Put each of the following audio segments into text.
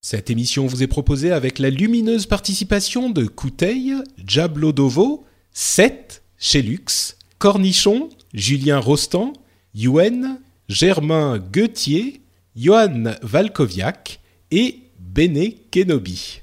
Cette émission vous est proposée avec la lumineuse participation de Couteil, Jablodovo, Seth, Chelux, Cornichon, Julien Rostand, Yuen, Germain Goethier, Johan Valkoviak et Bene Kenobi.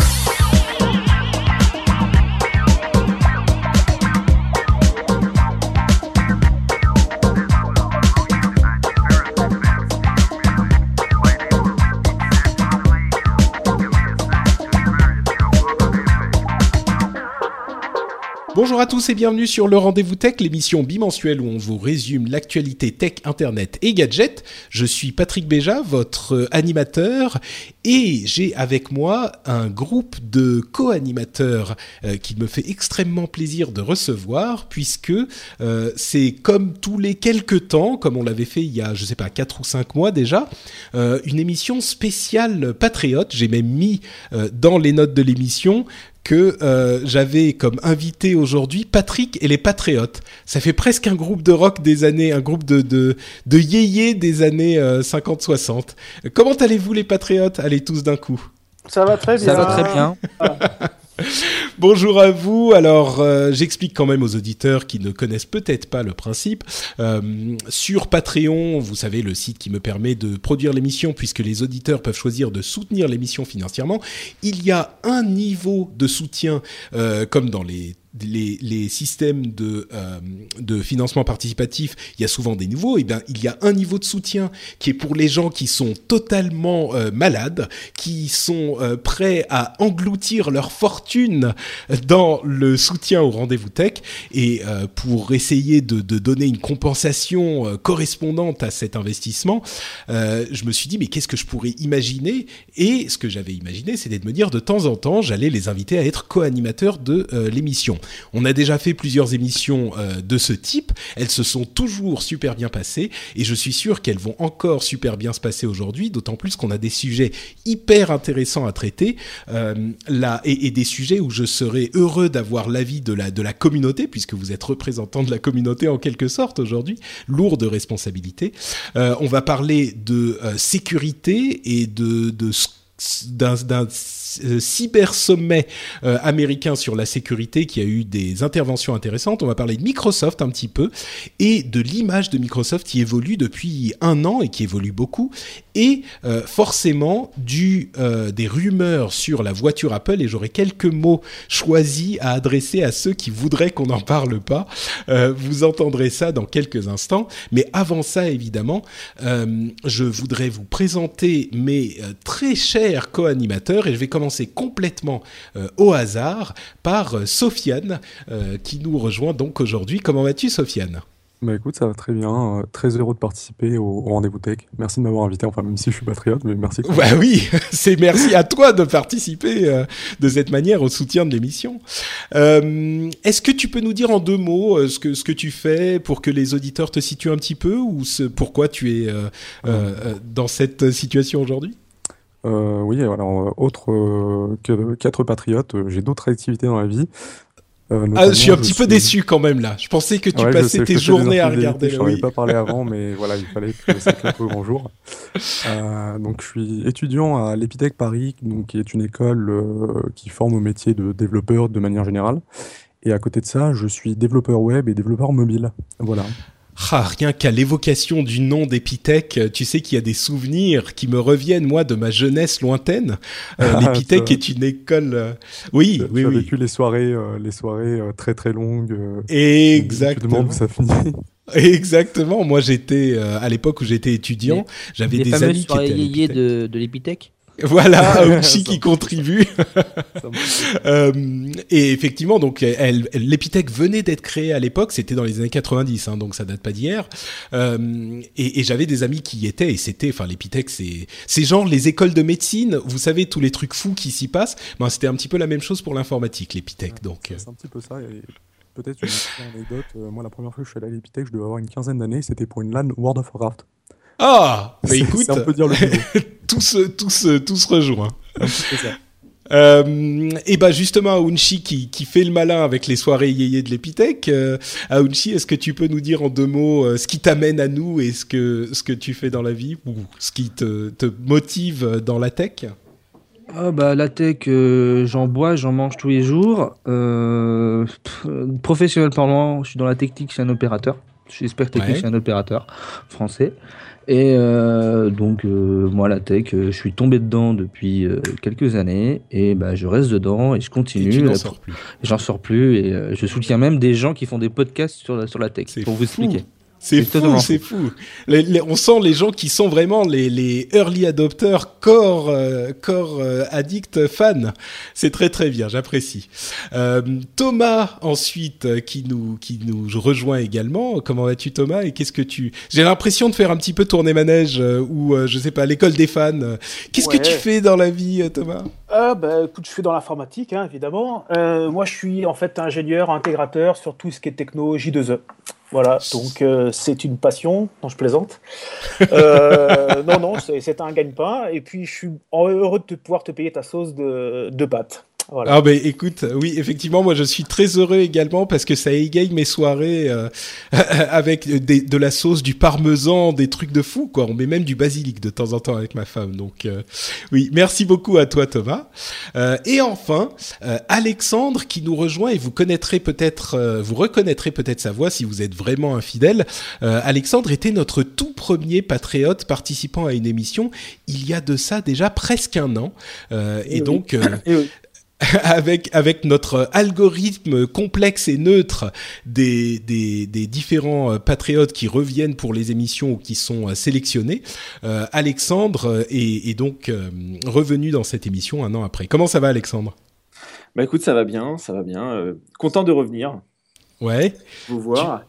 Bonjour à tous et bienvenue sur le Rendez-vous Tech, l'émission bimensuelle où on vous résume l'actualité tech, internet et gadgets. Je suis Patrick Béja, votre animateur, et j'ai avec moi un groupe de co-animateurs euh, qui me fait extrêmement plaisir de recevoir, puisque euh, c'est comme tous les quelques temps, comme on l'avait fait il y a, je sais pas, 4 ou 5 mois déjà, euh, une émission spéciale patriote. J'ai même mis dans les notes de l'émission que euh, j'avais comme invité aujourd'hui Patrick et les Patriotes. Ça fait presque un groupe de rock des années, un groupe de de, de yéyé des années 50-60. Comment allez-vous les Patriotes? Allez tous d'un coup. Ça va très bien. Ça va très bien. Bonjour à vous. Alors, euh, j'explique quand même aux auditeurs qui ne connaissent peut-être pas le principe. Euh, sur Patreon, vous savez, le site qui me permet de produire l'émission, puisque les auditeurs peuvent choisir de soutenir l'émission financièrement, il y a un niveau de soutien, euh, comme dans les les, systèmes de, euh, de financement participatif, il y a souvent des niveaux. Et bien, il y a un niveau de soutien qui est pour les gens qui sont totalement euh, malades, qui sont euh, prêts à engloutir leur fortune dans le soutien au rendez-vous tech, et pour essayer de, de, donner une compensation correspondante à cet investissement, je me suis dit mais qu'est-ce que je pourrais imaginer? Et ce que j'avais imaginé, c'était de me dire de temps en temps, j'allais les inviter à être co-animateurs de l'émission. On a déjà fait plusieurs émissions euh, de ce type. Elles se sont toujours super bien passées et je suis sûr qu'elles vont encore super bien se passer aujourd'hui, d'autant plus qu'on a des sujets hyper intéressants à traiter euh, là, et, des sujets où je serais heureux d'avoir l'avis de la, de la communauté, puisque vous êtes représentant de la communauté en quelque sorte aujourd'hui, lourd de responsabilité. Euh, on va parler de sécurité et de, de d'un cyber sommet euh, américain sur la sécurité qui a eu des interventions intéressantes. On va parler de Microsoft un petit peu et de l'image de Microsoft qui évolue depuis un an et qui évolue beaucoup et euh, forcément du euh, des rumeurs sur la voiture Apple et j'aurai quelques mots choisis à adresser à ceux qui voudraient qu'on n'en parle pas. Euh, vous entendrez ça dans quelques instants, mais avant ça évidemment, euh, je voudrais vous présenter mes euh, très chers co-animateurs et je vais commencer complètement au hasard par Sofiane qui nous rejoint donc aujourd'hui. Comment vas-tu Sofiane? Bah écoute, ça va très bien. Euh, très heureux de participer au, au rendez-vous tech. Merci de m'avoir invité. Enfin, même si je suis patriote, mais merci. Bah oui, c'est merci à toi de participer euh, de cette manière au soutien de l'émission. Euh, Est-ce que tu peux nous dire en deux mots ce que ce que tu fais pour que les auditeurs te situent un petit peu ou ce, pourquoi tu es dans cette situation aujourd'hui? Oui, alors autre que qu'être patriote, j'ai d'autres activités dans la vie. Euh, ah, je suis un petit peu déçu quand même là. Je pensais que tu Ouais, je passais sais, tes je journées à regarder. J'en avais oui. pas parlé avant, mais voilà, il fallait que ça claque au grand jour. Euh, donc, je suis étudiant à l'Epitech Paris, donc qui est une école euh, qui forme au métier de développeur de manière générale. Et à côté de ça, je suis développeur web et développeur mobile. Voilà. Ah, rien qu'à l'évocation du nom d'Epitech, euh, tu sais qu'il y a des souvenirs qui me reviennent, moi, de ma jeunesse lointaine. Euh, Ah, L'Epitech est une école... euh, Oui, Tu oui, as oui. vécu les soirées, euh, les soirées euh, très très longues. euh, Tu te Exactement. demandes où ça finit. Exactement. Moi, j'étais, euh, à l'époque où j'étais étudiant, j'avais des amis qui étaient à de, de l'Epitech Voilà, ah, Aounchi qui contribue. euh, et effectivement, donc, l'Epitech venait d'être créée à l'époque, c'était dans les années 90, hein, donc ça date pas d'hier. Euh, et, et j'avais des amis qui y étaient, et c'était, enfin, l'Epitech, c'est, c'est genre les écoles de médecine, vous savez, tous les trucs fous qui s'y passent. Ben, c'était un petit peu la même chose pour l'informatique, l'Epitech. donc. C'est un petit peu ça. Et peut-être une anecdote. Euh, moi, la première fois que je suis allé à l'Epitech, je devais avoir une quinzaine d'années, c'était pour une LAN World of Warcraft. Ah, mais écoute, on peut dire le tous, tous, tous rejoint. Euh, et bah justement, Aounchi qui, qui fait le malin avec les soirées yéyé de l'Epitech. Euh, Aounchi, est-ce que tu peux nous dire en deux mots euh, ce qui t'amène à nous et ce que, ce que tu fais dans la vie ou ce qui te, te motive dans la tech? Ah bah, la tech, euh, j'en bois, j'en mange tous les jours. professionnel parlant, je suis dans la technique, je suis un opérateur. Je suis expert technique, je suis un opérateur français. Et euh, donc, euh, moi, la tech, euh, je suis tombé dedans depuis quelques années et bah, je reste dedans et je continue. Et j'en sors plus. J'en sors plus et je soutiens même des gens qui font des podcasts sur la, sur la tech, pour vous expliquer. C'est fou, c'est fou. on sent les gens qui sont vraiment les, les early adopters, core, euh, core euh, addict fans. C'est très très bien, j'apprécie. Euh, Thomas ensuite euh, qui nous qui nous rejoint également. Comment vas-tu Thomas et qu'est-ce que tu J'ai l'impression de faire un petit peu tourner manège ou je sais pas l'école des fans. Qu'est-ce que tu fais dans la vie Thomas? Euh, bah, écoute, je fais dans l'informatique, hein, évidemment. moi, je suis en fait ingénieur, intégrateur sur tout ce qui est techno J2E. Voilà, donc euh, c'est une passion, non je plaisante. Euh, non, non, c'est un gagne-pain. Et puis je suis heureux de pouvoir te payer ta sauce de, de pâtes. Ah ben écoute, oui effectivement moi je suis très heureux également parce que ça égaye mes soirées euh, avec de la sauce, du parmesan, des trucs de fou quoi. On met même du basilic de temps en temps avec ma femme. Donc euh, oui, merci beaucoup à toi Thomas. Euh, et enfin Alexandre qui nous rejoint et vous connaîtrez peut-être, vous reconnaîtrez peut-être sa voix si vous êtes vraiment infidèle. Alexandre était notre tout premier patriote participant à une émission il y a de ça déjà presque un an. et, et, donc avec avec notre algorithme complexe et neutre des des, des différents euh, patriotes qui reviennent pour les émissions ou qui sont euh, sélectionnés, euh, Alexandre est, est donc revenu dans cette émission un an après. Comment ça va, Alexandre? Bah écoute, ça va bien, ça va bien. content de revenir. Ouais. Vous voir.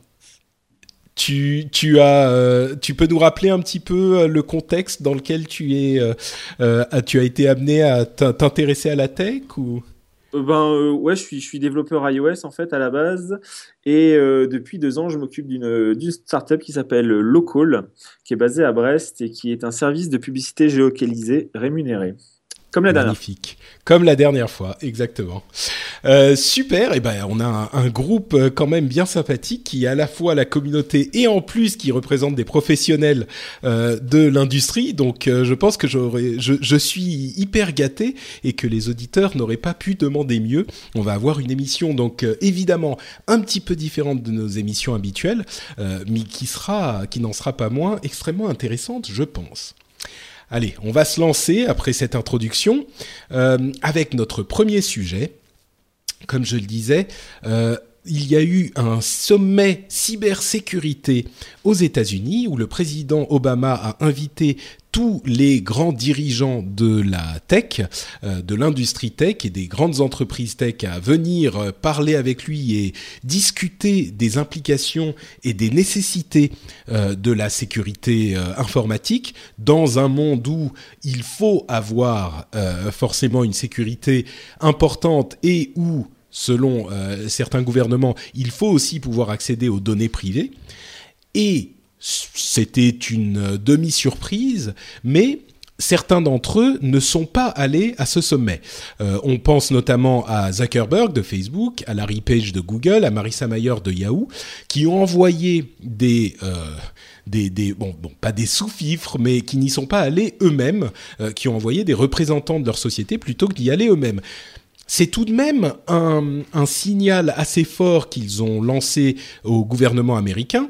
Tu, tu, as, euh, tu peux nous rappeler un petit peu euh, le contexte dans lequel tu, euh, as été amené à t'intéresser à la tech ou? Ben je suis, développeur iOS en fait à la base et depuis deux ans je m'occupe d'une startup qui s'appelle Local, qui est basée à Brest et qui est un service de publicité géolocalisé rémunéré. Comme la dernière. Magnifique. Comme la dernière fois, exactement. Euh, super. Eh ben, on a un, groupe euh, quand même bien sympathique qui est à la fois la communauté et en plus qui représente des professionnels euh, de l'industrie. Donc, euh, je pense que je, je, suis hyper gâté et que les auditeurs n'auraient pas pu demander mieux. On va avoir une émission donc évidemment un petit peu différente de nos émissions habituelles, mais qui sera, qui n'en sera pas moins extrêmement intéressante, je pense. Allez, on va se lancer après cette introduction euh, avec notre premier sujet. Comme je le disais, euh, il y a eu un sommet cybersécurité aux États-Unis où le président Obama a invité tous les grands dirigeants de la tech, euh, de l'industrie tech et des grandes entreprises tech à venir euh, parler avec lui et discuter des implications et des nécessités euh, de la sécurité informatique dans un monde où il faut avoir forcément une sécurité importante et où selon certains gouvernements, il faut aussi pouvoir accéder aux données privées. Et c'était une demi-surprise, mais certains d'entre eux ne sont pas allés à ce sommet. Euh, on pense notamment à Zuckerberg de Facebook, à Larry Page de Google, à Marissa Mayer de Yahoo, qui ont envoyé des... Euh, bon, pas des sous-fifres, mais qui n'y sont pas allés eux-mêmes, euh, qui ont envoyé des représentants de leur société plutôt que d'y aller eux-mêmes. C'est tout de même un, signal assez fort qu'ils ont lancé au gouvernement américain,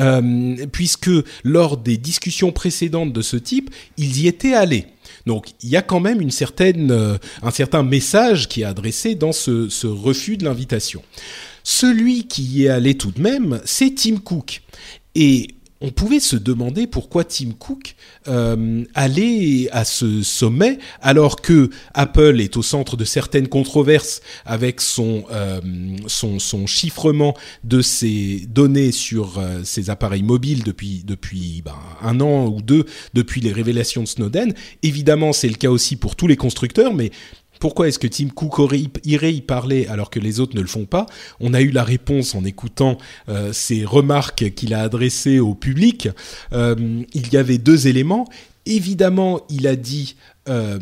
euh, puisque lors des discussions précédentes de ce type, ils y étaient allés. Donc il y a quand même une certaine, euh, un certain message qui est adressé dans ce, ce refus de l'invitation. Celui qui y est allé tout de même, c'est Tim Cook. Et on pouvait se demander pourquoi Tim Cook euh, allait à ce sommet alors que Apple est au centre de certaines controverses avec son euh, son, chiffrement de ses données sur euh, ses appareils mobiles depuis depuis ben, un an ou deux depuis les révélations de Snowden. Évidemment, c'est le cas aussi pour tous les constructeurs, mais pourquoi est-ce que Tim Cook irait y parler alors que les autres ne le font pas? On a eu la réponse en écoutant euh, ces remarques qu'il a adressées au public. Euh, il y avait deux éléments. Évidemment, il a dit euh,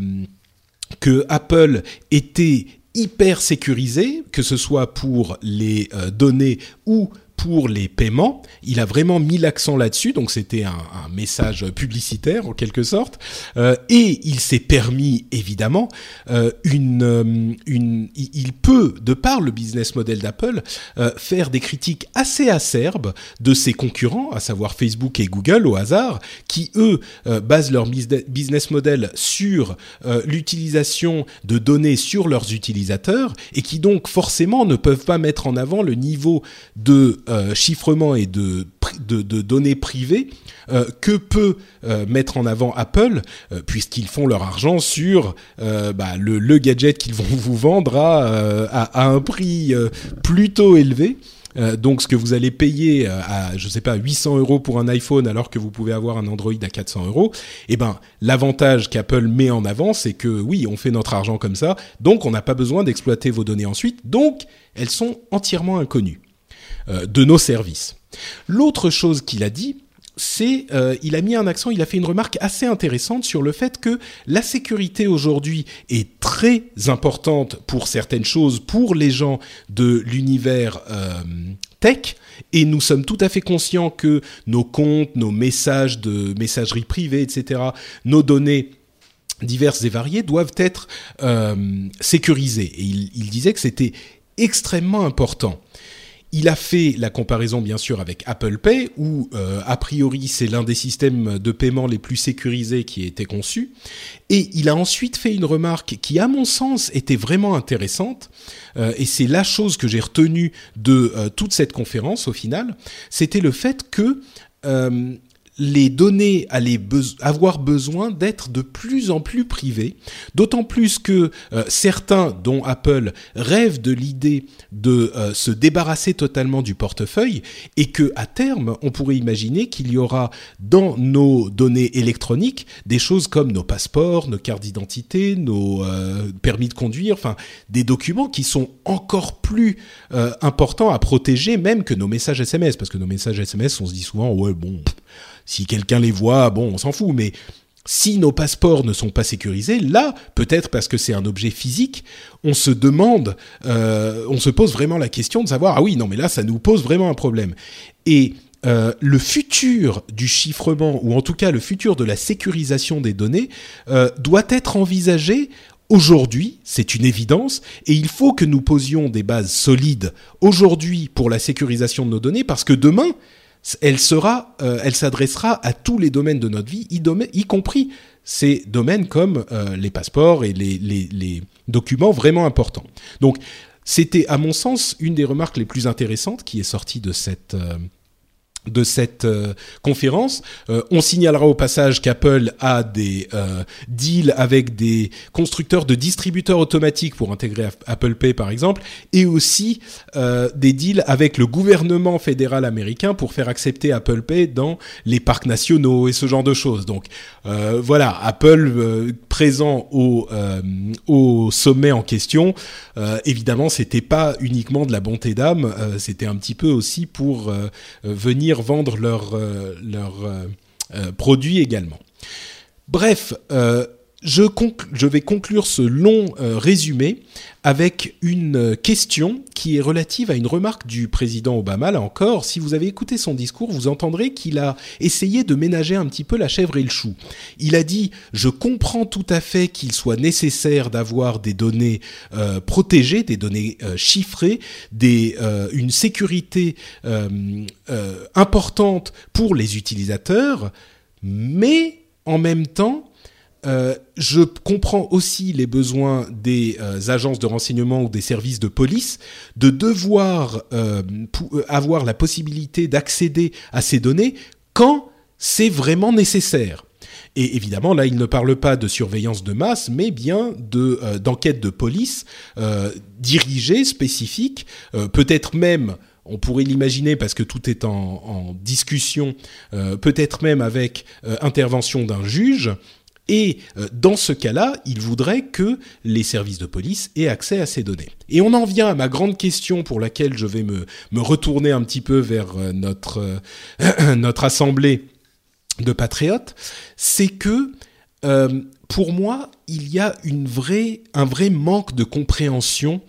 que Apple était hyper sécurisé, que ce soit pour les données ou pour les paiements. Il a vraiment mis l'accent là-dessus, donc c'était un, message publicitaire en quelque sorte. Euh, et il s'est permis évidemment euh, une, euh, une, il peut de par le business model d'Apple faire des critiques assez acerbes de ses concurrents, à savoir Facebook et Google au hasard, qui eux basent leur business model sur l'utilisation de données sur leurs utilisateurs et qui donc forcément ne peuvent pas mettre en avant le niveau de euh, chiffrement et de, données privées euh, que peut euh, mettre en avant Apple, puisqu'ils font leur argent sur bah, le, gadget qu'ils vont vous vendre à, à, un prix plutôt élevé. donc ce que vous allez payer à je sais pas 800 euros pour un iPhone alors que vous pouvez avoir un Android à 400 euros, eh ben l'avantage qu'Apple met en avant c'est que oui on fait notre argent comme ça, donc on n'a pas besoin d'exploiter vos données ensuite, donc elles sont entièrement inconnues. Euh, de nos services. L'autre chose qu'il a dit, c'est euh, il a mis un accent, il a fait une remarque assez intéressante sur le fait que la sécurité aujourd'hui est très importante pour certaines choses, pour les gens de l'univers euh, tech, et nous sommes tout à fait conscients que nos comptes, nos messages de messagerie privée, etc., nos données diverses et variées doivent être sécurisées. Et il disait que c'était extrêmement important. Il a fait la comparaison bien sûr avec Apple Pay, où euh, a priori c'est l'un des systèmes de paiement les plus sécurisés qui ait été conçu. Et il a ensuite fait une remarque qui, à mon sens, était vraiment intéressante. Euh, et c'est la chose que j'ai retenue de euh, toute cette conférence au final. C'était le fait que les données allaient avoir besoin d'être de plus en plus privées, d'autant plus que euh, certains, dont Apple, rêvent de l'idée de euh, se débarrasser totalement du portefeuille et que à terme, on pourrait imaginer qu'il y aura dans nos données électroniques des choses comme nos passeports, nos cartes d'identité, nos euh, permis de conduire, enfin des documents qui sont encore plus importants à protéger même que nos messages SMS, parce que nos messages SMS, on se dit souvent ouais bon si quelqu'un les voit, bon, on s'en fout, mais si nos passeports ne sont pas sécurisés, là, peut-être parce que c'est un objet physique, on se demande, euh, on se pose vraiment la question de savoir, ah oui, non, mais là, ça nous pose vraiment un problème. Et euh, le futur du chiffrement, ou en tout cas le futur de la sécurisation des données, euh, doit être envisagé aujourd'hui, c'est une évidence, et il faut que nous posions des bases solides aujourd'hui pour la sécurisation de nos données, parce que demain, elle sera, euh, elle s'adressera à tous les domaines de notre vie, y, compris ces domaines comme euh, les passeports et les, documents vraiment importants. Donc, c'était à mon sens une des remarques les plus intéressantes qui est sortie de cette euh, de cette euh, conférence. Euh, on signalera au passage qu'Apple a des euh, deals avec des constructeurs de distributeurs automatiques pour intégrer Apple Pay par exemple, et aussi des deals avec le gouvernement fédéral américain pour faire accepter Apple Pay dans les parcs nationaux et ce genre de choses. Donc voilà, Apple présent au, au sommet en question, évidemment c'était pas uniquement de la bonté d'âme, c'était un petit peu aussi pour venir vendre leurs euh, euh, euh, produits également. Bref, je, je, vais conclure ce long résumé avec une question qui est relative à une remarque du président Obama. Là encore, si vous avez écouté son discours, vous entendrez qu'il a essayé de ménager un petit peu la chèvre et le chou. Il a dit Je comprends tout à fait qu'il soit nécessaire d'avoir des données euh, protégées, des données euh, chiffrées, des, euh, une sécurité importante pour les utilisateurs, mais en même temps, euh, je comprends aussi les besoins des euh, agences de renseignement ou des services de police de devoir euh, avoir la possibilité d'accéder à ces données quand c'est vraiment nécessaire. Et évidemment, là, il ne parle pas de surveillance de masse, mais bien de d'enquête de police dirigée, spécifique, peut-être même on pourrait l'imaginer parce que tout est en, discussion, peut-être même avec intervention d'un juge. Et dans ce cas-là, il voudrait que les services de police aient accès à ces données. Et on en vient à ma grande question pour laquelle je vais me, retourner un petit peu vers notre, notre assemblée de patriotes, c'est que euh, pour moi, il y a une vraie, un vrai manque de compréhension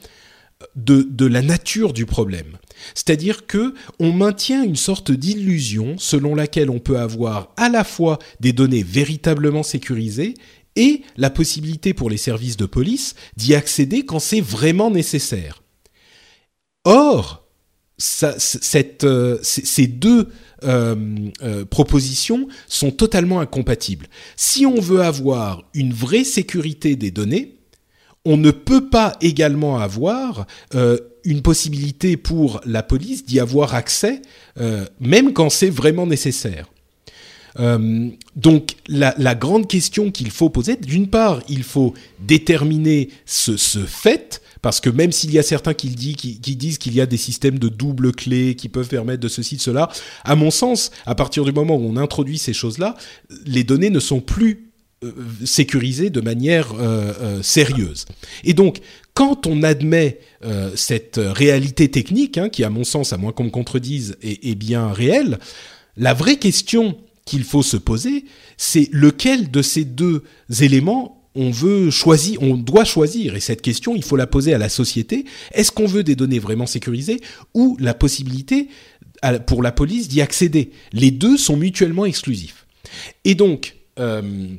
de la nature du problème. C'est-à-dire que on maintient une sorte d'illusion selon laquelle on peut avoir à la fois des données véritablement sécurisées et la possibilité pour les services de police d'y accéder quand c'est vraiment nécessaire. Or, euh, ces deux euh, euh, propositions sont totalement incompatibles. Si on veut avoir une vraie sécurité des données, on ne peut pas également avoir une possibilité pour la police d'y avoir accès, même quand c'est vraiment nécessaire. donc la, grande question qu'il faut poser, d'une part, il faut déterminer ce, ce fait, parce que même s'il y a certains qui, disent qu'il y a des systèmes de double clé qui peuvent permettre de ceci, de cela, à mon sens, à partir du moment où on introduit ces choses-là, les données ne sont plus euh, sécurisées de manière euh, euh, sérieuse. Et donc, quand on admet cette réalité technique, hein, qui à mon sens, à moins qu'on me contredise, est bien réelle, la vraie question qu'il faut se poser, c'est lequel de ces deux éléments on veut choisir, on doit choisir, et cette question, il faut la poser à la société. Est-ce qu'on veut des données vraiment sécurisées ou la possibilité pour la police d'y accéder? Les deux sont mutuellement exclusifs. Et donc, euh,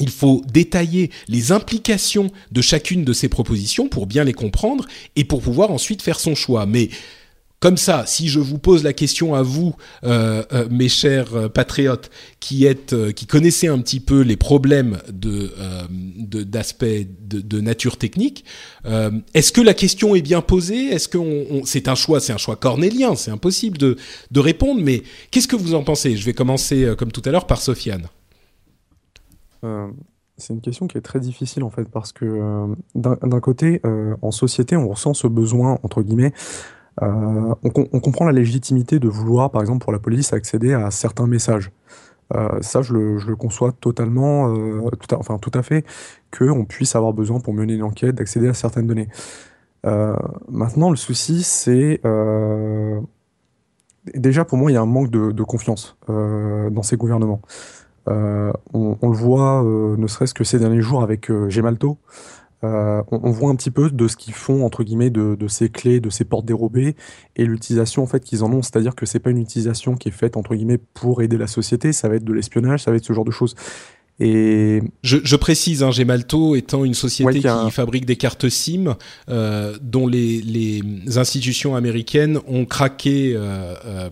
il faut détailler les implications de chacune de ces propositions pour bien les comprendre et pour pouvoir ensuite faire son choix. Mais comme ça, si je vous pose la question à vous, euh, euh, mes chers euh, patriotes, qui connaissez un petit peu les problèmes de d'aspects de, de, nature technique, est-ce que la question est bien posée? Est-ce que c'est un choix, c'est un choix cornélien, c'est impossible de de répondre. Mais qu'est-ce que vous en pensez? Je vais commencer comme tout à l'heure par Sofiane. C'est une question qui est très difficile en fait parce que d'un côté, en société, on ressent ce besoin entre guillemets euh, on, comprend la légitimité de vouloir, par exemple, pour la police, accéder à certains messages. Euh, ça, je le, conçois totalement, euh, enfin tout à fait, qu'on puisse avoir besoin pour mener une enquête d'accéder à certaines données. maintenant, le souci, c'est déjà pour moi, il y a un manque de, confiance dans ces gouvernements. On, on, le voit, ne serait-ce que ces derniers jours avec Gemalto. Euh, on, voit un petit peu de ce qu'ils font entre guillemets de, ces clés, de ces portes dérobées et l'utilisation en fait qu'ils en ont. C'est-à-dire que c'est pas une utilisation qui est faite entre guillemets pour aider la société. Ça va être de l'espionnage, ça va être ce genre de choses. Et je, précise, hein, Gemalto étant une société qui fabrique des cartes SIM, euh, dont les, institutions américaines ont craqué euh,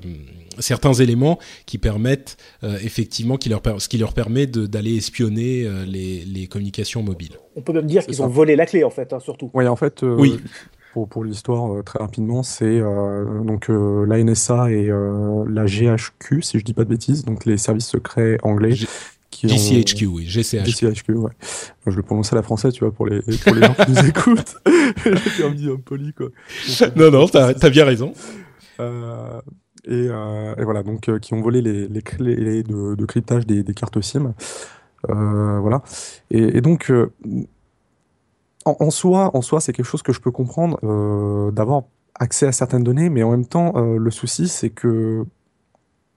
certains éléments qui permettent euh, effectivement, qui leur, ce qui leur permet d'aller espionner euh, les, les, communications mobiles. On peut même dire qu'ils ont volé la clé en fait, hein, surtout. Oui, en fait. Euh, oui. Pour, pour l'histoire, très rapidement, c'est donc la NSA et la GHQ, si je dis pas de bêtises, donc les services secrets anglais. GCHQ, oui, GCHQ. GCHQ, ouais. je le prononce à la française, tu vois, pour les, pour les gens qui nous écoutent. J'ai envie un poli, quoi. non, non, t'as as bien raison. Euh, euh, et, voilà, donc euh, qui ont volé les, clés de, cryptage des, cartes SIM. Euh, voilà. Et, donc, en, soi, en soi, c'est quelque chose que je peux comprendre d'avoir accès à certaines données, mais en même temps, le souci, c'est que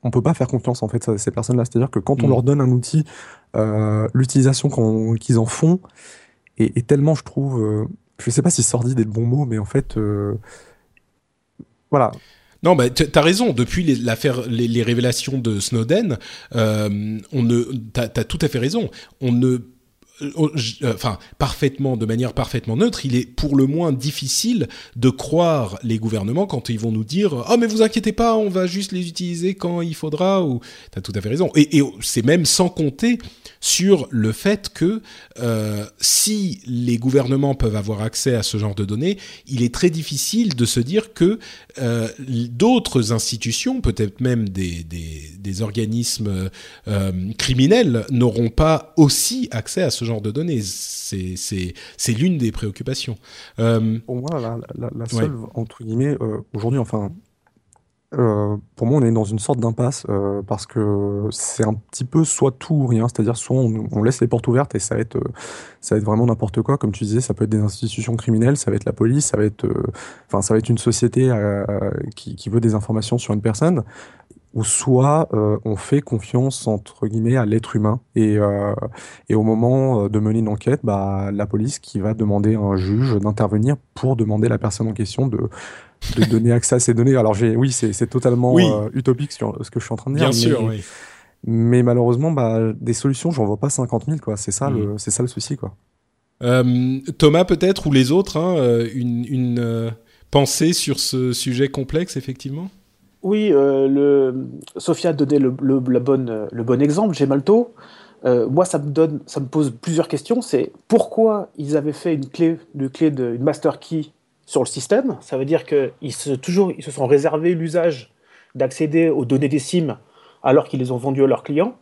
on peut pas faire confiance en fait à ces personnes-là. C'est-à-dire que quand on mmh. leur donne un outil, l'utilisation qu'ils en font est, tellement, je trouve, je sais pas si sordide est le bon mot, mais en fait, voilà. Non, bah, tu as raison. Depuis l'affaire, les, révélations de Snowden, euh, on ne, t'as, as tout à fait raison. On ne enfin parfaitement, de manière parfaitement neutre, il est pour le moins difficile de croire les gouvernements quand ils vont nous dire oh, mais vous inquiétez pas, on va juste les utiliser quand il faudra. Ou t'as tout à fait raison. Et, c'est même sans compter sur le fait que euh, si les gouvernements peuvent avoir accès à ce genre de données, il est très difficile de se dire que euh, d'autres institutions, peut-être même des, organismes euh, criminels, n'auront pas aussi accès à ce genre de données. C'est l'une des préoccupations. Euh, Pour moi, la, la, la seule, entre guillemets, euh, aujourd'hui, enfin, euh, pour moi, on est dans une sorte d'impasse euh, parce que c'est un petit peu soit tout ou rien, c'est-à-dire soit on, on, laisse les portes ouvertes et ça va être, euh, ça va être vraiment n'importe quoi, comme tu disais, ça peut être des institutions criminelles, ça va être la police, ça va être, enfin, ça va être une société qui, qui, veut des informations sur une personne, ou soit on fait confiance entre guillemets à l'être humain et, et au moment de mener une enquête, bah, la police qui va demander à un juge d'intervenir pour demander à la personne en question de de donner accès à ces données. Alors j'ai, oui, c'est totalement oui. euh, utopique sur ce que je suis en train de dire. Bien mais, sûr, oui. Mais malheureusement, bah, des solutions, j'en vois pas 50 000, quoi. C'est ça, mmh. le, c'est ça le souci, quoi. Euh, Thomas, peut-être, ou les autres, hein, une, une euh, pensée sur ce sujet complexe, effectivement? Oui, euh. Sophia a donné le, le bon exemple, j'ai Malto. Euh, moi, ça me, pose plusieurs questions. C'est pourquoi ils avaient fait une clé, de, master key sur le système? Ça veut dire qu'ils se, toujours, ils se sont réservés l'usage d'accéder aux données des SIM alors qu'ils les ont vendues à leurs clients.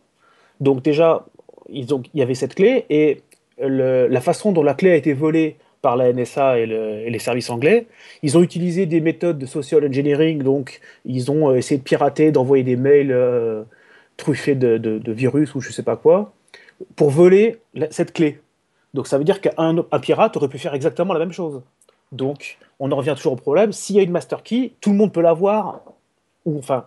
Donc déjà, ils ont, il y avait cette clé et la façon dont la clé a été volée par la NSA et, le, et, les services anglais, ils ont utilisé des méthodes de social engineering, donc ils ont essayé de pirater, d'envoyer des mails euh, truffés de, virus ou je sais pas quoi, pour voler cette clé. Donc ça veut dire qu'un pirate aurait pu faire exactement la même chose. Donc, on en revient toujours au problème. S'il y a une master key, tout le monde peut l'avoir, ou enfin,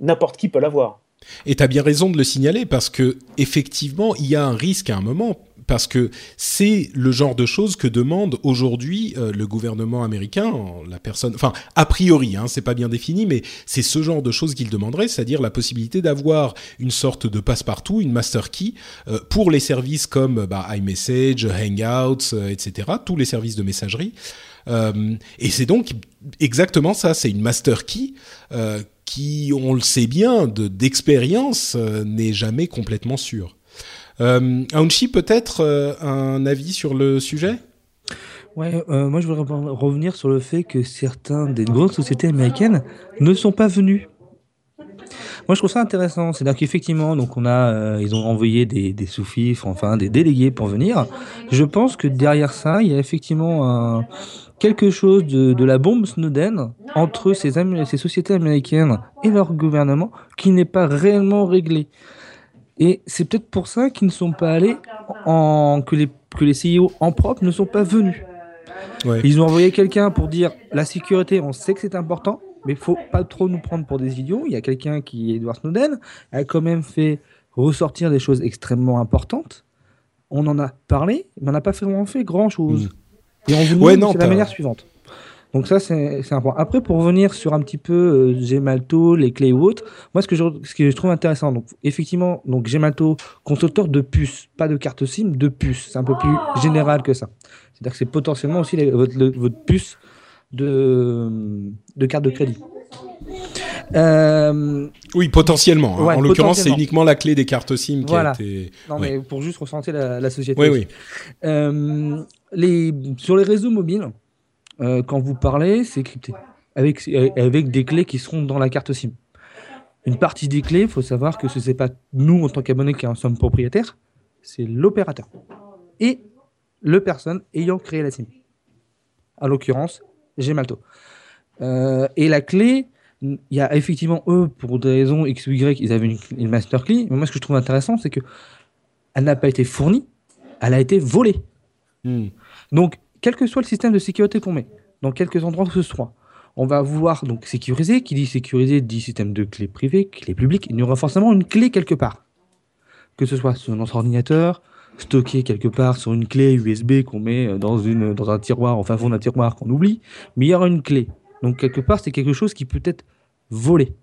n'importe qui peut l'avoir. Et tu as bien raison de le signaler parce que effectivement, il y a un risque à un moment parce que c'est le genre de choses que demande aujourd'hui euh, le gouvernement américain, la personne, enfin a priori, hein, c'est pas bien défini, mais c'est ce genre de choses qu'il demanderait, c'est-à-dire la possibilité d'avoir une sorte de passe-partout, une master key euh, pour les services comme bah, iMessage, Hangouts, euh, etc., tous les services de messagerie. Et c'est donc exactement ça, c'est une master key qui, on le sait bien, d'expérience, n'est jamais complètement sûre. Euh, Aounchi, peut-être euh, un avis sur le sujet? Ouais, euh, moi je voudrais revenir sur le fait que certains des grandes sociétés américaines ne sont pas venus. Moi je trouve ça intéressant, c'est-à-dire qu'effectivement, donc on a, euh, ils ont envoyé des, des enfin des délégués pour venir. Je pense que derrière ça, il y a effectivement quelque chose de, de la bombe Snowden entre ces, ces sociétés américaines et leur gouvernement qui n'est pas réellement réglé. Et c'est peut-être pour ça qu'ils ne sont pas allés, en, que, les, que les CEO en propre ne sont pas venus. Ouais. Ils ont envoyé quelqu'un pour dire la sécurité, on sait que c'est important, mais il faut pas trop nous prendre pour des idiots. Il y a quelqu'un qui est Edward Snowden, a quand même fait ressortir des choses extrêmement importantes. On en a parlé, mais on n'a pas vraiment fait grand-chose. Mmh. Et on vous demande ouais, non, la manière suivante. Donc ça, c'est un point. Après, pour revenir sur un petit peu euh, Gemalto, les clés ou autres, moi, ce que je, ce que je trouve intéressant, donc effectivement, donc Gemalto, constructeur de puces, pas de carte SIM, de puces. C'est un peu plus général que ça. C'est-à-dire que c'est potentiellement aussi les, votre, le, votre puce de, de carte de crédit. Euh... Oui, potentiellement. Hein. Ouais, en l'occurrence, c'est uniquement la clé des cartes SIM qui a été. Non, ouais. mais pour juste ressentir la, la société. Oui, oui. Euh, les, sur les réseaux mobiles, euh, quand vous parlez, c'est crypté. Avec, avec des clés qui seront dans la carte SIM. Une partie des clés, il faut savoir que ce n'est pas nous, en tant qu'abonnés, qui en sommes propriétaires, c'est l'opérateur. Et le personne ayant créé la SIM. En l'occurrence, Gemalto. Euh, et la clé, il y a effectivement eux, pour des raisons X ou Y, ils avaient une, une master key. Mais moi, ce que je trouve intéressant, c'est que elle n'a pas été fournie, elle a été volée. Hmm. Donc, quel que soit le système de sécurité qu'on met, dans quelques endroits que ce soit, on va vouloir donc sécuriser. Qui dit sécuriser dit système de clé privée, clé publique. Il y aura forcément une clé quelque part. Que ce soit sur notre ordinateur, stocké quelque part sur une clé USB qu'on met dans, une, dans un tiroir, enfin fond d'un tiroir qu'on oublie, mais il y aura une clé. Donc quelque part, c'est quelque chose qui peut être volé.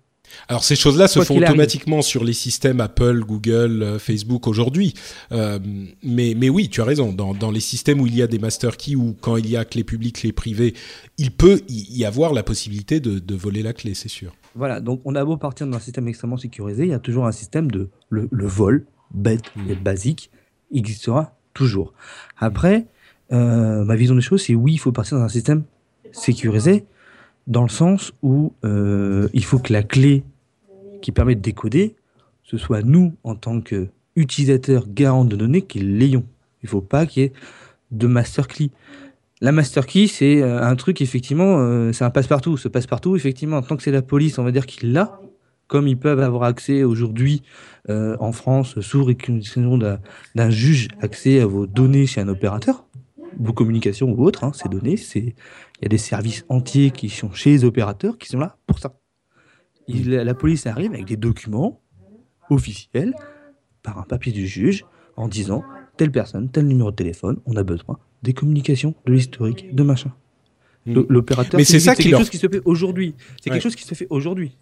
Alors ces choses-là se font automatiquement sur les systèmes Apple, Google, euh, Facebook aujourd'hui. Euh, mais, mais oui, tu as raison. Dans, dans, les systèmes où il y a des master keys ou quand il y a clé publique, clé privée, il peut y avoir la possibilité de, de voler la clé, c'est sûr. Voilà, donc on a beau partir d'un système extrêmement sécurisé, il y a toujours un système de le, vol, bête et hmm. basique, existera toujours. Après, euh, ma vision des choses, c'est oui, il faut partir dans un système sécurisé, dans le sens où euh, il faut que la clé qui permet de décoder, ce soit nous, en tant qu'utilisateurs garants de données, qui l'ayons. Il ne faut pas qu'il y ait de master key. La master key, c'est euh, un truc, effectivement, euh, c'est un passe-partout. Ce passe-partout, effectivement, tant que c'est la police, on va dire qu'il l'a, comme ils peuvent avoir accès aujourd'hui en France, sous réquisition d'un juge, accès à vos données chez un opérateur, vos communications ou autres, hein, ces données, c'est il y a des services entiers qui sont chez les opérateurs qui sont là pour ça. la police arrive avec des documents officiels par un papier du juge en disant telle personne, tel numéro de téléphone, on a besoin des communications, de l'historique, de machin. Hmm. L'opérateur, c'est ça quelque chose qui se fait aujourd'hui. C'est quelque chose qui se fait aujourd'hui.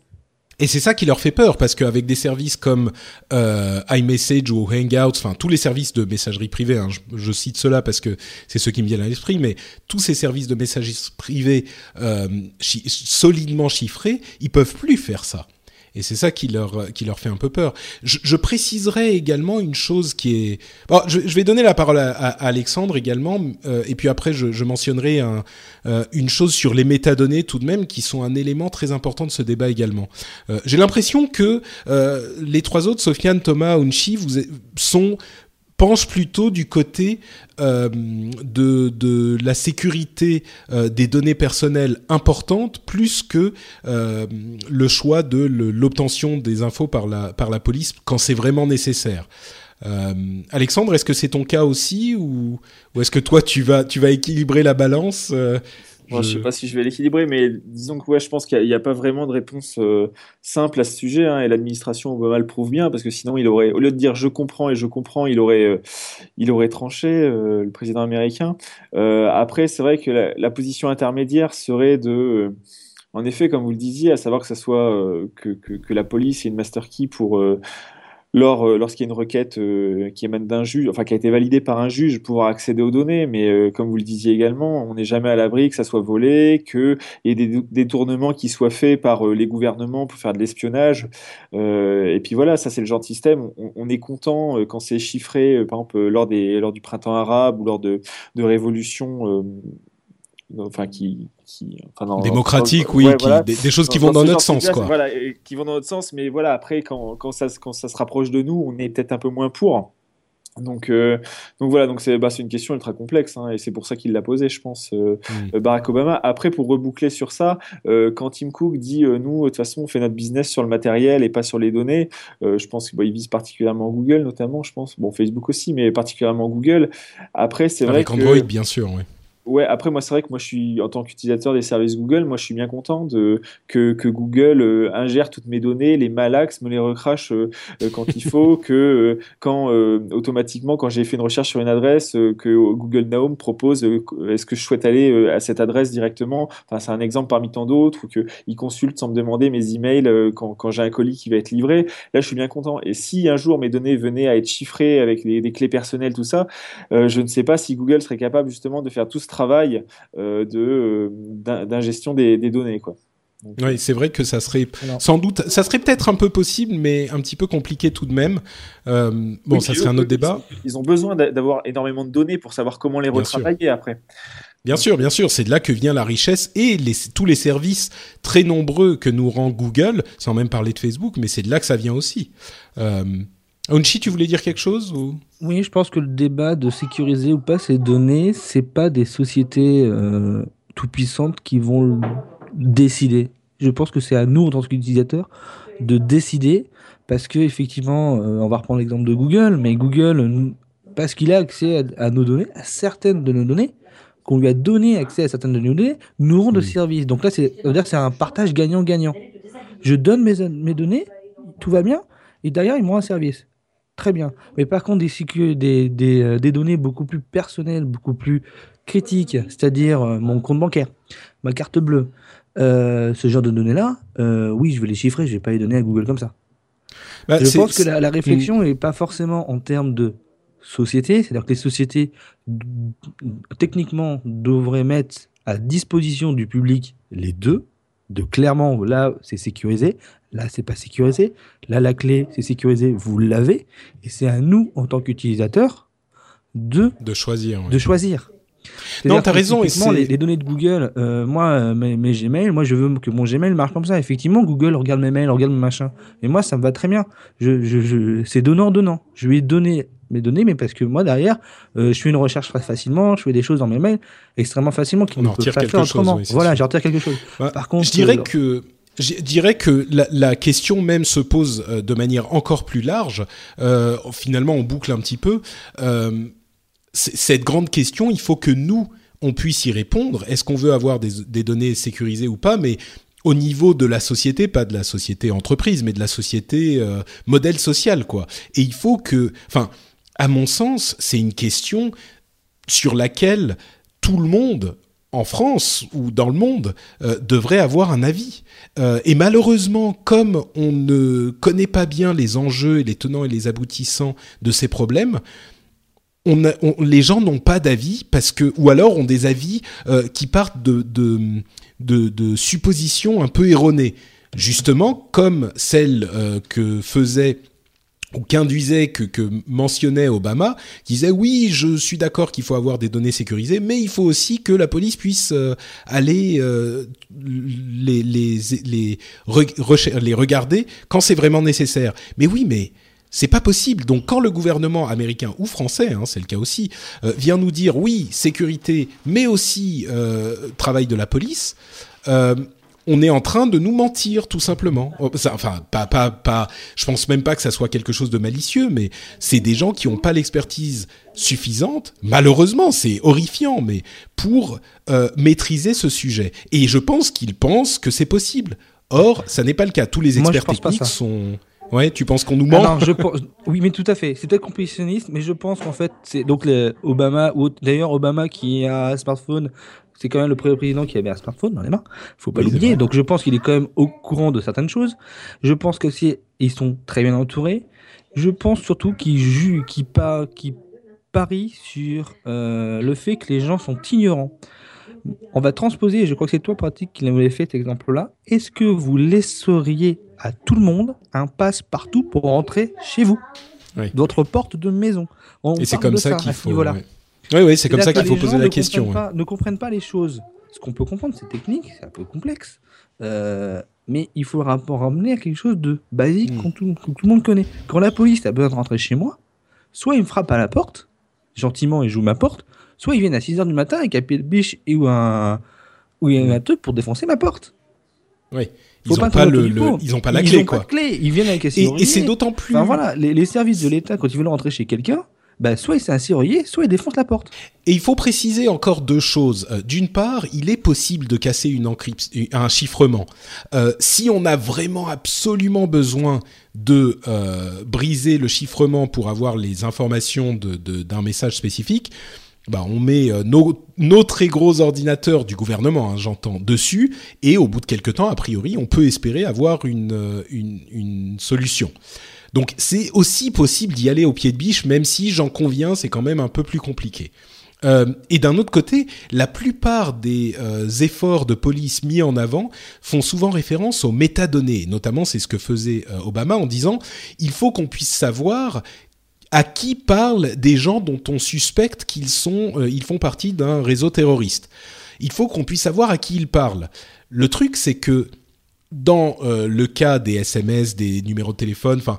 Et c'est ça qui leur fait peur parce qu'avec des services comme euh, iMessage ou Hangouts, enfin tous les services de messagerie privée, hein, je, cite cela parce que c'est ceux qui me viennent à l'esprit, mais tous ces services de messagerie privée euh, solidement chiffrés, ils peuvent plus faire ça. Et c'est ça qui leur, qui leur fait un peu peur. Je, préciserai également une chose qui est... Bon, je, vais donner la parole à, Alexandre également, euh, et puis après je, mentionnerai euh, une chose sur les métadonnées tout de même, qui sont un élément très important de ce débat également. Euh, J'ai l'impression que les trois autres, Sofiane, Thomas, Unchi, vous sont pense plutôt du côté euh, de, de, la sécurité euh, des données personnelles importantes plus que euh, le choix de l'obtention des infos par la, par la police quand c'est vraiment nécessaire. Alexandre, est-ce que c'est ton cas aussi ou, ou est-ce que toi tu vas, tu vas équilibrer la balance euh, je... sais pas si je vais l'équilibrer, mais disons que ouais, je pense qu'il n'y a, pas vraiment de réponse euh, simple à ce sujet, hein, et l'administration Obama le prouve bien, parce que sinon il aurait, au lieu de dire je comprends et je comprends, il aurait, euh, il aurait tranché euh, le président américain. après, c'est vrai que la, la, position intermédiaire serait de, en effet, comme vous le disiez, à savoir que ça soit que, que, que, la police ait une master key pour euh, lorsqu'il y a une requête euh, qui émane d'un juge, enfin qui a été validée par un juge, pouvoir accéder aux données. Mais euh, comme vous le disiez également, on n'est jamais à l'abri que ça soit volé, qu'il y ait des détournements qui soient faits par les gouvernements pour faire de l'espionnage. et puis voilà, ça c'est le genre de système. On, est content quand c'est chiffré, par exemple lors, des, lors du printemps arabe ou lors de, de révolutions enfin qui, qui enfin démocratique oui des, choses qui vont dans, notre sens quoi voilà qui vont dans notre sens mais voilà après quand, quand ça quand ça se rapproche de nous on est peut-être un peu moins pour donc, euh, donc voilà, donc c'est bah, une question ultra complexe hein, et c'est pour ça qu'il l'a posé, je pense, euh, mm. Barack Obama. Après, pour reboucler sur ça, euh, quand Tim Cook dit nous, de toute façon, on fait notre business sur le matériel et pas sur les données, je pense qu'il vise particulièrement Google, notamment, je pense, bon Facebook aussi, mais particulièrement Google. Après, c'est vrai que Android, bien sûr, oui. Ouais, après moi c'est vrai que moi je suis en tant qu'utilisateur des services Google, moi je suis bien content de que, que Google euh, ingère toutes mes données, les malaxe, me les recrache euh, euh, quand il faut, que quand automatiquement quand j'ai fait une recherche sur une adresse, que Google Now me propose est-ce que je souhaite aller à cette adresse directement? Enfin c'est un exemple parmi tant d'autres ou que il consulte sans me demander mes emails quand, quand j'ai un colis qui va être livré. Là je suis bien content. Et si un jour mes données venaient à être chiffrées avec des, des clés personnelles tout ça, je ne sais pas si Google serait capable justement de faire tout ce travail euh, de euh, d'ingestion des, données quoi. oui, c'est vrai que ça serait sans doute, ça serait peut-être un peu possible, mais un petit peu compliqué tout de même. Euh, bon, ça serait un autre débat. Ils ont besoin d'avoir énormément de données pour savoir comment les retravailler après. Bien sûr, bien sûr, c'est de là que vient la richesse et les, tous les services très nombreux que nous rend Google, sans même parler de Facebook, mais c'est de là que ça vient aussi. Euh, Onchi, tu voulais dire quelque chose ou? Oui, je pense que le débat de sécuriser ou pas ces données, c'est pas des sociétés euh, tout puissantes qui vont décider. Je pense que c'est à nous en tant qu'utilisateurs de décider parce que effectivement, euh, on va reprendre l'exemple de Google, mais Google, parce qu'il a accès à, nos données, à certaines de nos données, qu'on lui a donné accès à certaines de nos données, nous rend de services. Donc là, c'est c'est un partage gagnant-gagnant. Je donne mes, mes données, tout va bien, et derrière, ils m'ont un service. Très bien. Mais par contre, des, des, des, euh, des données beaucoup plus personnelles, beaucoup plus critiques, c'est-à-dire euh, mon compte bancaire, ma carte bleue, euh, ce genre de données-là, euh, oui, je vais les chiffrer, je vais pas les donner à Google comme ça. Bah, je pense que la, la réflexion n'est pas forcément en termes de société, c'est-à-dire que les sociétés techniquement devraient mettre à disposition du public les deux, de clairement là c'est sécurisé, là c'est pas sécurisé, là la clé c'est sécurisé, vous l'avez, et c'est à nous en tant qu'utilisateurs de, de choisir. ouais. de choisir. Non, t'as raison, les, les données de Google, euh, moi, euh, mes, mes Gmail, moi, je veux que mon Gmail marche comme ça. Effectivement, Google regarde mes mails, regarde mes machins. Et moi, ça me va très bien. Je, je, je, c'est donnant-donnant. Je lui ai donné mes données, mais parce que moi, derrière, euh, je fais une recherche très facilement, je fais des choses dans mes mails extrêmement facilement qui ne en peuvent pas faire chose, autrement. oui, voilà, j'en retire quelque chose. Bah, Par contre, je dirais euh, que je dirais que la, question même se pose euh, de manière encore plus large. Euh, finalement, on boucle un petit peu. Euh, cette grande question, il faut que nous, on puisse y répondre. Est-ce qu'on veut avoir des, données sécurisées ou pas? Mais au niveau de la société, pas de la société entreprise, mais de la société modèle social, quoi. Et il faut que, enfin, à mon sens, c'est une question sur laquelle tout le monde en France ou dans le monde euh, devrait avoir un avis. Euh, et malheureusement, comme on ne connaît pas bien les enjeux et les tenants et les aboutissants de ces problèmes, les gens n'ont pas d'avis parce que, ou alors ont des avis euh, qui partent de, de, de, suppositions un peu erronées. Justement, comme celle que faisait ou qu'induisait, que, que mentionnait Obama, qui disait oui, je suis d'accord qu'il faut avoir des données sécurisées, mais il faut aussi que la police puisse euh, aller euh, les, les, les, re- les regarder quand c'est vraiment nécessaire. Mais oui, mais c'est pas possible. Donc quand le gouvernement américain ou français, hein, c'est le cas aussi, euh, vient nous dire oui, sécurité, mais aussi euh, travail de la police, euh, on est en train de nous mentir tout simplement. Oh, enfin, pas, pas, pas. Je pense même pas que ça soit quelque chose de malicieux, mais c'est des gens qui n'ont pas l'expertise suffisante. Malheureusement, c'est horrifiant, mais pour euh, maîtriser ce sujet. Et je pense qu'ils pensent que c'est possible. Or, ça n'est pas le cas. Tous les experts techniques sont. Ouais, tu penses qu'on nous Ah ment non, je pense- Oui, mais tout à fait. C'est peut-être compétitionniste, mais je pense qu'en fait, c'est donc le Obama, ou d'ailleurs Obama qui a un smartphone, c'est quand même le premier président qui avait un smartphone dans les mains. Faut pas Oui, l'oublier. Donc je pense qu'il est quand même au courant de certaines choses. Je pense que si ils sont très bien entourés. Je pense surtout qu'ils ju- qu'ils pa- qu'ils parient sur euh, le fait que les gens sont ignorants. On va transposer, et je crois que c'est toi, Pratique, qui l'avait fait cet exemple-là. Est-ce que vous laisseriez à tout le monde un passe-partout pour rentrer chez vous? Oui. Votre porte de maison. On Et c'est comme de ça à qu'il faut. ouais. Oui, oui, c'est comme ça qu'il faut poser la question. comprennent ouais. pas- ne comprennent pas les choses. Ce qu'on peut comprendre, c'est technique, c'est un peu complexe. Euh, mais il faut ra- ramener à quelque chose de basique Mm. tout, que tout le monde connaît. Quand la police a besoin de rentrer chez moi, soit ils me frappent à la porte, gentiment, et jouent ma porte, soit ils viennent à 6h du matin avec un pied de biche et ou un, ou un truc pour défoncer ma porte. Oui. Ils n'ont pas pas, le, ils ont pas la ils clé, ont quoi. Pas de clé. Ils viennent avec un Et, et c'est d'autant plus. Enfin voilà, les, les services de l'État, quand ils veulent rentrer chez quelqu'un, bah, soit c'est un serrurier, soit ils défoncent la porte. Et il faut préciser encore deux choses. Euh, D'une part, il est possible de casser une un chiffrement. Euh, si on a vraiment absolument besoin de euh, briser le chiffrement pour avoir les informations d'un message spécifique, bah on met nos, très gros ordinateurs du gouvernement, hein, j'entends, dessus, et au bout de quelques temps, a priori, on peut espérer avoir une, une solution. Donc c'est aussi possible d'y aller au pied de biche, même si j'en conviens, c'est quand même un peu plus compliqué. Euh, et d'un autre côté, la plupart des euh, efforts de police mis en avant font souvent référence aux métadonnées. Notamment, c'est ce que faisait euh, Obama en disant il faut qu'on puisse savoir à qui parlent des gens dont on suspecte qu'ils sont, ils font partie d'un réseau terroriste. Il faut qu'on puisse savoir à qui ils parlent. Le truc, c'est que dans euh, le cas des SMS, des numéros de téléphone, enfin,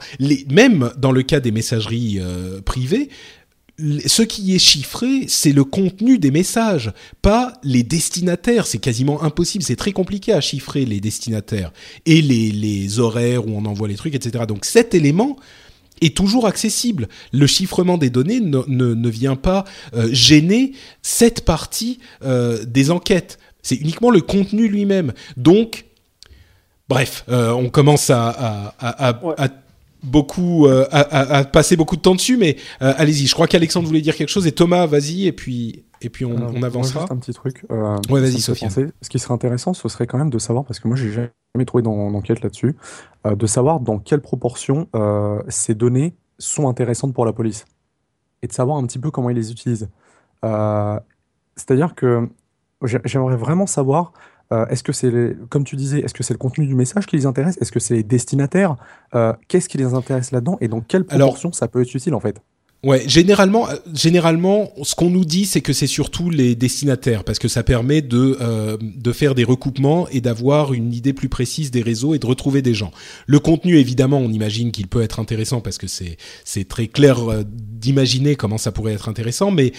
même dans le cas des messageries euh, privées, ce qui est chiffré, c'est le contenu des messages, pas les destinataires. C'est quasiment impossible. C'est très compliqué à chiffrer les destinataires et les, horaires où on envoie les trucs, etc. Donc cet élément est toujours accessible. Le chiffrement des données ne, ne, ne vient pas euh, gêner cette partie des enquêtes. C'est uniquement le contenu lui-même. Donc, bref, euh, on commence à, à, à, à- Ouais. à beaucoup à, à, passer beaucoup de temps dessus, mais allez-y. Je crois qu'Alexandre voulait dire quelque chose et Thomas, vas-y et puis et puis on, on avancera. Juste un petit truc. ouais, vas-y, Sophie. Ce qui serait intéressant, ce serait quand même de savoir parce que moi j'ai jamais trouvé d'enquête là-dessus, de savoir dans quelle proportion ces données sont intéressantes pour la police et de savoir un petit peu comment ils les utilisent. C'est-à-dire que j'aimerais vraiment savoir euh, est-ce que c'est, comme tu disais, est-ce que c'est le contenu du message qui les intéresse? Est-ce que c'est les destinataires? Euh, Qu'est-ce qui les intéresse là-dedans Et dans quelle proportion ça peut être utile en fait? Ouais, généralement, euh, généralement, ce qu'on nous dit, c'est que c'est surtout les destinataires, parce que ça permet de de faire des recoupements et d'avoir une idée plus précise des réseaux et de retrouver des gens. Le contenu, évidemment, on imagine qu'il peut être intéressant parce que c'est c'est très clair d'imaginer comment ça pourrait être intéressant, mais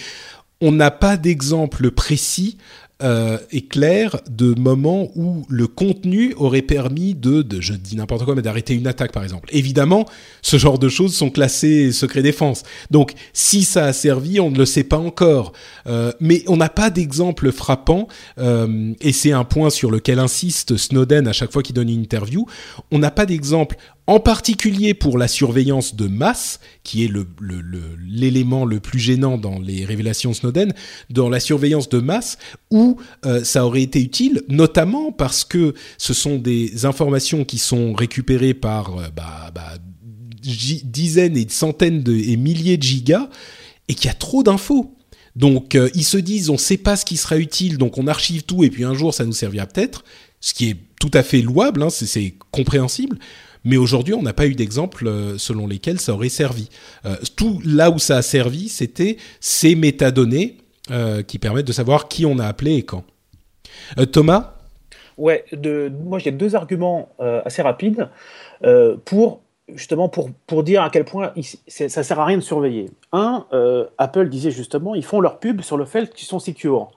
on n'a pas d'exemple précis euh, est clair de moments où le contenu aurait permis de, je dis n'importe quoi, mais d'arrêter une attaque par exemple. Évidemment, ce genre de choses sont classées secret défense. Donc, si ça a servi, on ne le sait pas encore. Euh, mais on n'a pas d'exemple frappant, euh, et c'est un point sur lequel insiste Snowden à chaque fois qu'il donne une interview. On n'a pas d'exemple en particulier pour la surveillance de masse, qui est l'élément le, plus gênant dans les révélations Snowden, dans la surveillance de masse, où euh, ça aurait été utile, notamment parce que ce sont des informations qui sont récupérées par euh, bah, bah, dizaines et centaines de, et milliers de gigas, et qu'il y a trop d'infos. Donc euh, ils se disent on ne sait pas ce qui sera utile, donc on archive tout et puis un jour ça nous servira peut-être, ce qui est tout à fait louable, hein, c'est compréhensible. Mais aujourd'hui, on n'a pas eu d'exemple euh, selon lesquels ça aurait servi. Euh, tout là où ça a servi, c'était ces métadonnées euh, qui permettent de savoir qui on a appelé et quand. Thomas? Ouais, moi j'ai deux arguments assez rapides pour justement pour, pour dire à quel point ça ça sert à rien de surveiller. Un, Apple disait justement, ils font leur pub sur le fait qu'ils sont secure.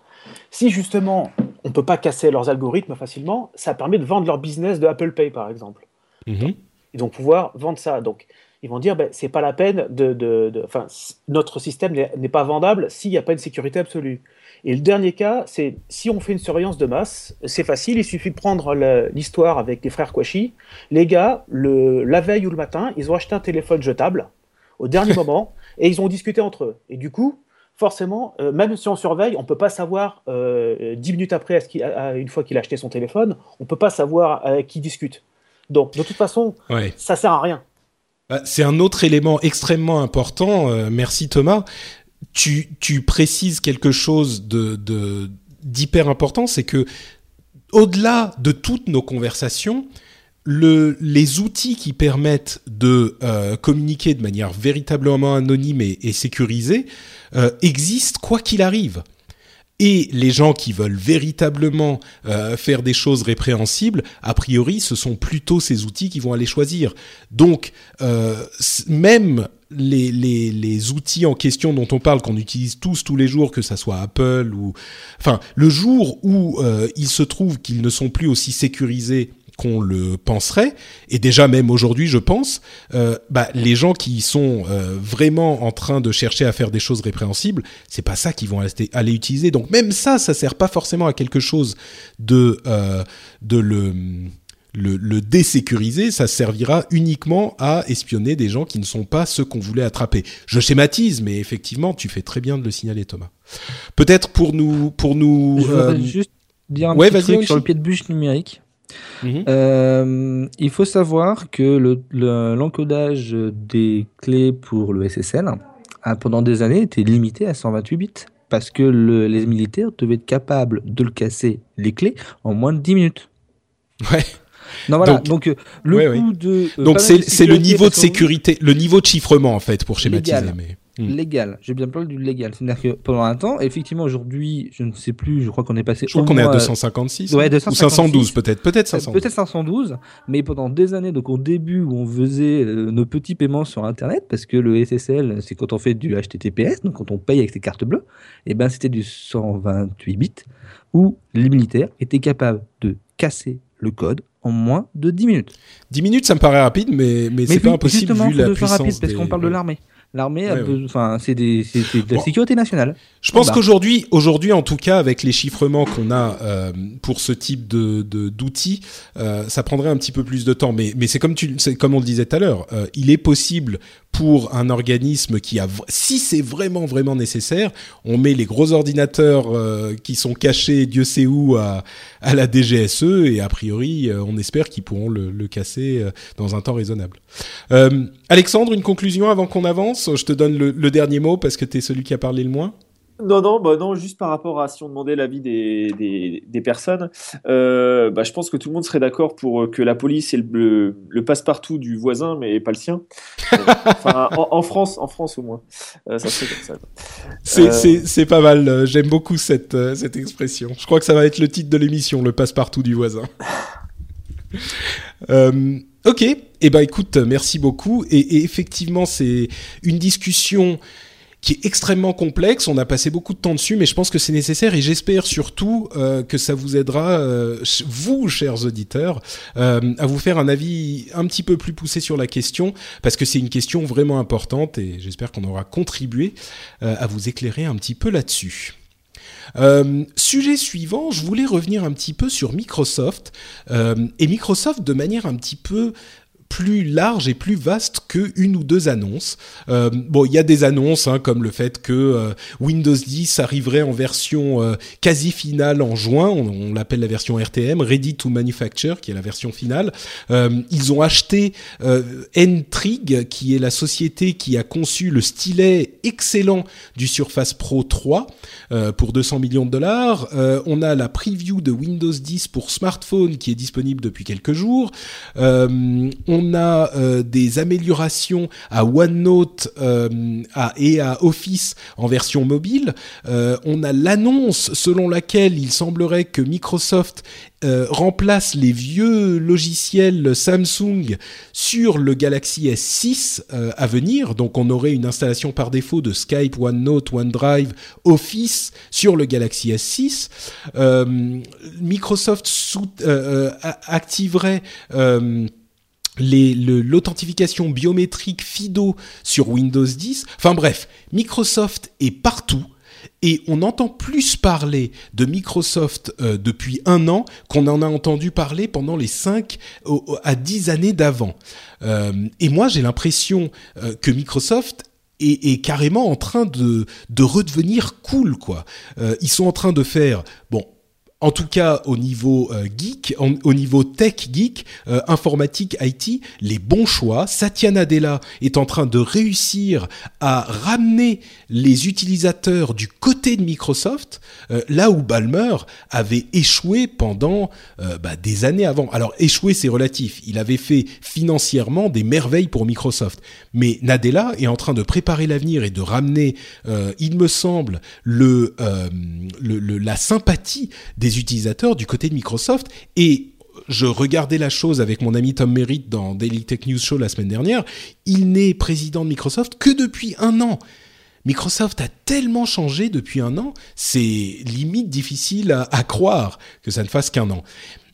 Si justement on ne peut pas casser leurs algorithmes facilement, ça permet de vendre leur business de Apple Pay par exemple. Mhm. Ils vont pouvoir vendre ça. Donc, ils vont dire, ben, c'est pas la peine de, de, enfin, notre système n'est pas vendable s'il n'y a pas une sécurité absolue. Et le dernier cas, c'est si on fait une surveillance de masse, c'est facile, il suffit de prendre l'histoire avec les frères Kouachi. Les gars, le, la veille ou le matin, ils ont acheté un téléphone jetable au dernier moment et ils ont discuté entre eux. Et du coup, forcément, euh, même si on surveille, on peut pas savoir euh, dix minutes après, une fois qu'il a acheté son téléphone, on peut pas savoir avec qui discute. Donc, de toute façon, ça sert à rien. Bah, c'est un autre élément extrêmement important. Euh, merci Thomas. Tu, précises quelque chose de d'hyper important, c'est que au-delà de toutes nos conversations, les outils qui permettent de euh, communiquer de manière véritablement anonyme et, sécurisée euh, existent quoi qu'il arrive et les gens qui veulent véritablement euh, faire des choses répréhensibles, a priori, ce sont plutôt ces outils qui vont aller choisir. Donc, euh, même les, les, les, outils en question dont on parle, qu'on utilise tous tous les jours, que ça soit Apple ou... Enfin, le jour où euh, il se trouve qu'ils ne sont plus aussi sécurisés qu'on le penserait, et déjà même aujourd'hui, je pense, euh, bah, les gens qui sont euh, vraiment en train de chercher à faire des choses répréhensibles, c'est pas ça qu'ils vont aller, utiliser. Donc même ça, ça sert pas forcément à quelque chose de euh, de le le, le, désécuriser, ça servira uniquement à espionner des gens qui ne sont pas ceux qu'on voulait attraper. Je schématise, mais effectivement, tu fais très bien de le signaler, Thomas. Peut-être pour nous, pour nous. Je voudrais juste dire un petit truc sur le pied de bûche numérique. Mhm. Euh, il faut savoir que l'encodage des clés pour le SSL a pendant des années été limité à 128 bits parce que les militaires devaient être capables de le casser les clés en moins de 10 minutes. Ouais. Non voilà, donc, euh, le coût de euh, Donc c'est le niveau de sécurité, le niveau de chiffrement en fait pour schématiser mais Hmm. légal. J'ai bien parlé du légal. C'est-à-dire que pendant un temps, effectivement, aujourd'hui, je ne sais plus, je crois qu'on est passé. Je crois qu'on est à 256. Ouais, 256. Ou 512 peut-être. Peut-être 512. Peut-être 512. Mais pendant des années, donc au début où on faisait euh, nos petits paiements sur Internet, parce que le SSL, c'est quand on fait du HTTPS, donc quand on paye avec ses cartes bleues, et eh ben c'était du 128 bits, où les militaires étaient capables de casser le code en moins de 10 minutes. 10 minutes, ça me paraît rapide, mais, mais, c'est pas impossible vu la puissance. rapide, parce qu'on parle de l'armée. L'armée a enfin, c'est de la sécurité nationale. Je pense qu'aujourd'hui, aujourd'hui, en tout cas, avec les chiffrements qu'on a euh, pour ce type de d'outils, euh, ça prendrait un petit peu plus de temps. Mais mais c'est comme tu, comme on le disait tout à l'heure, euh, il est possible pour un organisme qui a, si c'est vraiment vraiment nécessaire, on met les gros ordinateurs qui sont cachés, Dieu sait où, à, à la DGSE et a priori, on espère qu'ils pourront le, le casser dans un temps raisonnable. Alexandre, une conclusion avant qu'on avance? Je te donne le, dernier mot parce que tu es celui qui a parlé le moins. Non, non, bah non, juste par rapport à si on demandait l'avis des, des, personnes, euh, bah, je pense que tout le monde serait d'accord pour que la police ait le, le, passe-partout du voisin, mais pas le sien. enfin, en, France, en France au moins. Euh, ça serait comme ça. C'est pas mal, j'aime beaucoup cette, euh, cette expression. Je crois que ça va être le titre de l'émission, le passe-partout du voisin. Ok, et eh ben écoute, merci beaucoup. Et, effectivement, c'est une discussion qui est extrêmement complexe. On a passé beaucoup de temps dessus, mais je pense que c'est nécessaire et j'espère surtout euh, que ça vous aidera, euh, vous, chers auditeurs, euh, à vous faire un avis un petit peu plus poussé sur la question, parce que c'est une question vraiment importante et j'espère qu'on aura contribué à vous éclairer un petit peu là-dessus. Sujet suivant, je voulais revenir un petit peu sur Microsoft et Microsoft de manière un petit peu plus large et plus vaste que une ou deux annonces. Euh, bon, il y a des annonces hein, comme le fait que euh, Windows 10 arriverait en version euh, quasi finale en juin. On, l'appelle la version RTM, Ready to Manufacture, qui est la version finale. ils ont acheté N-Trig, qui est la société qui a conçu le stylet excellent du Surface Pro 3 pour 200 millions de dollars. on a la preview de Windows 10 pour smartphone qui est disponible depuis quelques jours. On a euh, des améliorations à OneNote euh, et à Office en version mobile. Euh, on a l'annonce selon laquelle il semblerait que Microsoft remplace les vieux logiciels Samsung sur le Galaxy S6 à venir. Donc on aurait une installation par défaut de Skype, OneNote, OneDrive, Office sur le Galaxy S6. Microsoft activerait l'authentification biométrique FIDO sur Windows 10. Enfin bref, Microsoft est partout. Et on entend plus parler de Microsoft euh, depuis un an qu'on en a entendu parler pendant les 5 à 10 années d'avant. Euh, et moi, j'ai l'impression euh, que Microsoft est, carrément en train de, de redevenir cool, quoi. ils sont en train de faire, bon, en tout cas au niveau euh, geek, au niveau tech geek, euh, informatique, IT, les bons choix. Satya Nadella est en train de réussir à ramener les utilisateurs du côté de Microsoft, euh, là où Balmer avait échoué pendant bah, des années avant. Alors échoué, c'est relatif. Il avait fait financièrement des merveilles pour Microsoft, mais Nadella est en train de préparer l'avenir et de ramener, il me semble, le, le la sympathie des utilisateurs du côté de Microsoft et je regardais la chose avec mon ami Tom Merritt dans Daily Tech News Show la semaine dernière, il n'est président de Microsoft que depuis un an. Microsoft a tellement changé depuis un an, c'est limite difficile à, croire que ça ne fasse qu'un an.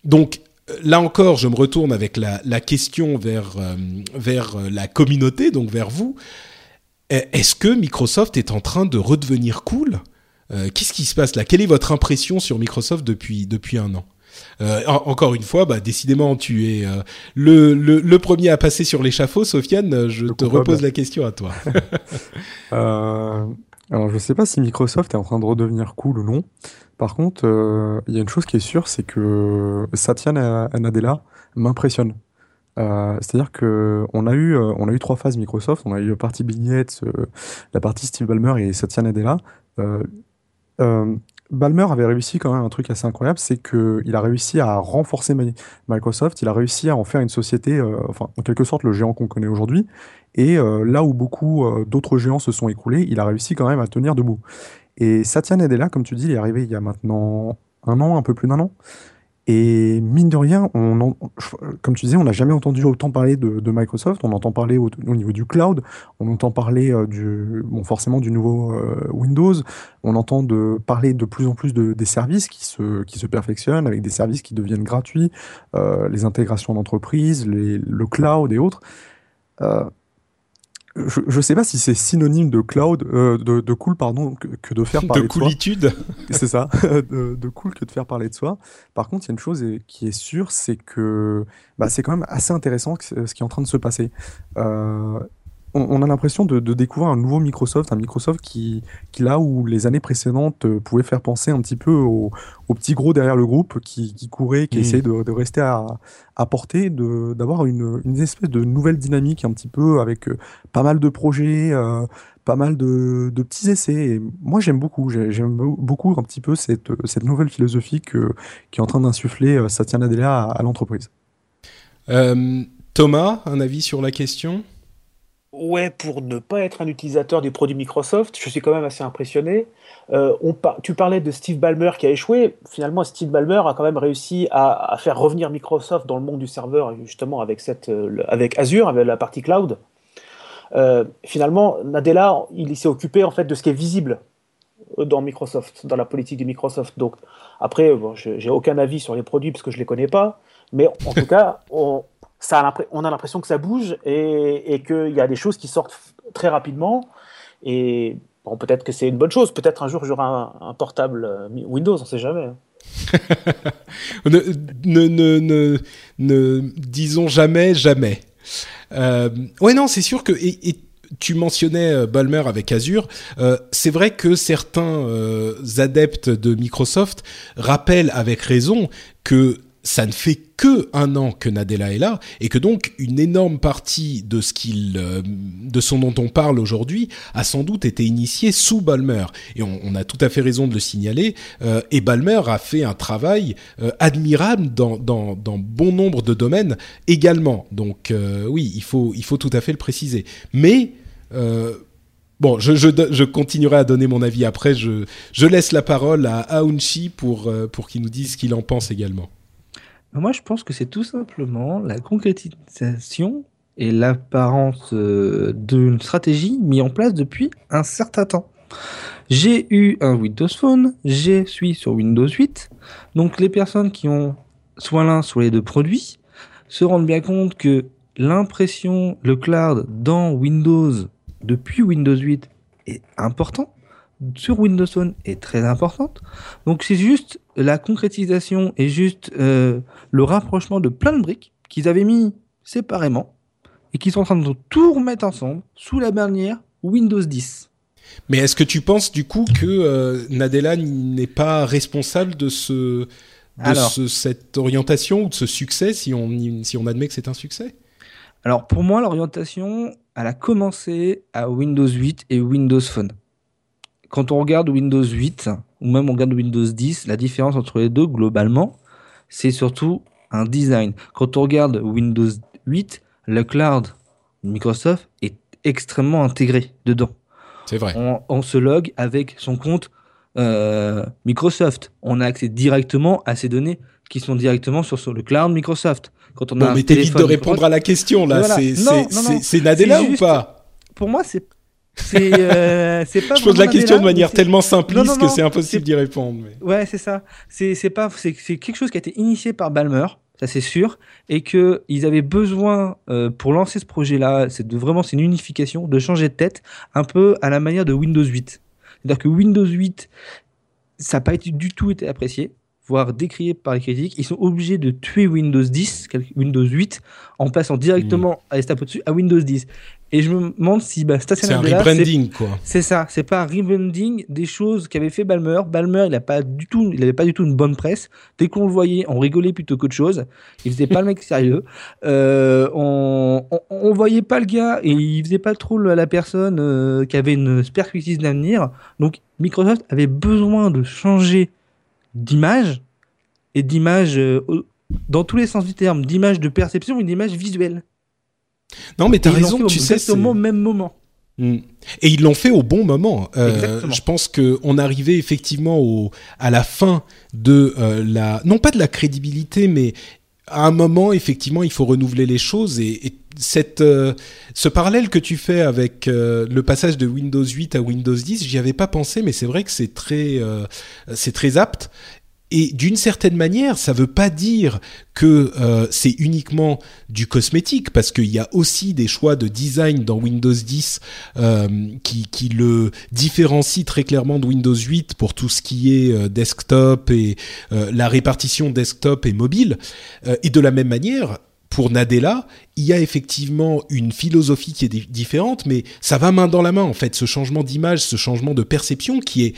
Donc là encore, je me retourne avec la, question vers, euh, vers euh, la communauté, donc vers vous. Est-ce que Microsoft est en train de redevenir cool? Euh, qu'est-ce qui se passe là? Quelle est votre impression sur Microsoft depuis, depuis un an? Euh, encore une fois, bah, décidément, tu es euh, le, le, premier à passer sur l'échafaud. Sofiane, je te repose la question à toi. alors, je ne sais pas si Microsoft est en train de redevenir cool ou non. Par contre, il y a une chose qui est sûre, c'est que Satya Nadella m'impressionne. C'est-à-dire que on a eu on a eu trois phases Microsoft. On a eu la partie Bill Gates, la partie Steve Ballmer et Satya Nadella. Euh, Balmer avait réussi quand même un truc assez incroyable, c'est qu'il a réussi à renforcer Microsoft, il a réussi à en faire une société, euh, enfin en quelque sorte le géant qu'on connaît aujourd'hui, et euh, là où beaucoup d'autres géants se sont écroulés, il a réussi quand même à tenir debout. Et Satya Nadella, comme tu dis, il est arrivé il y a maintenant un an, un peu plus d'un an. Et mine de rien, comme tu disais, on n'a jamais entendu autant parler de, Microsoft. On entend parler au, niveau du cloud, on entend parler euh, du, bon, forcément du nouveau euh, Windows. On entend parler de plus en plus de, des services qui se, qui se perfectionnent, avec des services qui deviennent gratuits, euh, les intégrations d'entreprise, le cloud et autres. Je, je sais pas si c'est synonyme de cloud, euh, de, de, cool, pardon, que, de faire parler de, de coolitude. C'est ça, de, de, cool que de faire parler de soi. Par contre, il y a une chose qui est sûre, c'est que bah, c'est quand même assez intéressant ce qui est en train de se passer. Euh, on, a l'impression de, découvrir un nouveau Microsoft, un Microsoft qui, qui là où les années précédentes euh, pouvaient faire penser un petit peu aux au petits gros derrière le groupe qui, qui couraient, qui mmh. essayaient de, rester à, à portée, d'avoir une, une, espèce de nouvelle dynamique un petit peu avec euh, pas mal de projets, euh, pas mal de, de, petits essais. Et moi j'aime beaucoup, j'aime beaucoup un petit peu cette, cette nouvelle philosophie que, qui est en train d'insuffler Satya Nadella à, à l'entreprise. Thomas, un avis sur la question? Ouais, pour ne pas être un utilisateur des produits Microsoft, je suis quand même assez impressionné. Euh, tu parlais de Steve Ballmer qui a échoué. Finalement, Steve Ballmer a quand même réussi à, faire revenir Microsoft dans le monde du serveur, justement avec, euh, Azure, avec la partie cloud. Euh, finalement, Nadella, il s'est occupé en fait de ce qui est visible dans Microsoft, dans la politique de Microsoft. Donc, après, j'ai aucun avis sur les produits parce que je les connais pas, mais en tout cas, on, on a l'impression que ça bouge et, qu'il y a des choses qui sortent très rapidement. Et bon, peut-être que c'est une bonne chose. Peut-être un jour j'aurai un, portable euh, Windows, on ne sait jamais. Hein. ne, ne, disons jamais, jamais. Euh, ouais, non, c'est sûr que. Et, tu mentionnais euh, Balmer avec Azure. Euh, c'est vrai que certains adeptes de Microsoft rappellent avec raison que ça ne fait que un an que Nadella est là et que donc une énorme partie de ce qu'il, euh, de son dont on parle aujourd'hui, a sans doute été initiée sous Balmer. Et on, a tout à fait raison de le signaler. Euh, et Balmer a fait un travail euh, admirable dans, dans, dans, bon nombre de domaines également. Donc oui, il faut, il faut tout à fait le préciser. Mais Bon, je, je, continuerai à donner mon avis après. Je, je laisse la parole à Aounchi pour, pour qu'il nous dise ce qu'il en pense également. Moi, je pense que c'est tout simplement la concrétisation et l'apparence euh, d'une stratégie mise en place depuis un certain temps. J'ai eu un Windows Phone, je suis sur Windows 8, donc les personnes qui ont soit l'un, soit les deux produits se rendent bien compte que l'impression, le cloud dans Windows depuis Windows 8 est important sur Windows Phone est très importante. Donc c'est juste la concrétisation et juste euh, le rapprochement de plein de briques qu'ils avaient mis séparément et qui sont en train de tout remettre ensemble sous la bannière Windows 10. Mais est-ce que tu penses du coup que euh, Nadella n'est pas responsable de ce de cette orientation ou de ce succès si on si on admet que c'est un succès? Alors pour moi l'orientation elle a commencé à Windows 8 et Windows Phone. Quand on regarde Windows 8 ou même on regarde Windows 10, la différence entre les deux globalement, c'est surtout un design. Quand on regarde Windows 8, le cloud Microsoft est extrêmement intégré dedans. C'est vrai. On, se log avec son compte euh, Microsoft. On a accès directement à ces données qui sont directement sur, sur le cloud Microsoft. Quand on a mais t'évites de répondre à la question là. C'est Nadella ou pas? Pour moi, c'est c'est euh, pas. Je pose la question de manière tellement simpliste que c'est impossible d'y répondre. Mais... Ouais, c'est ça. C'est pas. C'est quelque chose qui a été initié par Balmer, ça c'est sûr, et que ils avaient besoin euh, pour lancer ce projet-là, c'est de vraiment c'est une unification, de changer de tête, un peu à la manière de Windows 8. C'est-à-dire que Windows 8, ça n'a pas été, du tout été apprécié voire décrié par les critiques, ils sont obligés de tuer Windows 10, Windows 8, en passant directement mmh. à dessus à Windows 10. Et je me demande si bah, C'est un rebranding, quoi. C'est ça, c'est pas un rebranding des choses qu'avait fait Balmer. Balmer, il a pas du tout, il avait pas du tout une bonne presse. Dès qu'on le voyait, on rigolait plutôt qu'autre chose. Il faisait pas le mec sérieux. Euh, on, on, voyait pas le gars et il faisait pas trop la personne euh, qui avait une perspective d'avenir. Donc Microsoft avait besoin de changer d'image et d'image euh, dans tous les sens du terme, d'image de perception et d'image visuelle. Non, mais tu as raison, tu sais. au même moment. Hmm. Et ils l'ont fait au bon moment. Euh, je pense que on arrivait effectivement au, à la fin de euh, la, non pas de la crédibilité, mais à un moment, effectivement, il faut renouveler les choses et, euh, ce parallèle que tu fais avec le passage de Windows 8 à Windows 10, j'y avais pas pensé, mais c'est vrai que c'est très, c'est très apte. et d'une certaine manière, ça veut pas dire que euh, c'est uniquement du cosmétique, parce qu'il y a aussi des choix de design dans Windows 10 euh, qui, qui, le différencient très clairement de Windows 8 pour tout ce qui est euh, desktop et euh, la répartition desktop et mobile. Euh, et de la même manière, pour Nadella, il y a effectivement une philosophie qui est différente, mais ça va main dans la main en fait, ce changement d'image, ce changement de perception qui est...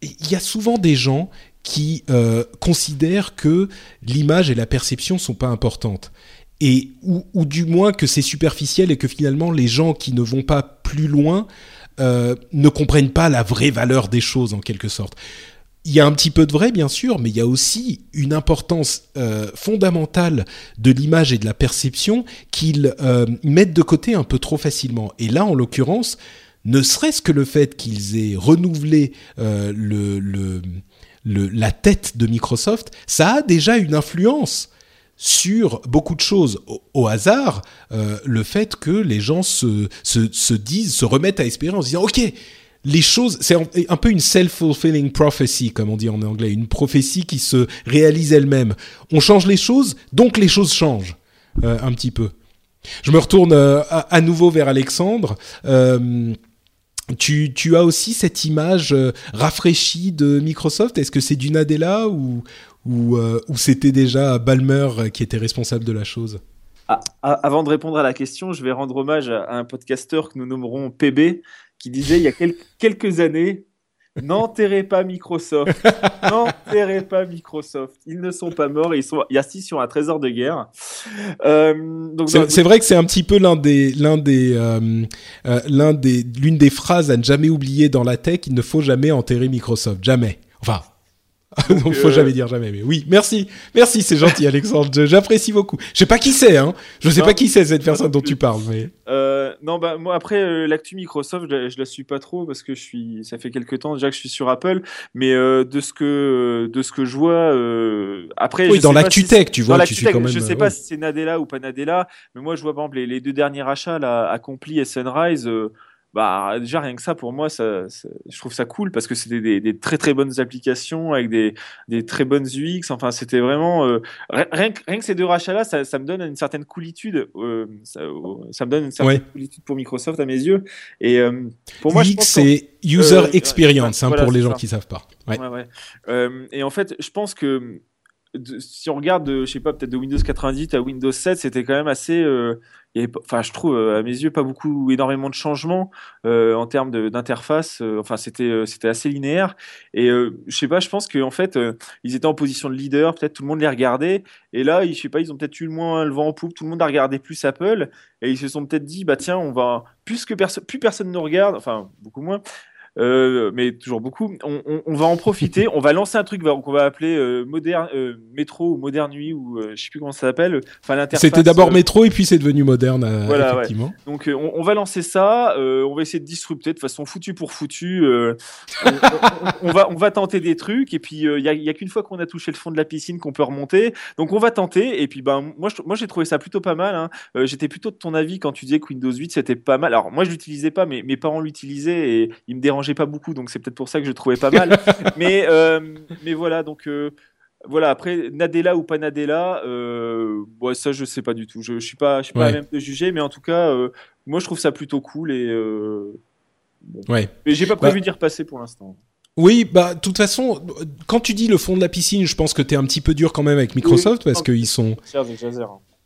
Il y a souvent des gens qui euh, considèrent que l'image et la perception sont pas importantes et ou, du moins que c'est superficiel et que finalement les gens qui ne vont pas plus loin euh, ne comprennent pas la vraie valeur des choses en quelque sorte. Il y a un petit peu de vrai bien sûr, mais il y a aussi une importance euh, fondamentale de l'image et de la perception qu'ils euh, mettent de côté un peu trop facilement. Et là, en l'occurrence, ne serait-ce que le fait qu'ils aient renouvelé euh, la tête de Microsoft, ça a déjà une influence sur beaucoup de choses au, hasard, le fait que les gens se, disent, se remettent à espérer en se disant, OK, les choses, c'est un peu une self-fulfilling prophecy, comme on dit en anglais, une prophétie qui se réalise elle-même. On change les choses, donc les choses changent euh, un petit peu. Je me retourne euh, à, nouveau vers Alexandre. Euh, tu, tu, as aussi cette image rafraîchie de Microsoft. Est-ce que c'est du Nadella ou, ou c'était déjà Balmer qui était responsable de la chose? Ah, Avant de répondre à la question, je vais rendre hommage à un podcasteur que nous nommerons PB qui disait il y a quel quelques années N'enterrez pas Microsoft. N'enterrez pas Microsoft. Ils ne sont pas morts. Ils sont assis sur un trésor de guerre. Euh, c'est vrai que c'est un petit peu l'un des, l'un des, euh, euh, l'un des, l'une des phrases à ne jamais oublier dans la tech. Il ne faut jamais enterrer Microsoft. Jamais. Enfin, Donc, faut euh... jamais dire jamais. Mais oui, merci, merci, c'est gentil, Alexandre. J'apprécie beaucoup. Je sais pas qui c'est, hein. Je sais non, pas qui c'est cette personne dont tu parles, mais. Euh, non, bah moi après euh, l'actu Microsoft, je la, je la, suis pas trop parce que je suis, ça fait quelques temps déjà que je suis sur Apple, mais euh, de ce que de ce que je vois, euh, après. Oui, dans l'actu si tech, tu vois, tu suis quand même. Je sais pas si c'est Nadella ou pas Nadella, mais moi je vois par exemple les, les deux derniers achats là, Accompli et Sunrise bah déjà rien que ça pour moi ça, ça je trouve ça cool parce que c'était des, des, très très bonnes applications avec des, des très bonnes UX enfin c'était vraiment euh, rien, que, rien que ces deux rachats là ça, ça me donne une certaine coolitude euh, ça, me donne une certaine ouais. coolitude pour Microsoft à mes yeux et euh, pour moi UX c'est user experience hein, pour les gens ça. qui savent pas ouais. Ouais, et en fait je pense que si on regarde, de, je sais pas, peut-être de Windows 98 à Windows 7, c'était quand même assez. Euh, enfin, je trouve à mes yeux pas beaucoup, énormément de changements euh, en termes d'interface. Euh, enfin, c'était c'était assez linéaire. Et je sais pas, je pense qu'en fait, ils étaient en position de leader. Peut-être tout le monde les regardait. Et là, je sais pas, ils ont peut-être eu le moins le vent en poupe. Tout le monde a regardé plus Apple. Et ils se sont peut-être dit, bah tiens, on va plus personne, plus personne nous regarde. Enfin, beaucoup moins euh, mais toujours beaucoup. On, on, on, va en profiter. on va lancer un truc qu'on va appeler euh, moderne euh, métro ou moderne nuit ou je sais plus comment ça s'appelle. Enfin l'interface. C'était d'abord métro et puis c'est devenu moderne. Voilà, effectivement. Ouais. Donc on, on, va lancer ça. on va essayer de disrupter de façon foutu pour foutu. on, va on va tenter des trucs et puis il y a, y a qu'une fois qu'on a touché le fond de la piscine qu'on peut remonter. Donc on va tenter et puis ben moi je, moi j'ai trouvé ça plutôt pas mal. Hein. J'étais plutôt de ton avis quand tu disais que Windows 8 c'était pas mal. Alors moi je l'utilisais pas mais mes parents l'utilisaient et ils me dérangeaient pas beaucoup, donc c'est peut-être pour ça que je trouvais pas mal. mais, euh, mais voilà, donc euh, voilà. Après, Nadella ou pas Nadella, euh, bon, ça je sais pas du tout. Je, je suis pas, je suis pas ouais. même de juger, mais en tout cas, euh, moi je trouve ça plutôt cool et. Bon. Ouais. Mais j'ai pas prévu bah... d'y repasser pour l'instant. Oui, bah, de toute façon, quand tu dis le fond de la piscine, je pense que tu es un petit peu dur quand même avec Microsoft oui, parce qu'ils sont.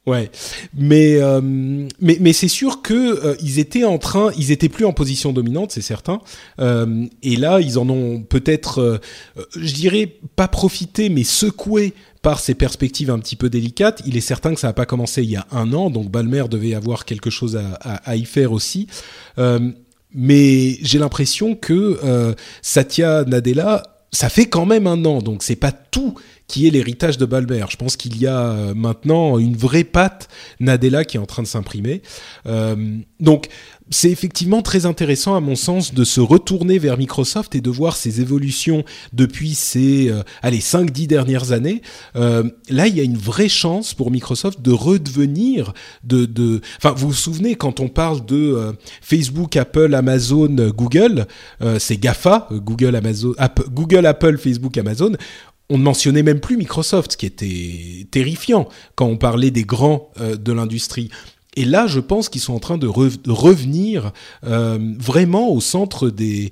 Ouais, mais euh, mais mais c'est sûr que euh, ils étaient en train, ils étaient plus en position dominante, c'est certain. Euh, et là, ils en ont peut-être, euh, je dirais pas profité, mais secoué par ces perspectives un petit peu délicates. Il est certain que ça n'a pas commencé il y a un an, donc Balmer devait avoir quelque chose à, à, y faire aussi. Mais j'ai l'impression que Satya Nadella, ça fait quand même un an, donc c'est pas tout qui est l'héritage de Balmer. Je pense qu'il y a euh, maintenant une vraie patte Nadella qui est en train de s'imprimer. Euh, donc c'est effectivement très intéressant à mon sens de se retourner vers Microsoft et de voir ses évolutions depuis ces euh, allez 5 10 dernières années. Euh, là, il y a une vraie chance pour Microsoft de redevenir de enfin vous vous souvenez quand on parle de euh, Facebook, Apple, Amazon, Google, c'est GAFA, Google, Amazon, Google, Apple, Facebook, Amazon on ne mentionnait même plus Microsoft, ce qui était terrifiant quand on parlait des grands de l'industrie. Et là, je pense qu'ils sont en train de, revenir euh, vraiment au centre de,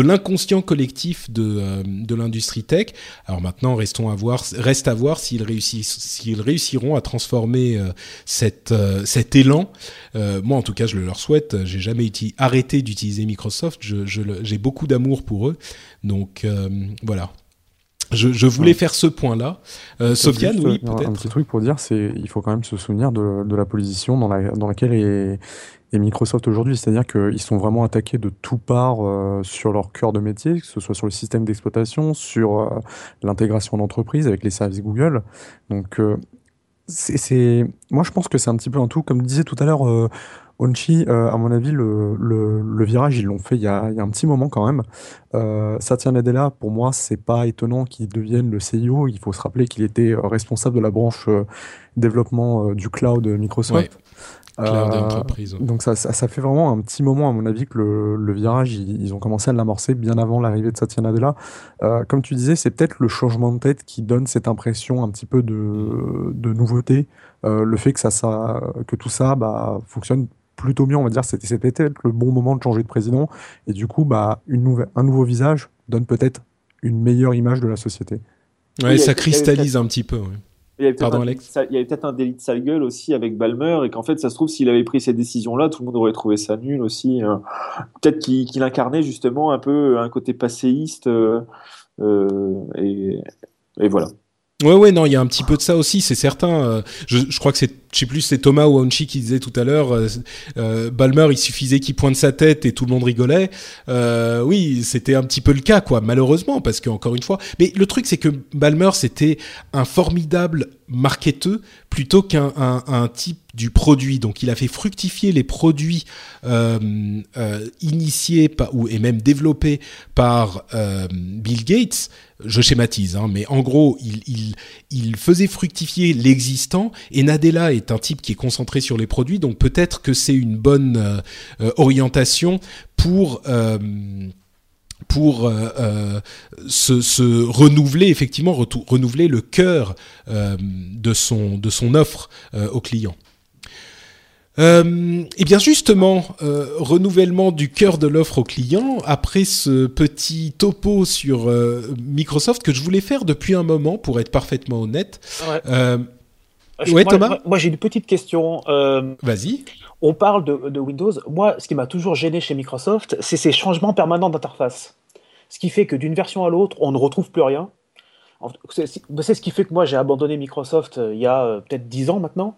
l'inconscient collectif de, euh, de l'industrie tech. Alors maintenant, restons à voir, reste à voir s'ils réussiront à transformer euh, cet élan. moi, en tout cas, je le leur souhaite. J'ai jamais arrêté d'utiliser Microsoft. J'ai beaucoup d'amour pour eux. Donc voilà. Je, je, voulais faire ce point-là. Euh, Sofiane, oui, peut-être. Un petit truc pour dire, c'est il faut quand même se souvenir de, de la position dans, la, dans laquelle est, est Microsoft aujourd'hui. C'est-à-dire qu'ils sont vraiment attaqués de tout part euh, sur leur cœur de métier, que ce soit sur le système d'exploitation, sur euh, l'intégration d'entreprise avec les services Google. Donc, euh, c'est, moi, je pense que c'est un petit peu un tout. Comme disait tout à l'heure Onchi, euh, à mon avis, le, le, le virage, ils l'ont fait il y, a, il y, a, un petit moment quand même. Euh, Satya Nadella, pour moi, c'est pas étonnant qu'il devienne le CEO. Il faut se rappeler qu'il était euh, responsable de la branche euh, développement du cloud Microsoft. Cloud entreprise. Donc ça, ça, ça, fait vraiment un petit moment, à mon avis, que le, le virage, ils, ils, ont commencé à l'amorcer bien avant l'arrivée de Satya Nadella. comme tu disais, c'est peut-être le changement de tête qui donne cette impression un petit peu de, de nouveauté. le fait que, ça, ça, que tout ça bah, fonctionne plutôt mieux, on va dire, c'était peut-être le bon moment de changer de président. Et du coup, bah, une nouvelle, un nouveau visage donne peut-être une meilleure image de la société. Ouais, ça cristallise un petit peu. Ouais. Il y avait Pardon, Alex Il y avait peut-être un délit de sale gueule aussi avec Balmer, et qu'en fait, ça se trouve, s'il avait pris ces décisions-là, tout le monde aurait trouvé ça nul aussi. Hein. Peut-être qu'il incarnait justement un peu un côté passéiste, euh, euh, et, et voilà. Ouais, ouais, non, il y a un petit peu de ça aussi, c'est certain. Euh, je, je, crois que c'est, je sais plus, c'est Thomas ou Onchi qui disait tout à l'heure, euh, euh, Balmer, il suffisait qu'il pointe sa tête et tout le monde rigolait. Euh, oui, c'était un petit peu le cas, quoi, malheureusement, parce que encore une fois. Mais le truc, c'est que Balmer, c'était un formidable marketeux plutôt qu'un un, type du produit. Donc, il a fait fructifier les produits initiés ou et même développés par Bill Gates. Je schématise, hein, mais en gros, il, il, il faisait fructifier l'existant. Et Nadella est un type qui est concentré sur les produits, donc peut-être que c'est une bonne euh, euh, orientation pour euh, pour euh, euh, se, se, renouveler effectivement renouveler le cœur euh, de son de son offre aux clients. Et bien justement, renouvellement du cœur de l'offre aux clients, après ce petit topo sur Microsoft que je voulais faire depuis un moment, pour être parfaitement honnête. Ouais, euh, moi, Thomas Moi, moi j'ai une petite question. Vas-y. On parle de, de, Windows. Moi, ce qui m'a toujours gêné chez Microsoft, c'est ces changements permanents d'interface. Ce qui fait que d'une version à l'autre, on ne retrouve plus rien. C'est ce qui fait que moi, j'ai abandonné Microsoft il y a peut-être 10 ans maintenant.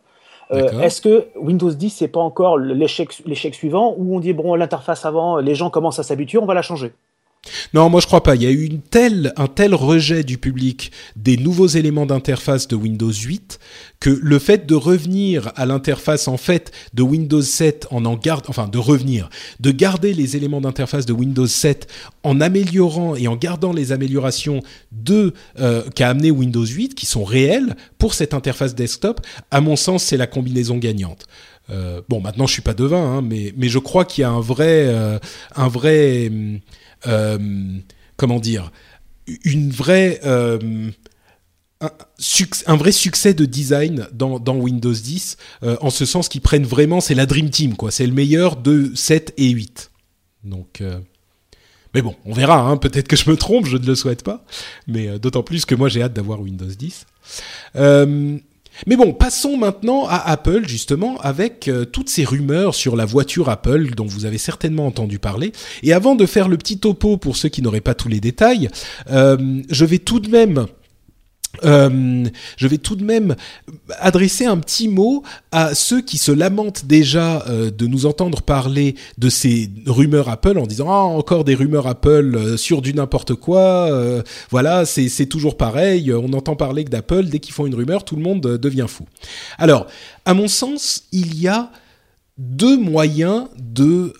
Euh, Est-ce que Windows 10 c'est pas encore l'échec suivant où on dit bon l'interface avant les gens commencent à s'habituer on va la changer? Non, moi je crois pas. Il y a eu un tel rejet du public des nouveaux éléments d'interface de Windows 8 que le fait de revenir à l'interface en fait de Windows 7 en en garde, enfin de revenir, de garder les éléments d'interface de Windows 7 en améliorant et en gardant les améliorations de euh, qu'a amené Windows 8 qui sont réelles pour cette interface desktop, à mon sens c'est la combinaison gagnante. Euh, bon, maintenant je suis pas devin, hein, mais je crois qu'il y a un vrai, euh, euh, comment dire, une vraie euh, un, vrai succès de design dans, Windows 10, euh, en ce sens qu'ils prennent vraiment, c'est la Dream Team, quoi. C'est le meilleur de 7 et 8. Donc, euh, mais bon, on verra, hein. peut-être que je me trompe, je ne le souhaite pas, mais euh, d'autant plus que moi j'ai hâte d'avoir Windows 10. Mais bon, passons maintenant à Apple, justement, avec euh, toutes ces rumeurs sur la voiture Apple dont vous avez certainement entendu parler. Et avant de faire le petit topo pour ceux qui n'auraient pas tous les détails, euh, je vais tout de même euh, je vais tout de même adresser un petit mot à ceux qui se lamentent déjà euh, de nous entendre parler de ces rumeurs Apple en disant ah encore des rumeurs Apple euh, sur du n'importe quoi voilà c'est toujours pareil on entend parler que d'Apple dès qu'ils font une rumeur tout le monde devient fou. Alors à mon sens il y a deux moyens de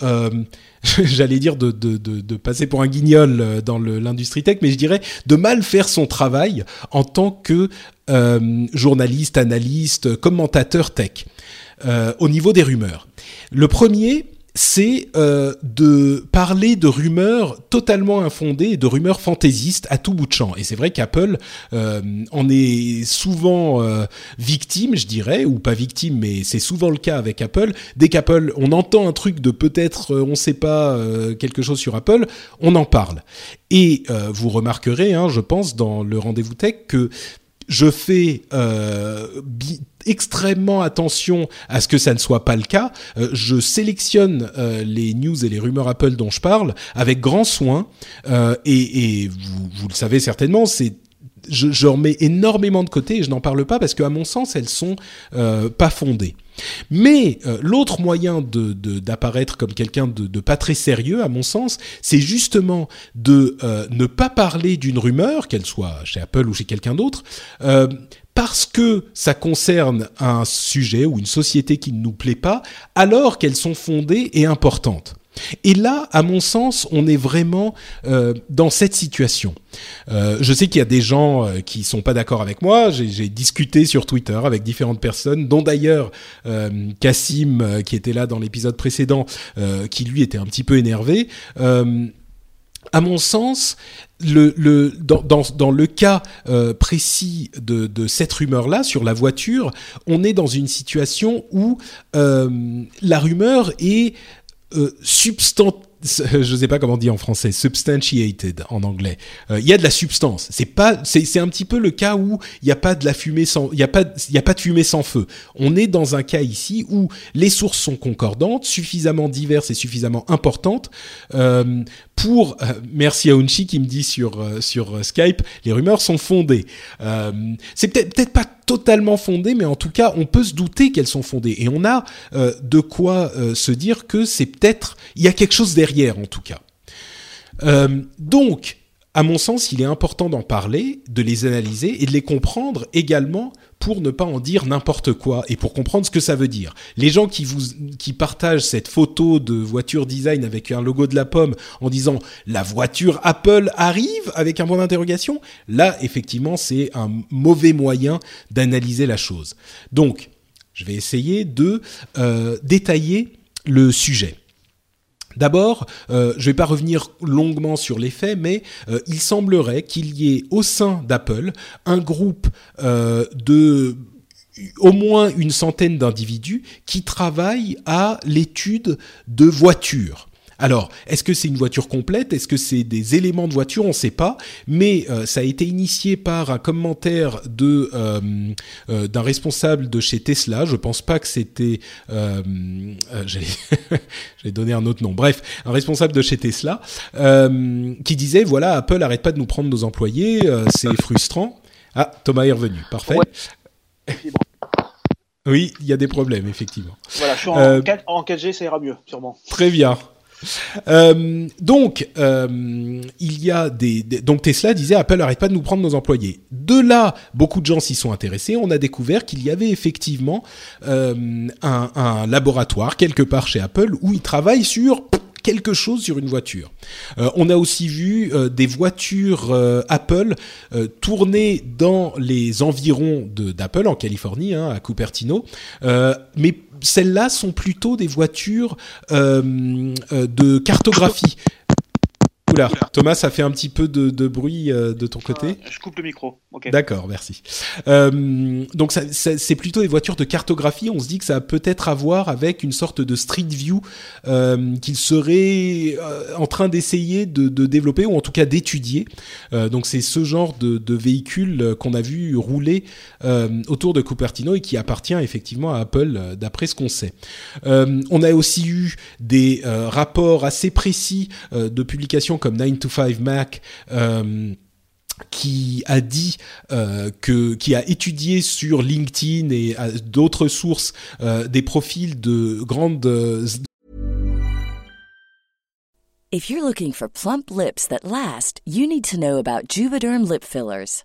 j'allais dire de, de, de, passer pour un guignol euh, dans l'industrie tech, mais je dirais de mal faire son travail en tant que euh, journaliste, analyste, commentateur tech, euh, au niveau des rumeurs. Le premier c'est euh, de parler de rumeurs totalement infondées, de rumeurs fantaisistes à tout bout de champ. Et c'est vrai qu'Apple euh, en est souvent euh, victime, je dirais, ou pas victime, mais c'est souvent le cas avec Apple. Dès qu'Apple, on entend un truc de peut-être, on ne sait pas quelque chose sur Apple, on en parle. Et vous remarquerez, hein, je pense, dans le rendez-vous tech, que je fais extrêmement attention à ce que ça ne soit pas le cas. Euh, je sélectionne euh, les news et les rumeurs Apple dont je parle avec grand soin. et, et vous, le savez certainement, c'est je, je remets énormément de côté et je n'en parle pas parce qu'à mon sens, elles sont pas fondées. Mais euh, l'autre moyen de, d'apparaître comme quelqu'un de, pas très sérieux, à mon sens, c'est justement de euh, ne pas parler d'une rumeur, qu'elle soit chez Apple ou chez quelqu'un d'autre, euh, parce que ça concerne un sujet ou une société qui ne nous plaît pas, alors qu'elles sont fondées et importantes. Et là, à mon sens, on est vraiment euh, dans cette situation. Euh, je sais qu'il y a des gens euh, qui sont pas d'accord avec moi. J'ai discuté sur Twitter avec différentes personnes, dont d'ailleurs Cassim, qui était là dans l'épisode précédent, qui lui était un petit peu énervé. À mon sens, dans, le cas précis de, cette rumeur-là sur la voiture, on est dans une situation où la rumeur est euh, substant je sais pas comment on en français, substantiated en anglais. Euh, il y a de la substance. C'est pas, c'est un petit peu le cas où il n'y a pas de la fumée sans, il y a pas, il y a pas de fumée sans feu. On est dans un cas ici où les sources sont concordantes, suffisamment diverses et suffisamment importantes euh, pour. Euh, merci à Unchi qui me dit sur euh, sur Skype, les rumeurs sont fondées. c'est peut-être peut-être pas totalement fondé, mais en tout cas, on peut se douter qu'elles sont fondées. Et on a de quoi se dire que c'est peut-être, il y a quelque chose derrière en tout cas. Euh, donc, à mon sens, il est important d'en parler, de les analyser et de les comprendre également pour ne pas en dire n'importe quoi et pour comprendre ce que ça veut dire. Les gens qui vous qui partagent cette photo de voiture design avec un logo de la pomme en disant la voiture Apple arrive avec un point d'interrogation, là effectivement, c'est un mauvais moyen d'analyser la chose. Donc, je vais essayer de euh, détailler le sujet. D'abord, euh, je ne vais pas revenir longuement sur les faits, mais euh, il semblerait qu'il y ait au sein d'Apple un groupe euh, de au moins une centaine d'individus qui travaillent à l'étude de voitures. Alors, est-ce que c'est une voiture complète? Est-ce que c'est des éléments de voiture? On ne sait pas. Mais euh, ça a été initié par un commentaire de euh, euh, d'un responsable de chez Tesla. Je pense pas que c'était. J'ai donné un autre nom. Bref, un responsable de chez Tesla qui disait voilà, Apple arrête pas de nous prendre nos employés. c'est frustrant. Ah, Thomas est revenu. Parfait. Oui, il y a des problèmes, effectivement. Voilà, je suis en, 4, en 4G, ça ira mieux, sûrement. Très bien. Euh, donc, euh, il y a des, donc Tesla disait Apple arrête pas de nous prendre nos employés. De là, beaucoup de gens s'y sont intéressés. On a découvert qu'il y avait effectivement euh, un, laboratoire quelque part chez Apple où ils travaillent sur quelque chose sur une voiture. On a aussi vu des voitures Apple tourner dans les environs d'Apple en Californie, hein, à Cupertino, mais celles-là sont plutôt des voitures de cartographie. Oula, Thomas, ça fait un petit peu de, bruit euh, de ton côté. je coupe le micro. D'accord, merci. Euh, donc c'est plutôt des voitures de cartographie. On se dit que ça a peut-être à voir avec une sorte de street view euh, qu'il serait en train d'essayer de, développer ou en tout cas d'étudier. donc c'est ce genre de, de véhicule qu'on a vu rouler autour de Cupertino et qui appartient effectivement à Apple d'après ce qu'on sait. on a aussi eu des rapports assez précis de publications comme 9 to 5 Mac euh, qui a dit euh, que qui a étudié sur LinkedIn et d'autres sources euh, des profils de grandes If you're looking for plump lips that last, you need to know about Juvederm lip fillers.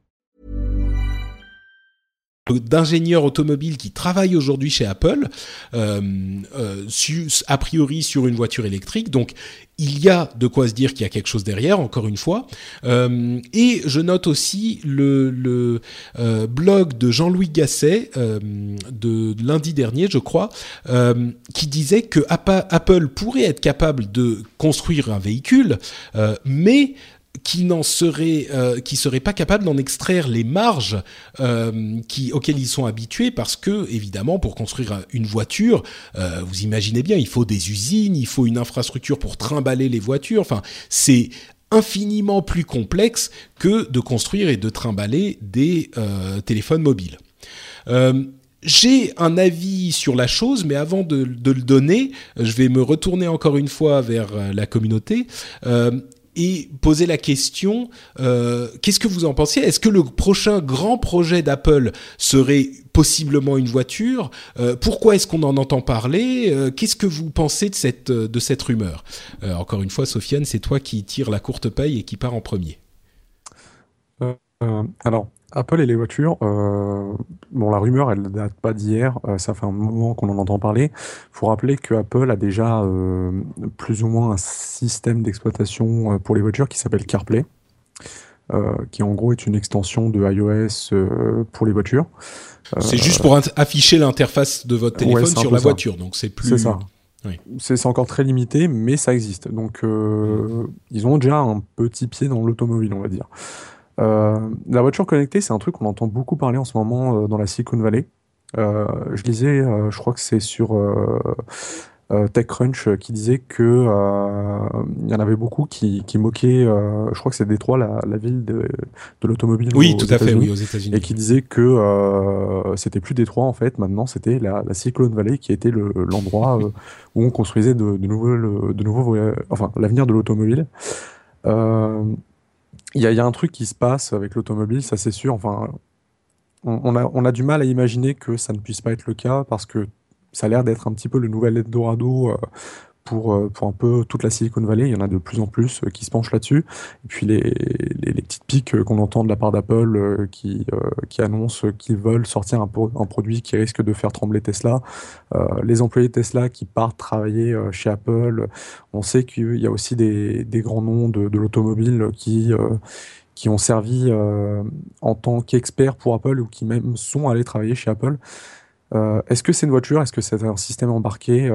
D'ingénieurs automobiles qui travaillent aujourd'hui chez Apple, euh, euh, a priori sur une voiture électrique. Donc, il y a de quoi se dire qu'il y a quelque chose derrière, encore une fois. Euh, et je note aussi le, blog de Jean-Louis Gasset de lundi dernier, je crois, qui disait que Apple pourrait être capable de construire un véhicule, mais qui n'en serait, euh, qui pas capable d'en extraire les marges euh, auxquelles ils sont habitués, parce que évidemment, pour construire une voiture, euh, vous imaginez bien, il faut des usines, il faut une infrastructure pour trimballer les voitures. Enfin, c'est infiniment plus complexe que de construire et de trimballer des euh, téléphones mobiles. J'ai un avis sur la chose, mais avant de, le donner, je vais me retourner encore une fois vers la communauté et poser la question euh, qu'est-ce que vous en pensez Est-ce que le prochain grand projet d'Apple serait possiblement une voiture? Euh, Pourquoi est-ce qu'on en entend parler? Euh, Qu'est-ce que vous pensez de cette de cette rumeur? Encore une fois, Sofiane, c'est toi qui tire la courte paille et qui part en premier. Alors, Apple et les voitures, euh, bon, la rumeur, elle ne date pas d'hier, euh, ça fait un moment qu'on en entend parler. faut rappeler que Apple a déjà euh, plus ou moins un système d'exploitation pour les voitures qui s'appelle CarPlay, qui en gros est une extension de iOS pour les voitures. c'est juste pour afficher l'interface de votre téléphone sur la ça. voiture, donc c'est plus. C'est ça. Oui. C'est encore très limité, mais ça existe. Donc, ils ont déjà un petit pied dans l'automobile, on va dire. Euh, la voiture connectée, c'est un truc qu'on entend beaucoup parler en ce moment euh, dans la Silicon Valley. Euh, je lisais, je crois que c'est sur TechCrunch qui disait que il y en avait beaucoup qui, qui moquaient. je crois que c'est Détroit, la, la ville de, de l'automobile. Oui, aux tout à fait, oui, aux États-Unis. et qui disait que c'était plus Détroit en fait, maintenant c'était la, la Silicon Valley qui était le- l'endroit où on construisait de, de nouveaux, de nouveaux enfin l'avenir de l'automobile. Euh, Il y, a, un truc qui se passe avec l'automobile, ça c'est sûr. Enfin, on, on a, on a du mal à imaginer que ça ne puisse pas être le cas parce que ça a l'air d'être un petit peu le nouvel Eldorado euh, pour, euh, pour un peu toute la Silicon Valley. Il y en a de plus en plus euh, qui se penchent là-dessus. Et puis les, petites piques euh, qu'on entend de la part d'Apple qui, qui annoncent qu'ils veulent sortir un, pro- un produit qui risque de faire trembler Tesla. Les employés de Tesla qui partent travailler chez Apple. On sait qu'il y a aussi des, grands noms de, l'automobile qui, qui ont servi en tant qu'experts pour Apple ou qui même sont allés travailler chez Apple. Est-ce que c'est une voiture? Est-ce que c'est un système embarqué?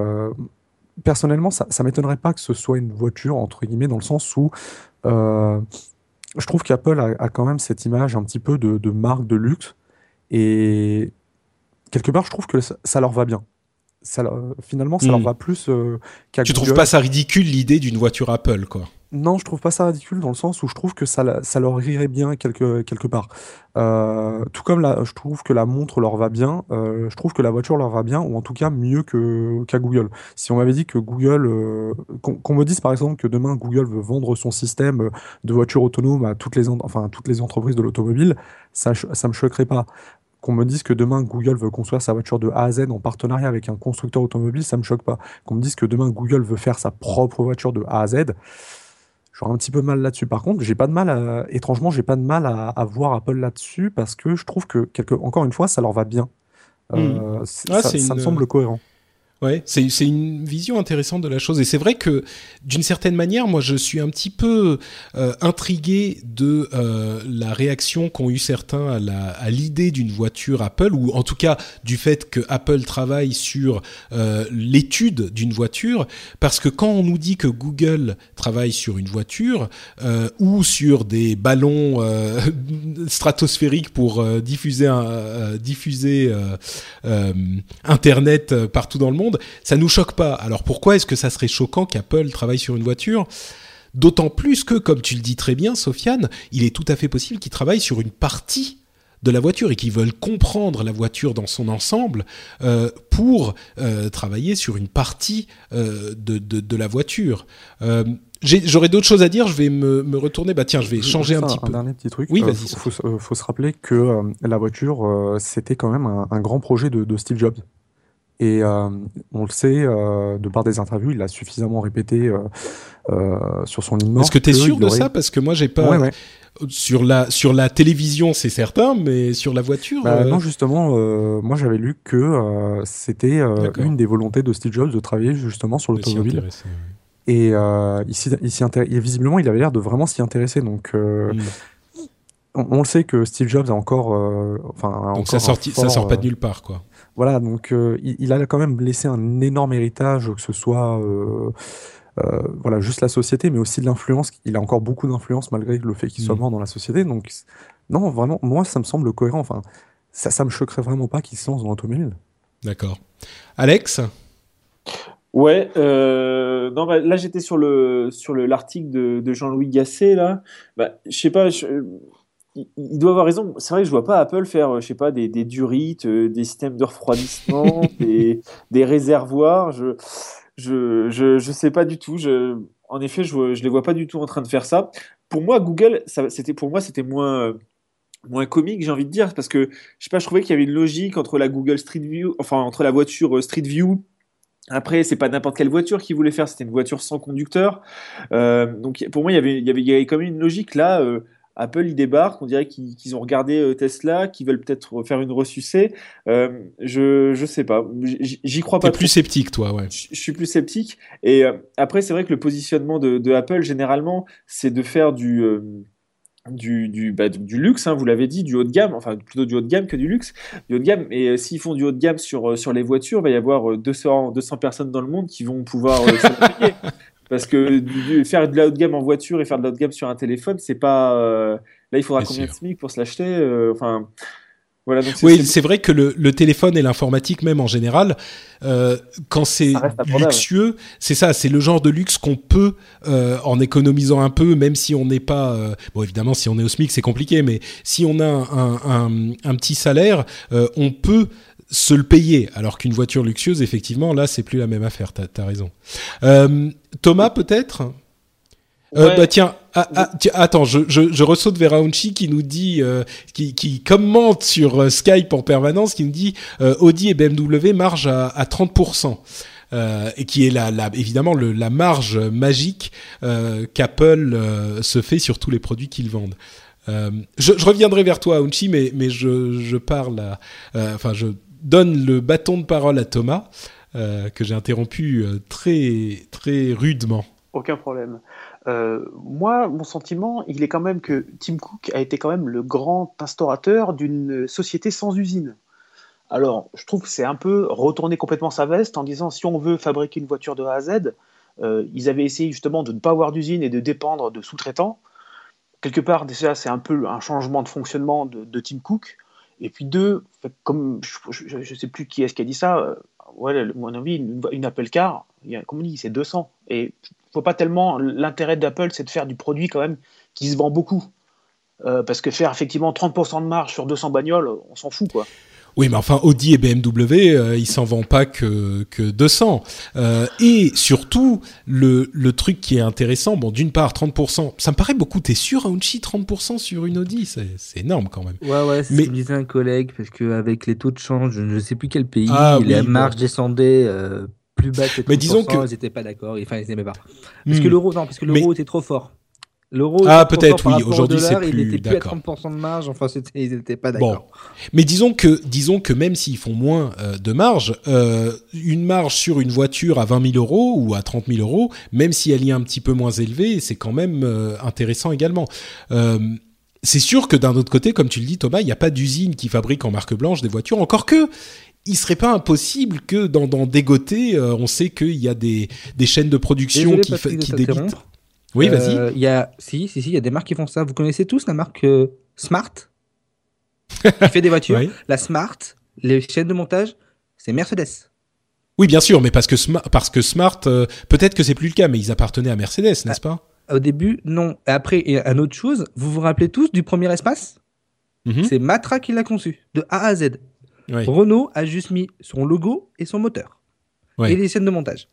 Personnellement, ça, ça m'étonnerait pas que ce soit une voiture, entre guillemets, dans le sens où euh, je trouve qu'Apple a, a quand même cette image un petit peu de, de marque de luxe. Et quelque part, je trouve que ça, ça leur va bien. Ça, finalement, ça leur va plus euh, qu'à Tu trouves pas ça ridicule l'idée d'une voiture Apple, quoi? Non, je trouve pas ça ridicule dans le sens où je trouve que ça, leur irait bien quelque, quelque part. Euh, tout comme la, je trouve que la montre leur va bien, euh, je trouve que la voiture leur va bien, ou en tout cas mieux que, qu'à Google. Si on m'avait dit que Google, euh, qu'on, me dise par exemple que demain Google veut vendre son système de voiture autonome à toutes les, enfin, toutes les entreprises de l'automobile, ça, ça me choquerait pas qu'on me dise que demain Google veut construire sa voiture de A à Z en partenariat avec un constructeur automobile, ça me choque pas. Qu'on me dise que demain Google veut faire sa propre voiture de A à Z, J'aurais un petit peu mal là-dessus. Par contre, j'ai pas de mal, à, étrangement, j'ai pas de mal à, voir Apple là-dessus parce que je trouve que, quelque, encore une fois, ça leur va bien. Hmm. Euh, ah, ça, me semble cohérent. Ouais, c'est une vision intéressante de la chose. Et c'est vrai que, d'une certaine manière, moi, je suis un petit peu euh, intrigué de euh, la réaction qu'ont eu certains à l'idée d'une voiture Apple, ou en tout cas du fait que Apple travaille sur euh, l'étude d'une voiture, parce que quand on nous dit que Google travaille sur une voiture, ou sur des ballons stratosphériques pour diffuser, diffuser Internet partout dans le monde, ça nous choque pas. Alors pourquoi est-ce que ça serait choquant qu'Apple travaille sur une voiture? D'autant plus que, comme tu le dis très bien, Sofiane, il est tout à fait possible qu'ils travaillent sur une partie de la voiture et qu'ils veulent comprendre la voiture dans son ensemble euh, pour euh, travailler sur une partie euh, de, la voiture. J'aurais d'autres choses à dire, je vais me, retourner. Bah tiens, je vais changer un, petit peu. Un dernier petit truc. Oui, vas-y. Il faut, se rappeler que la voiture, c'était quand même un, grand projet de Steve Jobs. Et euh, on le sait, euh, de par des interviews, il a suffisamment répété euh, sur son image. Est-ce que tu es sûr de ça? Parce que moi, j'ai pas. Sur la, sur la télévision, c'est certain, mais sur la voiture. Bah, non, justement, moi j'avais lu que c'était une des volontés de Steve Jobs de travailler justement sur l'automobile. Et ici visiblement, il avait l'air de vraiment s'y intéresser. Donc. Hmm. On, le sait que Steve Jobs a encore, enfin, donc ça, sorti, ça sort pas de nulle part, quoi. Voilà, donc euh, il, a quand même laissé un énorme héritage, que ce soit euh, euh, voilà, juste la société, mais aussi de l'influence. Il a encore beaucoup d'influence malgré le fait qu'il soit mmh. mort dans la société. Donc, non, vraiment, moi, ça me semble cohérent. Enfin, ça, ça me choquerait vraiment pas qu'il se lance dans l'automobile. D'accord. Alex? Ouais, non, bah, là j'étais sur le sur l'article de, Jean-Louis Gasset là. Bah, je sais pas, il, doit avoir raison. C'est vrai que je vois pas Apple faire, euh, je sais pas, des, des durites, euh, des systèmes de refroidissement, des, des, réservoirs. Je, je, je, je, sais pas du tout. Je, en effet, je, je les vois pas du tout en train de faire ça. Pour moi, Google, c'était pour moi, c'était moins moins comique, j'ai envie de dire, parce que je sais pas, je trouvais qu'il y avait une logique entre la Google Street View, enfin entre la voiture euh, Street View. Après, c'est pas n'importe quelle voiture qu'ils voulaient faire, c'était une voiture sans conducteur. Euh, donc pour moi, il y avait, il y avait, il y avait quand même une logique là. Euh, Apple, ils débarquent, on dirait qu'ils ont regardé euh, Tesla, qu'ils veulent peut-être faire une ressucée. Euh, je je sais pas, j'y crois pas. T'es plus sceptique, toi, ouais. Je, suis plus sceptique. Et euh, après, c'est vrai que le positionnement de, Apple, généralement, c'est de faire du du, du, bah, du, luxe, hein, vous l'avez dit, du haut de gamme, enfin plutôt du haut de gamme que du luxe, du haut de gamme. Et s'ils font du haut de gamme sur, sur les voitures, il va y avoir 200, 200 personnes dans le monde qui vont pouvoir se Parce que faire de la haut de gamme en voiture et faire de la haut de gamme sur un téléphone, c'est pas. Euh, là, il faudra combien de SMIC pour se l'acheter euh, Enfin. Voilà, oui, c'est vrai que le, le téléphone et l'informatique même en général, euh, quand c'est luxueux, c'est ça, c'est le genre de luxe qu'on peut, euh, en économisant un peu, même si on n'est pas, euh, bon évidemment si on est au SMIC c'est compliqué, mais si on a un, un, un petit salaire, on peut se le payer, alors qu'une voiture luxueuse, effectivement, là, c'est plus la même affaire. T'as as raison. Euh, Thomas, peut-être? Euh, bah tiens, ah, ah, attends, je, je, je ressaute vers Aounchi qui nous dit, euh, qui, qui commente sur Skype en permanence, qui nous dit Audi et BMW margent à, à 30%. Euh, et qui est la, la évidemment le, la marge magique qu'Apple se fait sur tous les produits qu'ils vendent. Je, je, reviendrai vers toi, Aounchi, mais, mais je, je parle, enfin je donne le bâton de parole à Thomas, euh, que j'ai interrompu euh, très, très rudement. Aucun problème. Euh, moi, mon sentiment, il est quand même que Tim Cook a été quand même le grand instaurateur d'une société sans usine. Alors, je trouve que c'est un peu retourner complètement sa veste en disant si on veut fabriquer une voiture de A à Z, ils avaient essayé justement de ne pas avoir d'usine et de dépendre de sous-traitants. Quelque part, déjà, c'est un peu un changement de fonctionnement de, de Tim Cook. Et puis deux, comme je ne sais plus qui est-ce qui a dit ça, euh, ouais, mon avis, une, Apple Car, comme on dit, c'est 200. Et faut pas tellement. L'intérêt d'Apple, c'est de faire du produit quand même qui se vend beaucoup. Euh, parce que faire effectivement 30% de marge sur 200 bagnoles, on s'en fout quoi. Oui, mais enfin, Audi et BMW, euh, ils s'en vendent pas que, que 200. Euh, et surtout, le, le truc qui est intéressant, bon, d'une part, 30%, ça me paraît beaucoup. T'es sûr, Aounchi, 30% sur une Audi? C'est énorme quand même. Ouais, ouais, c'est mais... ce que disait un collègue, parce qu'avec les taux de change, je ne sais plus quel pays, ah, la marge descendait euh, plus bas que 30%, mais disons que... ils n'étaient pas d'accord, enfin, ils n'aimaient pas. Parce hmm. que l'euro, non, parce que l'euro était trop fort. L'euro ah peut-être oui aujourd'hui c'est plus il était plus à 30% de marge enfin ils n'étaient pas d'accord. Bon. mais disons que disons que même s'ils font moins euh, de marge euh, une marge sur une voiture à 20 000 euros ou à 30 000 euros même si elle est un petit peu moins élevée c'est quand même euh, intéressant également. C'est sûr que d'un autre côté comme tu le dis Thomas il n'y a pas d'usine qui fabrique en marque blanche des voitures. Encore que il serait pas impossible que dans, dans Dégoté, on sait qu'il y a des, des chaînes de production qui, qui débitent. Oui, vas-y. Euh, il y a, si, si, si, il y a des marques qui font ça. Vous connaissez tous la marque euh, Smart? Qui fait des voitures. La Smart, les chaînes de montage, c'est Mercedes. Oui, bien sûr, mais parce que, parce que Smart, euh, peut-être que c'est plus le cas, mais ils appartenaient à Mercedes, n'est-ce pas? Au début, non. Après, il y a une autre chose. Vous vous rappelez tous du premier espace? Mhm. C'est Matra qui l'a conçu, de A à Z. Renault a juste mis son logo et son moteur. Et les chaînes de montage.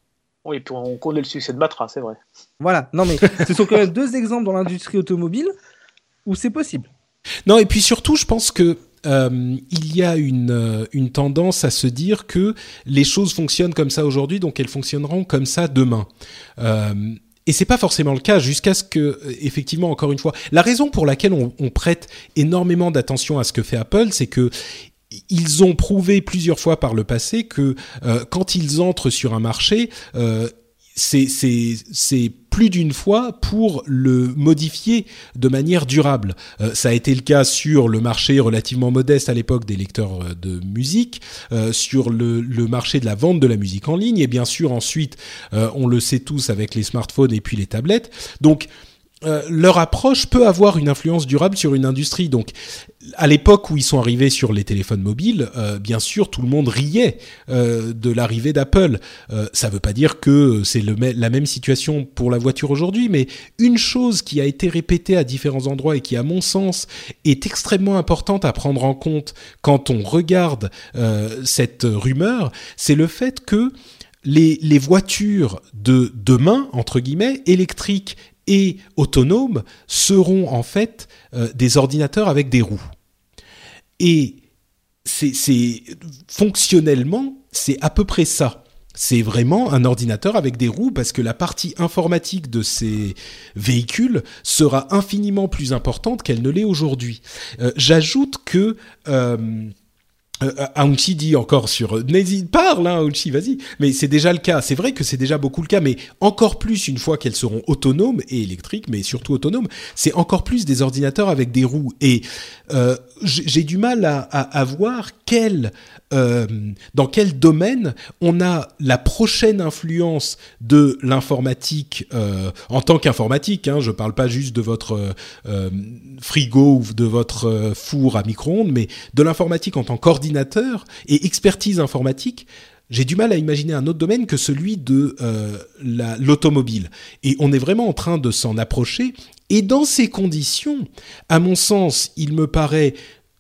Oui, puis on connaît le succès de Matra, c'est vrai. Voilà, non mais ce sont quand même deux exemples dans l'industrie automobile où c'est possible. Non, et puis surtout, je pense que euh, il y a une, euh, une tendance à se dire que les choses fonctionnent comme ça aujourd'hui, donc elles fonctionneront comme ça demain. Euh, et c'est pas forcément le cas jusqu'à ce que, effectivement, encore une fois, la raison pour laquelle on, on prête énormément d'attention à ce que fait Apple, c'est que ils ont prouvé plusieurs fois par le passé que euh, quand ils entrent sur un marché, euh, c'est plus d'une fois pour le modifier de manière durable. Euh, ça a été le cas sur le marché relativement modeste à l'époque des lecteurs de musique, sur le, marché de la vente de la musique en ligne, et bien sûr ensuite, on le sait tous avec les smartphones et puis les tablettes. Donc euh, leur approche peut avoir une influence durable sur une industrie. Donc, à l'époque où ils sont arrivés sur les téléphones mobiles, euh, bien sûr, tout le monde riait euh, de l'arrivée d'Apple. ça ne veut pas dire que c'est la même situation pour la voiture aujourd'hui, mais une chose qui a été répétée à différents endroits et qui, à mon sens, est extrêmement importante à prendre en compte quand on regarde cette rumeur, c'est le fait que les, les, voitures de demain, entre guillemets, électriques et autonomes seront en fait euh, des ordinateurs avec des roues. Et c'est fonctionnellement, c'est à peu près ça. C'est vraiment un ordinateur avec des roues parce que la partie informatique de ces véhicules sera infiniment plus importante qu'elle ne l'est aujourd'hui. Euh, j'ajoute que euh, euh, Aounchi dit encore sur euh, n'hésite parle hein, Aounchi vas-y. Mais c'est déjà le cas. C'est vrai que c'est déjà beaucoup le cas mais encore plus une fois qu'elles seront autonomes et électriques mais surtout autonomes c'est encore plus des ordinateurs avec des roues. Et euh, j'ai du mal à, à, voir quel euh, dans quel domaine on a la prochaine influence de l'informatique euh, en tant qu'informatique. Hein, je ne parle pas juste de votre euh, frigo ou de votre four à micro-ondes, mais de l'informatique en tant qu'ordinateur et expertise informatique j'ai du mal à imaginer un autre domaine que celui de l'automobile. Et on est vraiment en train de s'en approcher. Et dans ces conditions, à mon sens, il me paraît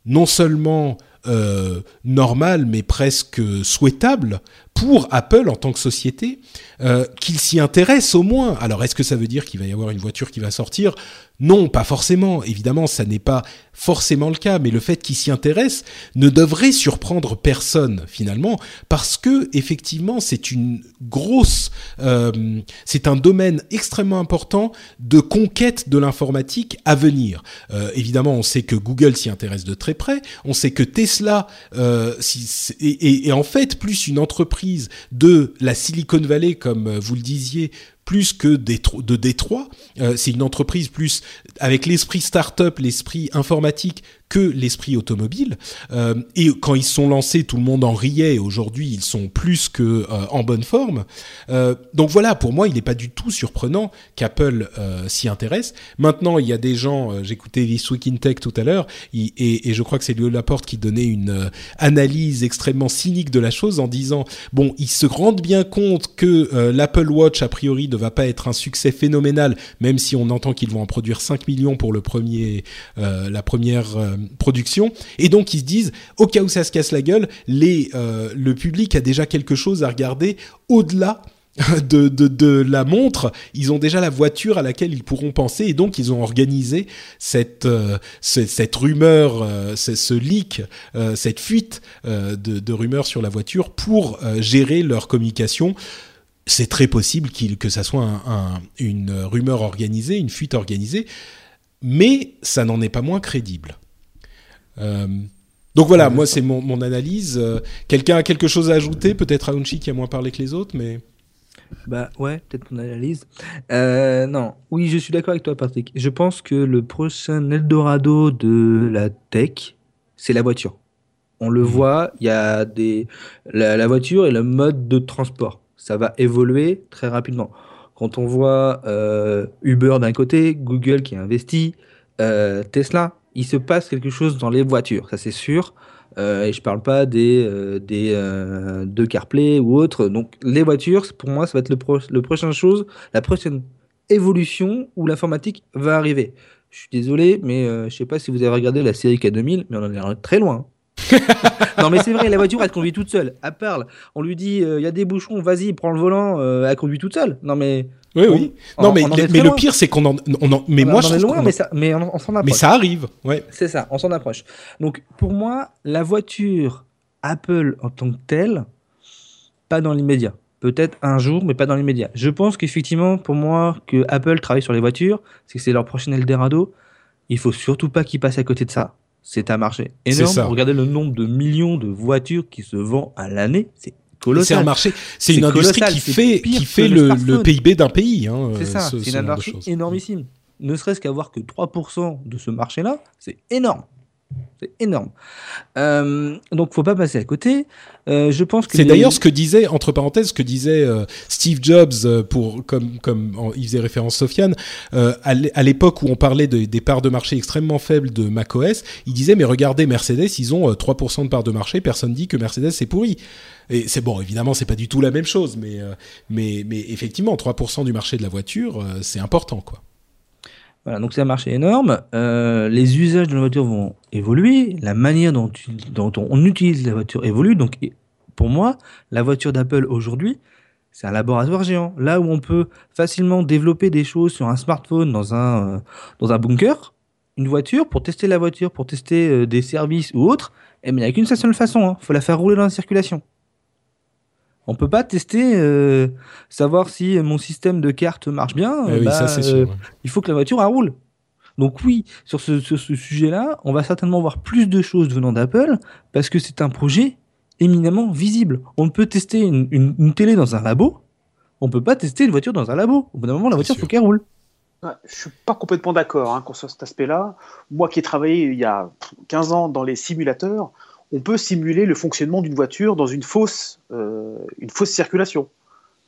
non seulement euh, normal, mais presque souhaitable pour Apple en tant que société euh, qu'il s'y intéresse au moins. Alors est-ce que ça veut dire qu'il va y avoir une voiture qui va sortir Non, pas forcément. Évidemment, ça n'est pas forcément le cas, mais le fait qu'il s'y intéresse ne devrait surprendre personne finalement, parce que effectivement, c'est une grosse, euh, c'est un domaine extrêmement important de conquête de l'informatique à venir. Euh, évidemment, on sait que Google s'y intéresse de très près, on sait que Tesla, euh, en fait, plus une entreprise de la Silicon Valley, comme vous le disiez, plus que de Détroit. Euh, c'est une entreprise plus avec l'esprit start-up, l'esprit informatique l'esprit automobile. Euh, et quand ils sont lancés, tout le monde en riait. Aujourd'hui, ils sont plus que euh, en bonne forme. Euh, donc voilà, pour moi, il n'est pas du tout surprenant qu'Apple s'y intéresse. Maintenant, il y a des gens. J'écoutais This Week in Tech tout à l'heure, et, et, je crois que c'est Léo Laporte qui donnait une analyse extrêmement cynique de la chose en disant bon, ils se rendent bien compte que l'Apple Watch a priori ne va pas être un succès phénoménal, même si on entend qu'ils vont en produire 5 millions pour le premier, la première production. Et donc ils se disent, au cas où ça se casse la gueule, les, euh, le public a déjà quelque chose à regarder au-delà de, de, la montre, ils ont déjà la voiture à laquelle ils pourront penser et donc ils ont organisé cette, euh, cette, rumeur, euh, ce, leak, cette fuite de, de, rumeurs sur la voiture pour gérer leur communication. C'est très possible qu'il que ça soit une rumeur organisée, une fuite organisée, mais ça n'en est pas moins crédible. Euh, donc voilà, moi c'est mon, mon, analyse. Euh, quelqu'un a quelque chose à ajouter? Peut-être Aounchi qui a moins parlé que les autres, mais... Bah ouais, peut-être mon analyse. Euh, non, oui, je suis d'accord avec toi, Patrick. Je pense que le prochain Eldorado de la tech, c'est la voiture. On le mmh. voit, il y a des la, la, voiture et le mode de transport. Ça va évoluer très rapidement. Quand on voit euh, Uber d'un côté, Google qui a investi, euh, Tesla, il se passe quelque chose dans les voitures, ça c'est sûr. Euh, et je parle pas des, euh, des euh, de CarPlay ou autres. Donc les voitures, pour moi, ça va être le, pro le prochain chose, la prochaine évolution où l'informatique va arriver. Je suis désolé, mais je sais pas si vous avez regardé la série K2000, mais on en est très loin. non mais c'est vrai, la voiture elle conduit toute seule. Elle parle, on lui dit il y a des bouchons, vas-y, prends le volant, elle conduit toute seule. Non mais oui, oui. non, mais, mais le pire, c'est qu'on en, on en, mais moi, je loin, mais ça, mais on, s'en approche. Mais ça arrive, ouais. C'est ça, on s'en approche. Donc, pour moi, la voiture Apple en tant que telle, pas dans l'immédiat. Peut-être un jour, mais pas dans l'immédiat. Je pense qu'effectivement, pour moi, que Apple travaille sur les voitures, c'est que c'est leur prochain Eldorado. Il faut surtout pas qu'ils passent à côté de ça. C'est un marché énorme. Regardez le nombre de millions de voitures qui se vendent à l'année. C'est c'est un marché, c'est une industrie qui fait, qui fait le, PIB d'un pays. Hein, c'est ça, c'est une industrie énormissime. Ne serait-ce qu'avoir que 3% de ce marché-là, c'est énorme. C'est énorme. Euh, donc, faut pas passer à côté. Euh, je pense que c'est d'ailleurs ce que disait entre parenthèses ce que disait euh, Steve Jobs euh, pour comme comme il faisait référence Sofiane à l'époque où on parlait de, des parts de marché extrêmement faibles de macOS, il disait mais regardez Mercedes, ils ont 3% de parts de marché, personne dit que Mercedes c'est pourri. Et c'est bon, évidemment, c'est pas du tout la même chose, mais mais mais effectivement, 3% du marché de la voiture, c'est important quoi. Voilà, donc c'est un marché énorme. Euh, les usages de la voiture vont évoluer. La manière dont, on utilise la voiture évolue. Donc, pour moi, la voiture d'Apple aujourd'hui, c'est un laboratoire géant. Là où on peut facilement développer des choses sur un smartphone dans un, euh, dans un bunker, une voiture, pour tester la voiture, pour tester euh, des services ou autres, eh il n'y a qu'une seule façon. Il hein. faut la faire rouler dans la circulation. On peut pas tester, euh, savoir si mon système de carte marche bien. Eh bah, euh, il faut que la voiture roule. Donc oui, sur ce, sujet-là, on va certainement voir plus de choses venant d'Apple parce que c'est un projet éminemment visible. On peut tester une, télé dans un labo, on peut pas tester une voiture dans un labo. Au bout d'un moment, la voiture, faut qu'elle roule. Je je suis pas complètement d'accord hein, sur cet aspect-là. Moi qui ai travaillé il y a 15 ans dans les simulateurs, on peut simuler le fonctionnement d'une voiture dans une fausse, euh, une fausse circulation.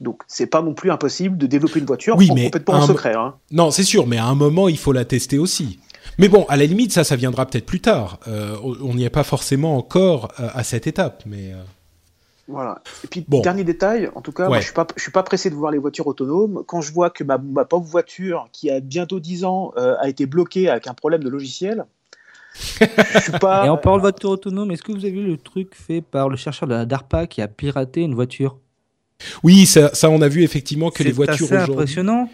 Donc, c'est pas non plus impossible de développer une voiture oui, mais complètement en secret. Hein. Non, c'est sûr, mais à un moment, il faut la tester aussi. Mais bon, à la limite, ça, ça viendra peut-être plus tard. Euh, on n'y est pas forcément encore euh, à cette étape, mais. Voilà. Et puis, dernier détail, en tout cas, moi, je suis je suis pas pressé de voir les voitures autonomes. Quand je vois que ma, ma pauvre voiture, qui a bientôt 10 ans, a été bloquée avec un problème de logiciel, et en parlant de voiture autonome, est-ce que vous avez vu le truc fait par le chercheur de la DARPA qui a piraté une voiture? Oui, ça, on a vu effectivement que les voitures C'est impressionnant.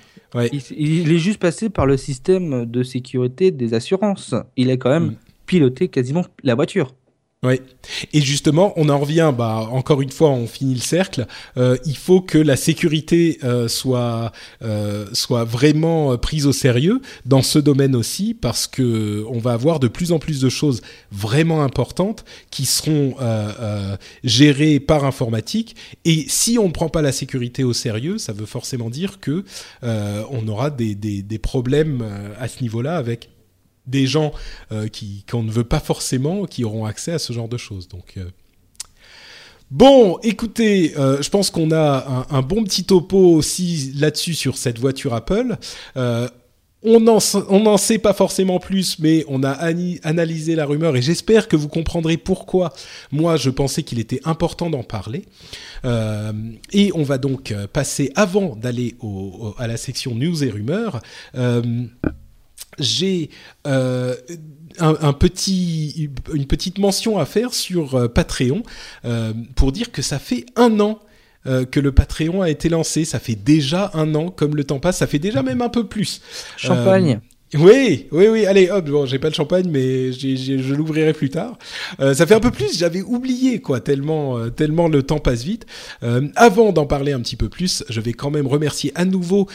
Il, est juste passé par le système de sécurité des assurances. Il a quand même mm. piloté quasiment la voiture. Oui. Et justement, on en revient, bah, encore une fois, on finit le cercle. Euh, il faut que la sécurité euh, soit euh, soit vraiment prise au sérieux dans ce domaine aussi, parce que on va avoir de plus en plus de choses vraiment importantes qui seront gérées par informatique. Et si on ne prend pas la sécurité au sérieux, ça veut forcément dire que on aura des, des, des problèmes à ce niveau-là avec des gens euh, qui qu'on ne veut pas forcément, qui auront accès à ce genre de choses. Donc euh. Bon, écoutez, euh, je pense qu'on a un, bon petit topo aussi là-dessus sur cette voiture Apple. on n'en sait pas forcément plus, mais on a analysé la rumeur et j'espère que vous comprendrez pourquoi moi je pensais qu'il était important d'en parler. et on va donc passer, avant d'aller à la section news et rumeurs, j'ai euh, un, petit, une petite mention à faire sur euh, Patreon euh, pour dire que ça fait un an que le Patreon a été lancé. Ça fait déjà un an, comme le temps passe, ça fait déjà même un peu plus. Champagne. Oui, oui, oui. Allez, hop. Bon, j'ai pas de champagne, mais je l'ouvrirai plus tard. Euh, ça fait un peu plus. J'avais oublié quoi, tellement, euh, tellement le temps passe vite. Euh, avant d'en parler un petit peu plus, je vais quand même remercier à nouveau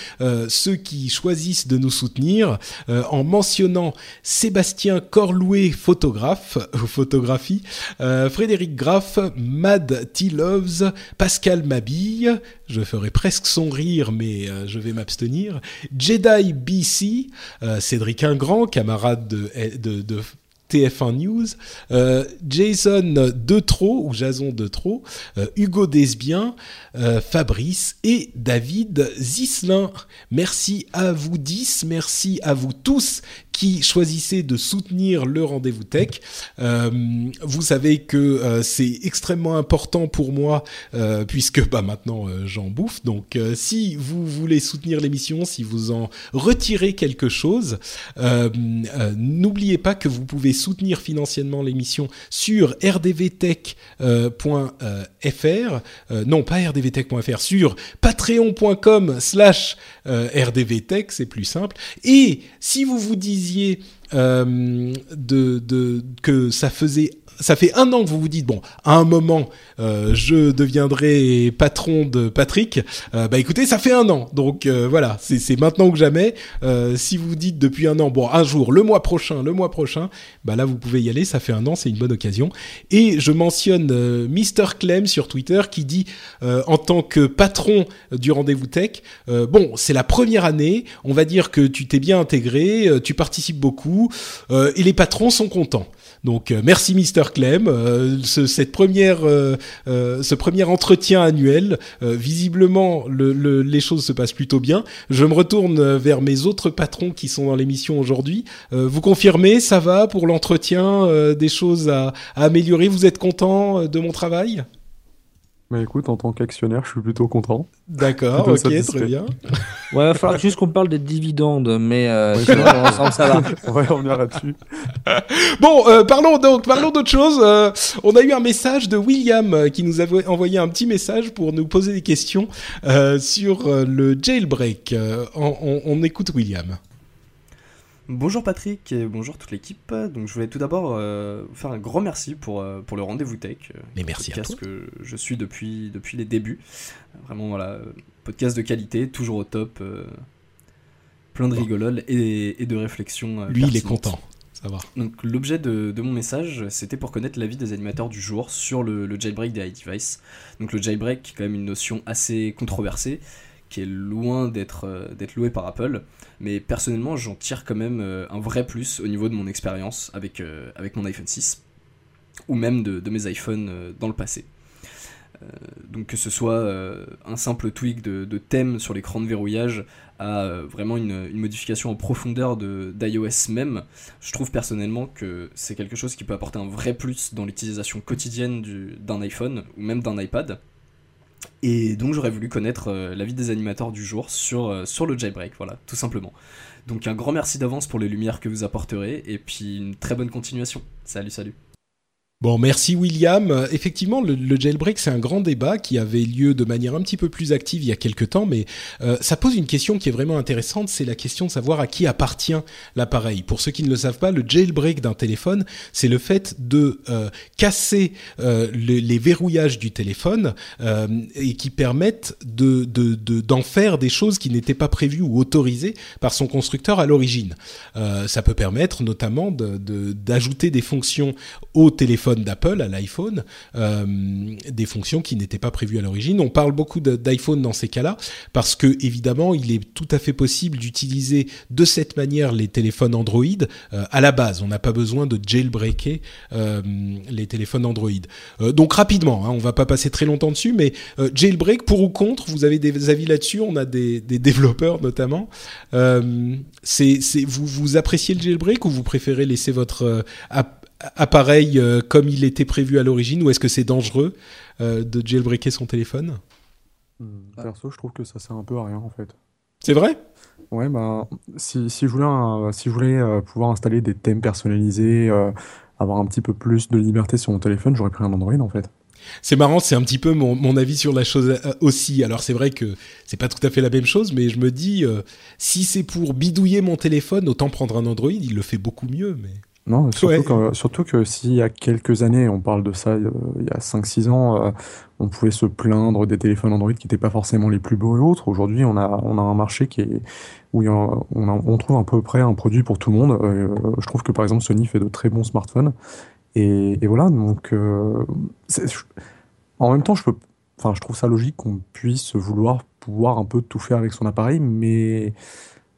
ceux qui choisissent de nous soutenir en mentionnant Sébastien Corlouet, photographe, photographie, Frédéric Graff, Mad T Loves, Pascal Mabille. Je ferai presque son rire, mais je vais m'abstenir. Jedi BC. Cédric Ingrand, camarade de, de, de TF1 News, euh, Jason Detro ou Jason Detro, euh, Hugo Desbiens, euh, Fabrice et David Zislin. Merci à vous 10, merci à vous tous qui choisissez de soutenir le rendez-vous tech. vous savez que c'est extrêmement important pour moi puisque bah, maintenant j'en bouffe. Donc si vous voulez soutenir l'émission, si vous en retirez quelque chose, n'oubliez pas que vous pouvez soutenir financièrement l'émission sur rdvtech.fr, euh, non pas rdvtech.fr, sur patreon.com slash euh, rdvtech, c'est plus simple. Et si vous vous disiez euh, que ça faisait ça fait un an que vous vous dites bon, à un moment, euh, je deviendrai patron de Patrick. Bah écoutez, ça fait un an, donc voilà, c'est maintenant que jamais. si vous dites depuis un an, bon, un jour, le mois prochain, le mois prochain, bah là vous pouvez y aller. Ça fait un an, c'est une bonne occasion. Et je mentionne Mister Clem sur Twitter qui dit en tant que patron du rendez-vous tech, bon, c'est la première année. On va dire que tu t'es bien intégré, tu participes beaucoup et les patrons sont contents. Donc euh, merci Mister Clem, euh, ce, cette première, euh, ce premier entretien annuel, visiblement le, les choses se passent plutôt bien. Je me retourne vers mes autres patrons qui sont dans l'émission aujourd'hui. vous confirmez, ça va pour l'entretien, des choses à, à améliorer? Vous êtes content de mon travail? Mais écoute, en tant qu'actionnaire, je suis plutôt content. D'accord, ok, très bien. Ouais, il va falloir juste qu'on parle des dividendes, mais euh, sinon, ça va. On va revenir là-dessus. bon, euh, parlons donc, parlons d'autre chose. Euh, on a eu un message de William euh, qui nous a envoyé un petit message pour nous poser des questions euh, sur le jailbreak. On, on, on écoute William. Bonjour Patrick et bonjour toute l'équipe. Donc je voulais tout d'abord euh, faire un grand merci pour, euh, pour le rendez-vous tech. Euh, Mais merci podcast que je suis depuis, depuis les débuts. Vraiment voilà, podcast de qualité, toujours au top. plein de rigolol et, et de réflexions. Lui il est content. Ça va. Donc l'objet de, de, mon message, c'était pour connaître l'avis des animateurs du jour sur le, le jailbreak des iDevice. Donc le jailbreak, quand même une notion assez controversée, qui est loin d'être d'être loué par Apple. Mais personnellement, j'en tire quand même euh, un vrai plus au niveau de mon expérience avec, euh, mon iPhone 6 ou même de, mes iPhones euh, dans le passé. donc que ce soit un simple tweak de, thème sur l'écran de verrouillage à vraiment une, modification en profondeur d'iOS même, je trouve personnellement que c'est quelque chose qui peut apporter un vrai plus dans l'utilisation quotidienne d'un iPhone ou même d'un iPad. Et donc j'aurais voulu connaître euh, l'avis des animateurs du jour sur, euh, sur le jailbreak, voilà, tout simplement. Donc un grand merci d'avance pour les lumières que vous apporterez, et puis une très bonne continuation. Salut, salut. Bon, merci William. Euh, effectivement, le, jailbreak, c'est un grand débat qui avait lieu de manière un petit peu plus active il y a quelques temps, mais euh, ça pose une question qui est vraiment intéressante, c'est la question de savoir à qui appartient l'appareil. Pour ceux qui ne le savent pas, le jailbreak d'un téléphone, c'est le fait de euh, casser les verrouillages du téléphone et qui permettent de, d'en faire des choses qui n'étaient pas prévues ou autorisées par son constructeur à l'origine. ça peut permettre notamment d'ajouter des fonctions au téléphone d'Apple, à l'iPhone, euh, des fonctions qui n'étaient pas prévues à l'origine. On parle beaucoup d'iPhone dans ces cas-là parce que évidemment, il est tout à fait possible d'utiliser de cette manière les téléphones Android euh, à la base. On n'a pas besoin de jailbreaker euh, les téléphones Android. donc rapidement, hein, on va pas passer très longtemps dessus, mais jailbreak pour ou contre, vous avez des avis là-dessus? On a des, développeurs notamment. c'est, vous, vous appréciez le jailbreak ou vous préférez laisser votre appareil euh, comme il était prévu à l'origine ou est-ce que c'est dangereux euh, de jailbreaker son téléphone? Hmm, Perso, je trouve que ça sert un peu à rien en fait. C'est vrai? Ouais, bah, si, si je voulais, si je voulais euh, pouvoir installer des thèmes personnalisés, avoir un petit peu plus de liberté sur mon téléphone, j'aurais pris un Android en fait. C'est marrant, c'est un petit peu mon, mon, avis sur la chose aussi. Alors c'est vrai que c'est pas tout à fait la même chose, mais je me dis, si c'est pour bidouiller mon téléphone, autant prendre un Android, il le fait beaucoup mieux. Mais non, surtout, que, surtout que s'il y a quelques années, on parle de ça, euh, il y a 5-6 ans, euh, on pouvait se plaindre des téléphones Android qui n'étaient pas forcément les plus beaux et autres. Aujourd'hui, on a, on a un marché qui est, où on, on, trouve à peu près un produit pour tout le monde. Euh, je trouve que par exemple Sony fait de très bons smartphones. Et, et voilà, donc en même temps, je, peux, je trouve ça logique qu'on puisse vouloir pouvoir un peu tout faire avec son appareil, mais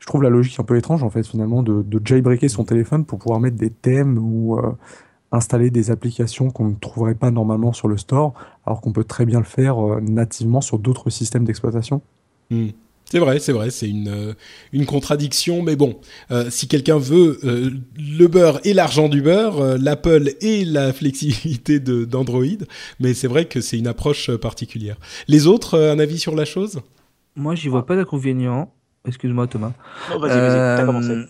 trouve la logique un peu étrange en fait finalement de, de jailbreaker son téléphone pour pouvoir mettre des thèmes ou euh, installer des applications qu'on ne trouverait pas normalement sur le store, alors qu'on peut très bien le faire euh, nativement sur d'autres systèmes d'exploitation. Hmm. C'est vrai, c'est vrai, c'est une, euh, une contradiction, mais bon, si quelqu'un veut le beurre et l'argent du beurre, l'Apple et la flexibilité d'Android, mais c'est vrai que c'est une approche particulière. Les autres, un avis sur la chose? Moi, j'y vois pas d'inconvénient. Excuse-moi Thomas. vas-y, vas-y, commencé. Euh,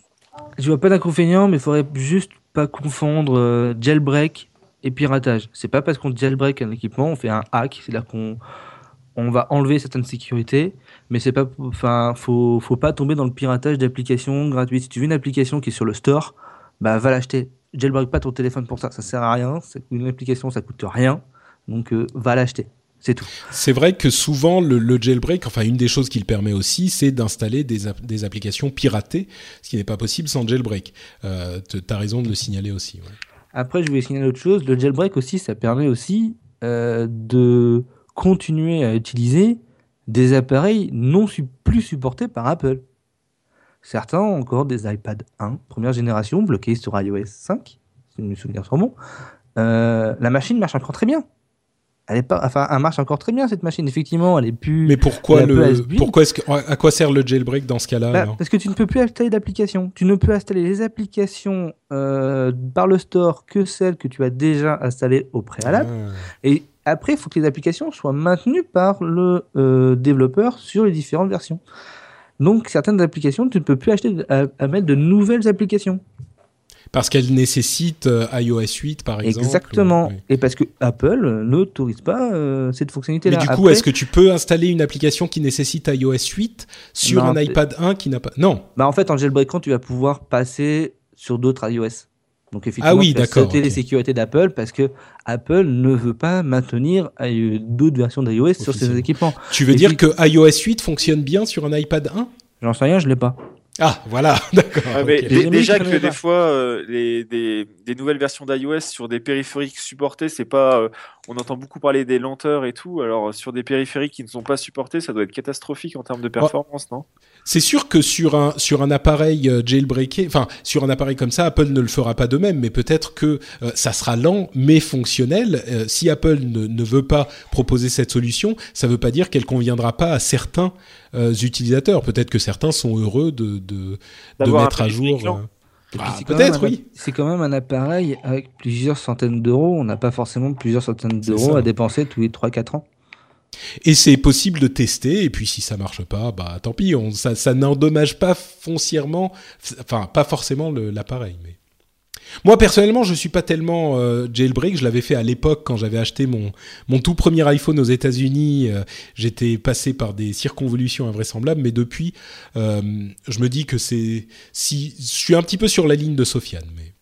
je vois pas d'inconvénient, mais il faudrait juste pas confondre euh, jailbreak et piratage. C'est pas parce qu'on jailbreak un équipement, on fait un hack, c'est-à-dire qu'on on va enlever certaines sécurités, mais c'est pas, enfin, faut, faut pas tomber dans le piratage d'applications gratuites. Si tu veux une application qui est sur le store, bah va l'acheter. Jailbreak pas ton téléphone pour ça, ça sert à rien. C'est une application, ça coûte rien, donc euh, va l'acheter. C'est tout. C'est vrai que souvent le, jailbreak, enfin une des choses qu'il permet aussi, c'est d'installer des, applications piratées, ce qui n'est pas possible sans jailbreak. Euh, tu as raison de le signaler aussi. Après, je voulais signaler autre chose. Le jailbreak aussi, ça permet aussi euh, de continuer à utiliser des appareils non plus supportés par Apple. Certains ont encore des iPad 1, première génération, bloqués sur iOS 5, si je me souviens sur bon. Euh, la machine marche encore très bien elle est pas, enfin, elle marche encore très bien cette machine. Effectivement, elle est plus. Mais pourquoi le, pourquoi est-ce que, à quoi sert le jailbreak dans ce cas-là bah, Parce que tu ne peux plus installer d'applications. Tu ne peux installer les applications euh, par le store que celles que tu as déjà installées au préalable. Ah. Et après, il faut que les applications soient maintenues par le euh, développeur sur les différentes versions. Donc, certaines applications, tu ne peux plus acheter à mettre de nouvelles applications. Parce qu'elle nécessite euh, iOS 8, par exemple. Exactement. Et parce que Apple n'autorise pas euh, cette fonctionnalité-là. Mais du coup, est-ce que tu peux installer une application qui nécessite iOS 8 sur un iPad 1 qui n'a pas. Non. Bah en fait, en jailbreakant, tu vas pouvoir passer sur d'autres iOS. Donc effectivement, ah oui, d'accord. les sécurités d'Apple parce que Apple ne veut pas maintenir euh, d'autres versions d'iOS sur ses équipements. Tu veux dire que iOS 8 fonctionne bien sur un iPad 1 J'en sais rien, je l'ai pas. Ah, voilà, d'accord. Déjà que des fois, euh, les, des, des, nouvelles versions d'iOS sur des périphériques supportés, c'est pas. Euh, on entend beaucoup parler des lenteurs et tout. Alors, sur des périphériques qui ne sont pas supportés, ça doit être catastrophique en termes de performance, non? C'est sûr que sur un, sur un appareil euh, jailbreaké, enfin, sur un appareil comme ça, Apple ne le fera pas de même, mais peut-être que ça sera lent mais fonctionnel. si Apple ne, ne, veut pas proposer cette solution, ça ne veut pas dire qu'elle conviendra pas à certains euh, utilisateurs. Peut-être que certains sont heureux de, de, mettre à jour. Euh, ah, peut-être, oui. C'est quand même un appareil avec plusieurs centaines d'euros. On n'a pas forcément plusieurs centaines d'euros à dépenser tous les 3-4 ans. Et c'est possible de tester, et puis si ça marche pas, bah tant pis, ça n'endommage pas foncièrement, enfin pas forcément l'appareil. Mais... Moi personnellement, je suis pas tellement euh, jailbreak. Je l'avais fait à l'époque quand j'avais acheté mon mon tout premier iPhone aux États-Unis. Euh, J'étais passé par des circonvolutions invraisemblables, mais depuis, euh, je me dis que c'est si je suis un petit peu sur la ligne de Sofiane. Mais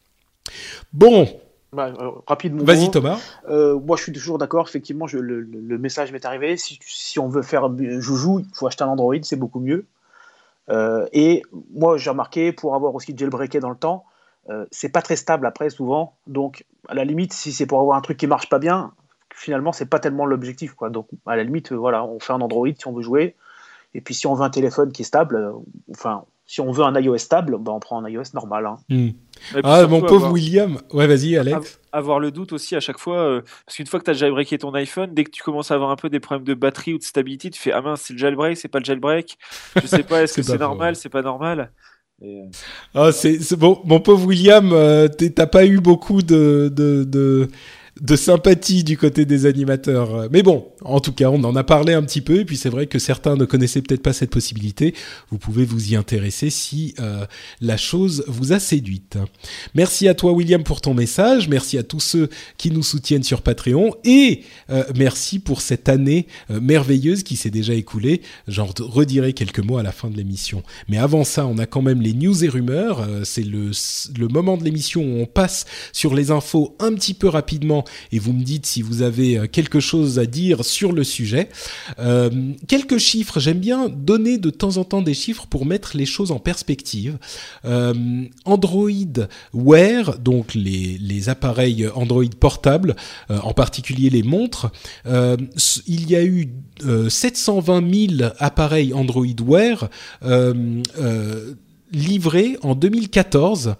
bon, Bah, euh, rapidement. vas-y Thomas. Euh, moi, je suis toujours d'accord. Effectivement, je- le, message m'est arrivé. Si, si on veut faire joujou, il faut acheter un Android, c'est beaucoup mieux. Euh, et moi, j'ai remarqué, pour avoir aussi jailbreaké dans le temps, c'est pas très stable après, souvent. Donc, à la limite, si c'est pour avoir un truc qui marche pas bien, finalement, c'est pas tellement l'objectif. quoi. Donc, à la limite, voilà, on fait un Android si on veut jouer. Et puis, si on veut un téléphone qui est stable, enfin, si on veut un iOS stable, ben, on prend un iOS normal. hein. Hmm. Ah surtout, mon pauvre avoir- William. Ouais, vas-y Alex. avoir le doute aussi à chaque fois, euh, parce qu'une fois que tu as jailbreaké ton iPhone, dès que tu commences à avoir un peu des problèmes de batterie ou de stabilité, tu fais Ah mince, c'est le jailbreak, c'est pas le jailbreak. Je sais pas, est-ce C'est que c'est normal, c'est pas normal? Et, euh, Ah, c'est bon, mon pauvre William, euh, t'as pas eu beaucoup de, de, de, de sympathie du côté des animateurs. Mais bon, en tout cas, on en a parlé un petit peu, et puis c'est vrai que certains ne connaissaient peut-être pas cette possibilité. Vous pouvez vous y intéresser si euh, la chose vous a séduite. Merci à toi, William, pour ton message. Merci à tous ceux qui nous soutiennent sur Patreon, et euh, merci pour cette année euh, merveilleuse qui s'est déjà écoulée. J'en redirai quelques mots à la fin de l'émission. Mais avant ça, on a quand même les news et rumeurs. C'est le, le moment de l'émission où on passe sur les infos un petit peu rapidement et vous me dites si vous avez euh, quelque chose à dire sur le sujet. Euh, quelques chiffres. J'aime bien donner de temps en temps des chiffres pour mettre les choses en perspective. Euh, Android Wear, donc les, appareils Android portables, en particulier les montres, il y a eu euh, 720 000 appareils Android Wear livrés en 2014.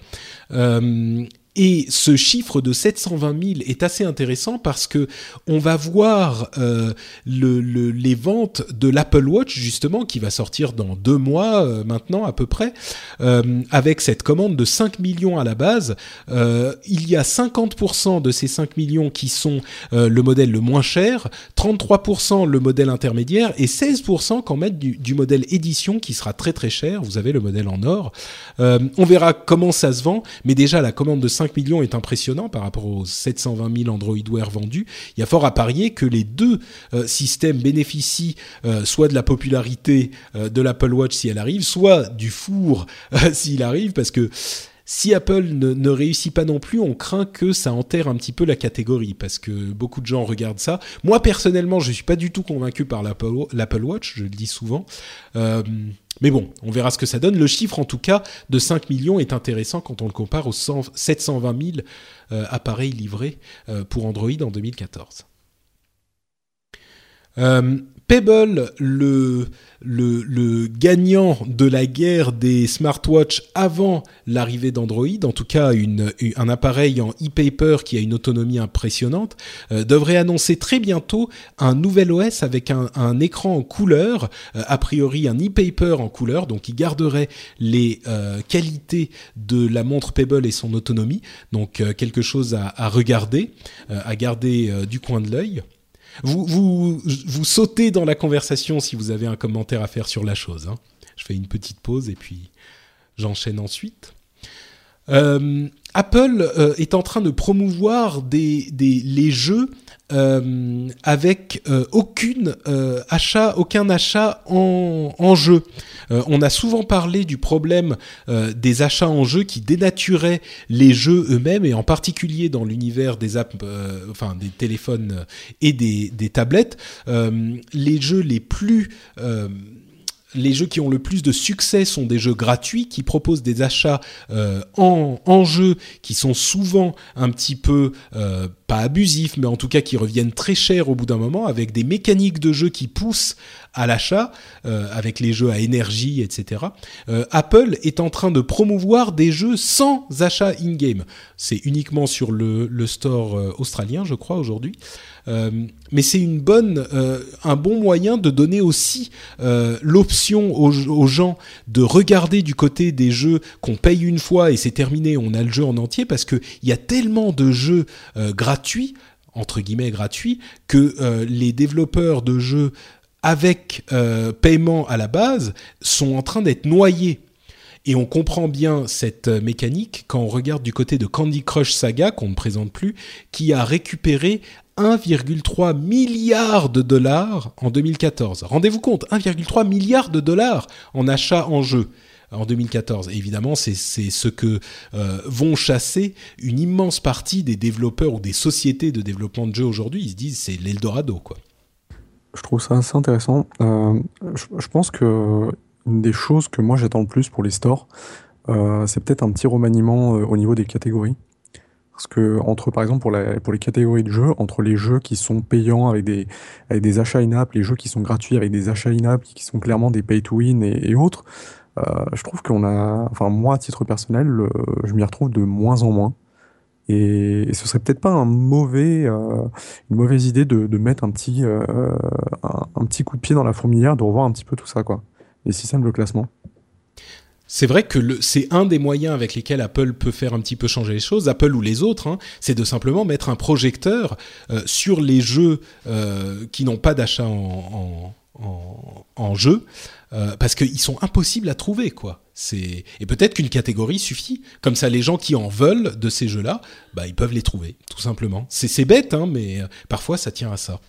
Et ce chiffre de 720 000 est assez intéressant parce que on va voir euh, le, le- les ventes de l'Apple Watch justement qui va sortir dans deux mois euh, maintenant à peu près euh, avec cette commande de 5 millions à la base. Il y a 50% de ces 5 millions qui sont le modèle le moins cher, 33% le modèle intermédiaire et 16% quand même du, du modèle édition qui sera très très cher. Vous avez le modèle en or. On verra comment ça se vend, mais déjà la commande de 5 millions est impressionnant par rapport aux 720 000 Android Wear vendus. Il y a fort à parier que les deux euh, systèmes bénéficient euh, soit de la popularité euh, de l'Apple Watch si elle arrive, soit du four s'il arrive, parce que si Apple ne, réussit pas non plus, on craint que ça enterre un petit peu la catégorie parce que beaucoup de gens regardent ça. Moi personnellement, je suis pas du tout convaincu par l'Apple Watch, je le dis souvent. Mais bon, on verra ce que ça donne. Le chiffre, en tout cas, de 5 millions est intéressant quand on le compare aux 100 720 000 euh, appareils livrés euh, pour Android en 2014. Euh, Pebble, le, gagnant de la guerre des smartwatches avant l'arrivée d'Android, en tout cas une, un appareil en e-paper qui a une autonomie impressionnante, euh, devrait annoncer très bientôt un nouvel OS avec un, écran en couleur, euh, a priori un e-paper en couleur, donc il garderait les euh, qualités de la montre Pebble et son autonomie, donc quelque chose à, regarder, à garder du coin de l'œil. Vous, vous, vous sautez dans la conversation si vous avez un commentaire à faire sur la chose. hein. Je fais une petite pause et puis j'enchaîne ensuite. Euh, Apple euh, est en train de promouvoir des, des, les jeux euh, avec euh, aucune euh, achat, aucun achat en, jeu. On a souvent parlé du problème des achats en jeu qui dénaturaient les jeux eux-mêmes et en particulier dans l'univers des apps, enfin des téléphones et des, des tablettes, les jeux les plus les jeux qui ont le plus de succès sont des jeux gratuits qui proposent des achats en, en jeu qui sont souvent un petit peu pas abusifs mais en tout cas qui reviennent très cher au bout d'un moment avec des mécaniques de jeu qui poussent à l'achat euh, avec les jeux à énergie etc. Euh, Apple est en train de promouvoir des jeux sans achat in-game. C'est uniquement sur le, le store euh, australien je crois aujourd'hui. Mais c'est une bonne, un bon moyen de donner aussi l'option aux, aux, gens de regarder du côté des jeux qu'on paye une fois et c'est terminé, on a le jeu en entier parce que il y a tellement de jeux euh, gratuits entre guillemets gratuits que euh, les développeurs de jeux avec euh, paiement à la base sont en train d'être noyés Et on comprend bien cette mécanique quand on regarde du côté de Candy Crush Saga, qu'on ne présente plus, qui a récupéré 1,3 milliard de dollars en 2014. Rendez-vous compte, 1,3 milliard de dollars en achats en jeu en 2014. évidemment, c'est ce que euh, vont chasser une immense partie des développeurs ou des sociétés de développement de jeux aujourd'hui. Ils se disent c'est l'Eldorado, quoi. Je trouve ça assez intéressant. Euh, je, pense que une des choses que moi j'attends le plus pour les stores, euh, c'est peut-être un petit remaniement au niveau des catégories. Parce que entre par exemple pour, les catégories de jeux, entre les jeux qui sont payants avec des, avec des achats in-app, les jeux qui sont gratuits avec des achats in-app qui sont clairement des pay to win et, autres, je trouve qu'on a, enfin moi à titre personnel, je m'y retrouve de moins en moins. Et, ce serait peut-être pas euh, une mauvaise idée de, mettre un petit, euh, un, petit coup de pied dans la fourmilière, de revoir un petit peu tout ça, quoi. Les systèmes de classement. C'est vrai que c'est un des moyens avec lesquels Apple peut faire un petit peu changer les choses, Apple ou les autres, hein, c'est de simplement mettre un projecteur euh, sur les jeux euh, qui n'ont pas d'achat en, jeu, euh, parce qu'ils sont impossibles à trouver, quoi. C'est et peut-être qu'une catégorie suffit. Comme ça, les gens qui en veulent de ces jeux-là, bah ils peuvent les trouver, tout simplement. C'est bête, hein, mais parfois ça tient à ça.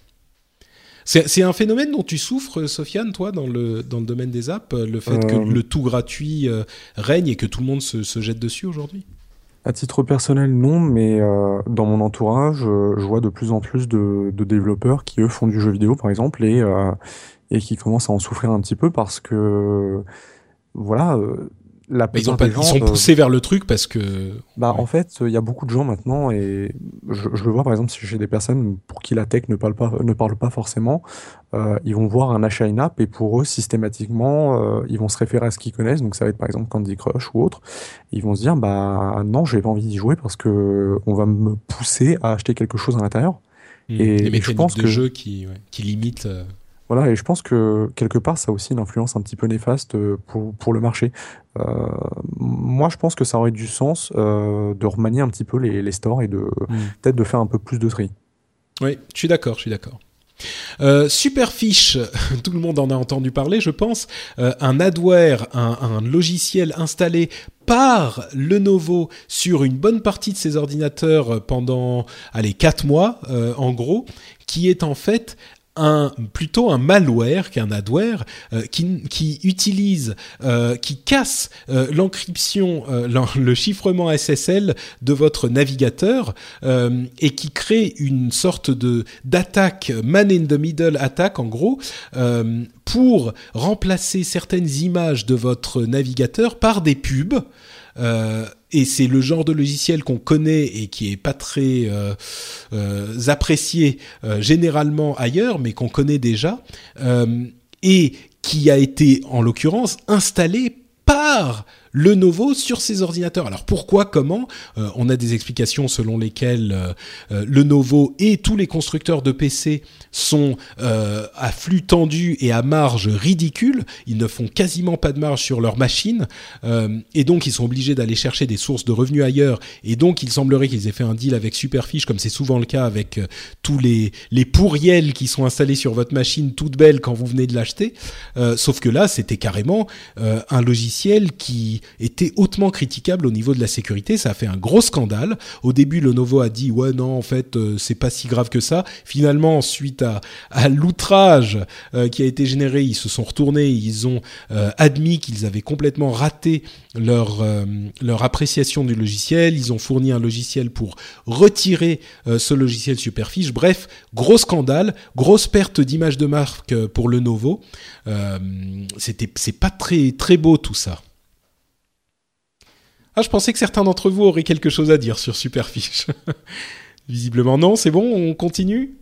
C'est un phénomène dont tu souffres, Sofiane, toi, dans le, dans le domaine des apps, le fait que euh. le tout gratuit euh, règne et que tout le monde se, se jette dessus aujourd'hui? À titre personnel, non, mais euh, dans mon entourage, je vois de plus en plus de, de, développeurs qui, eux, font du jeu vidéo, par exemple, et, et qui commencent à en souffrir un petit peu parce que, voilà, la ils, ont pas, ils sont poussés vers le truc parce que. Bah, en fait, il y a beaucoup de gens maintenant, et je, je le vois par exemple si j'ai des personnes pour qui la tech ne parle pas, ne parle pas forcément, euh, ils vont voir un achat in-app et pour eux, systématiquement, euh, ils vont se référer à ce qu'ils connaissent. Donc, ça va être par exemple Candy Crush ou autre. Ils vont se dire, bah non, j'ai pas envie d'y jouer parce que on va me pousser à acheter quelque chose à l'intérieur. Mmh. Et, je pense de que jeu qui, qui limite. Voilà, et je pense que quelque part, ça a aussi une influence un petit peu néfaste euh, pour, pour le marché. Euh, moi, je pense que ça aurait du sens euh, de remanier un petit peu les, les stores et de hmm. peut-être de faire un peu plus de tri. Oui, je suis d'accord, je suis d'accord. Euh, Superfish, tout le monde en a entendu parler, je pense. Euh, un adware, un, un, logiciel installé par Lenovo sur une bonne partie de ses ordinateurs pendant, allez, 4 mois, euh, en gros, qui est en fait plutôt un malware qu'un adware euh, qui, qui, utilise, euh, qui casse euh, l'encryption, le chiffrement SSL de votre navigateur et qui crée une sorte de d'attaque man in the middle attaque en gros pour remplacer certaines images de votre navigateur par des pubs. Euh, et c'est le genre de logiciel qu'on connaît et qui est pas très euh, euh, apprécié généralement ailleurs, mais qu'on connaît déjà, et qui a été en l'occurrence installé par Lenovo sur ses ordinateurs. Alors pourquoi, comment On a des explications selon lesquelles euh, Lenovo et tous les constructeurs de PC sont euh, à flux tendu et à marge ridicule. Ils ne font quasiment pas de marge sur leur machine euh, et donc ils sont obligés d'aller chercher des sources de revenus ailleurs. Et donc il semblerait qu'ils aient fait un deal avec Superfish, comme c'est souvent le cas avec euh, tous les pourriels qui sont installés sur votre machine toute belle quand vous venez de l'acheter. sauf que là, c'était carrément un logiciel qui était hautement critiquable au niveau de la sécurité. Ça a fait un gros scandale. Au début, Lenovo a dit ouais non en fait c'est pas si grave que ça. Finalement, suite à, l'outrage euh, qui a été généré, ils se sont retournés, ils ont euh, admis qu'ils avaient complètement raté leur, euh, leur appréciation du logiciel, ils ont fourni un logiciel pour retirer ce logiciel Superfiche. Bref, gros scandale, grosse perte d'image de marque pour le Novo. C'était, c'est pas très, très beau tout ça. Ah, je pensais que certains d'entre vous auraient quelque chose à dire sur Superfiche. Visiblement non, c'est bon, on continue?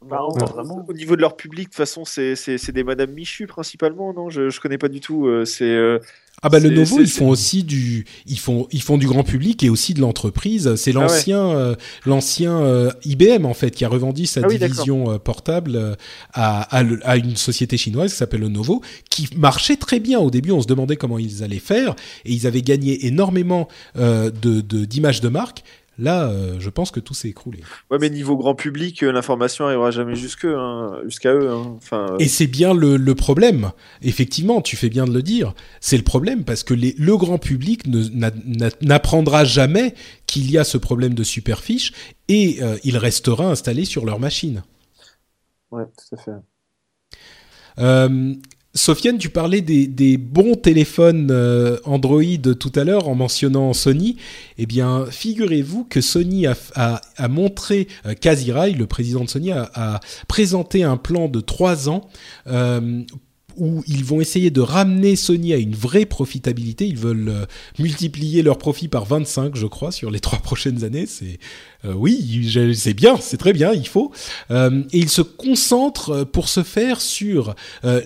Bah, Au niveau de leur public, de toute façon, c'est des Madame Michu principalement, non? Je, je connais pas du tout. Euh, c'est. Euh, ah bah le Novo, ils font aussi du, ils font, ils font du grand public et aussi de l'entreprise. C'est ah l'ancien, euh, l'ancien IBM en fait qui a revendu sa ah division portable à, à, à, une société chinoise qui s'appelle le Novo, qui marchait très bien au début. On se demandait comment ils allaient faire et ils avaient gagné énormément de d'images de marque Là, euh, je pense que tout s'est écroulé. Ouais, mais niveau grand public, euh, l'information arrivera jamais jusque, hein, jusqu'à eux. Hein. Enfin, euh, Et c'est bien le, le problème. Effectivement, tu fais bien de le dire. C'est le problème parce que les, le grand public n'apprendra jamais qu'il y a ce problème de superfiche et il restera installé sur leur machine. ouais, tout à fait. Euh, Sofiane, tu parlais des, bons téléphones euh, Android tout à l'heure en mentionnant Sony. Eh bien, figurez-vous que Sony a, montré, euh, Kazirai, le président de Sony, a, présenté un plan de trois ans euh, où ils vont essayer de ramener Sony à une vraie profitabilité. Ils veulent euh, multiplier leur profit par 25, je crois, sur les trois prochaines années. C'est euh, oui, c'est bien, c'est très bien, il faut. Euh, et ils se concentrent euh, pour ce faire sur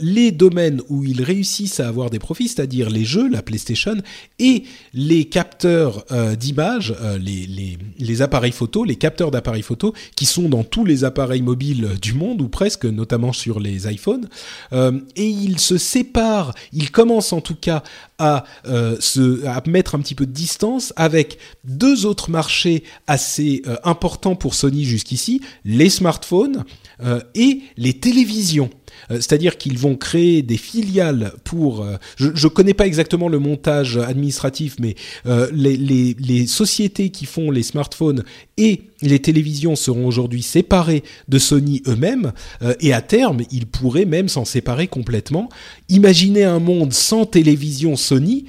les domaines où ils réussissent à avoir des profits, c'est-à-dire les jeux, la PlayStation, et les capteurs d'images, les, les, appareils photo, les capteurs d'appareils photo, qui sont dans tous les appareils mobiles du monde, ou presque, notamment sur les iPhones. Et ils se séparent, ils commencent en tout cas à, euh, se, mettre un petit peu de distance avec deux autres marchés assez euh, importants pour Sony jusqu'ici, les smartphones euh, et les télévisions. Euh, C'est-à-dire qu'ils vont créer des filiales pour... euh, je ne connais pas exactement le montage administratif, mais euh, les, sociétés qui font les smartphones et les télévisions seront aujourd'hui séparées de Sony eux-mêmes, et à terme, ils pourraient même s'en séparer complètement. Imaginez un monde sans télévision Sony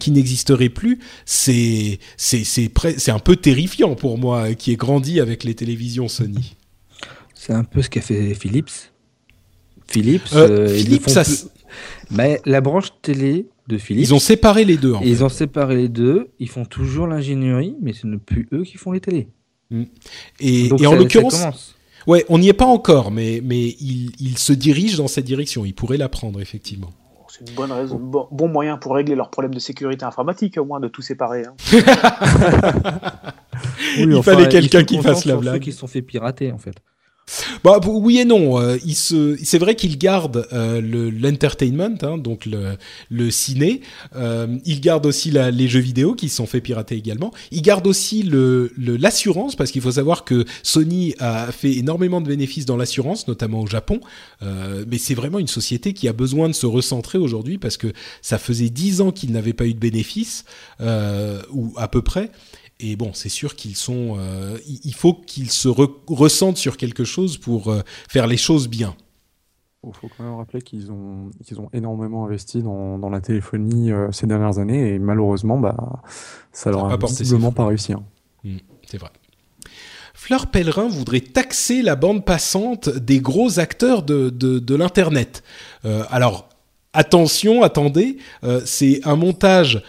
qui n'existerait plus, c'est un peu terrifiant pour moi qui ai grandi avec les télévisions Sony. C'est un peu ce qu'a fait Philips. Philips, Euh, euh, Philips, ça plus- Mais la branche télé de Philips, ils ont séparé les deux. En fait. ils ont séparé les deux. Ils font toujours l'ingénierie, mais ce n'est plus eux qui font les télés. Et, Donc et en ça- l'occurrence, ouais, on n'y est pas encore, mais mais il, il se dirige dans cette direction. Il pourrait la prendre effectivement. C'est une bonne raison, bon, bon moyen pour régler leurs problèmes de sécurité informatique, au moins de tout séparer. hein. il enfin, fallait quelqu'un qui fasse la blague. Ceux qui se sont fait pirater, en fait. Bah oui et non. euh, il se, c'est vrai qu'il garde euh, le l'entertainment, hein, donc le le ciné. Euh, il garde aussi la- les jeux vidéo qui se sont fait pirater également. Il garde aussi le le- l'assurance parce qu'il faut savoir que Sony a fait énormément de bénéfices dans l'assurance, notamment au Japon. Euh, mais c'est vraiment une société qui a besoin de se recentrer aujourd'hui parce que ça faisait dix ans qu'il n'avait pas eu de bénéfices euh, ou à peu près. Et bon, c'est sûr qu'ils sont. euh, il faut qu'ils se re- ressentent sur quelque chose pour euh, faire les choses bien. Il faut quand même rappeler qu'ils ont, énormément investi dans, dans la téléphonie euh, ces dernières années et malheureusement, bah, ça leur a a visiblement pas réussi. hein. Mm, c'est vrai. Fleur Pellerin voudrait taxer la bande passante des gros acteurs de, de, de l'Internet. Alors, attention, attendez, euh, c'est un montage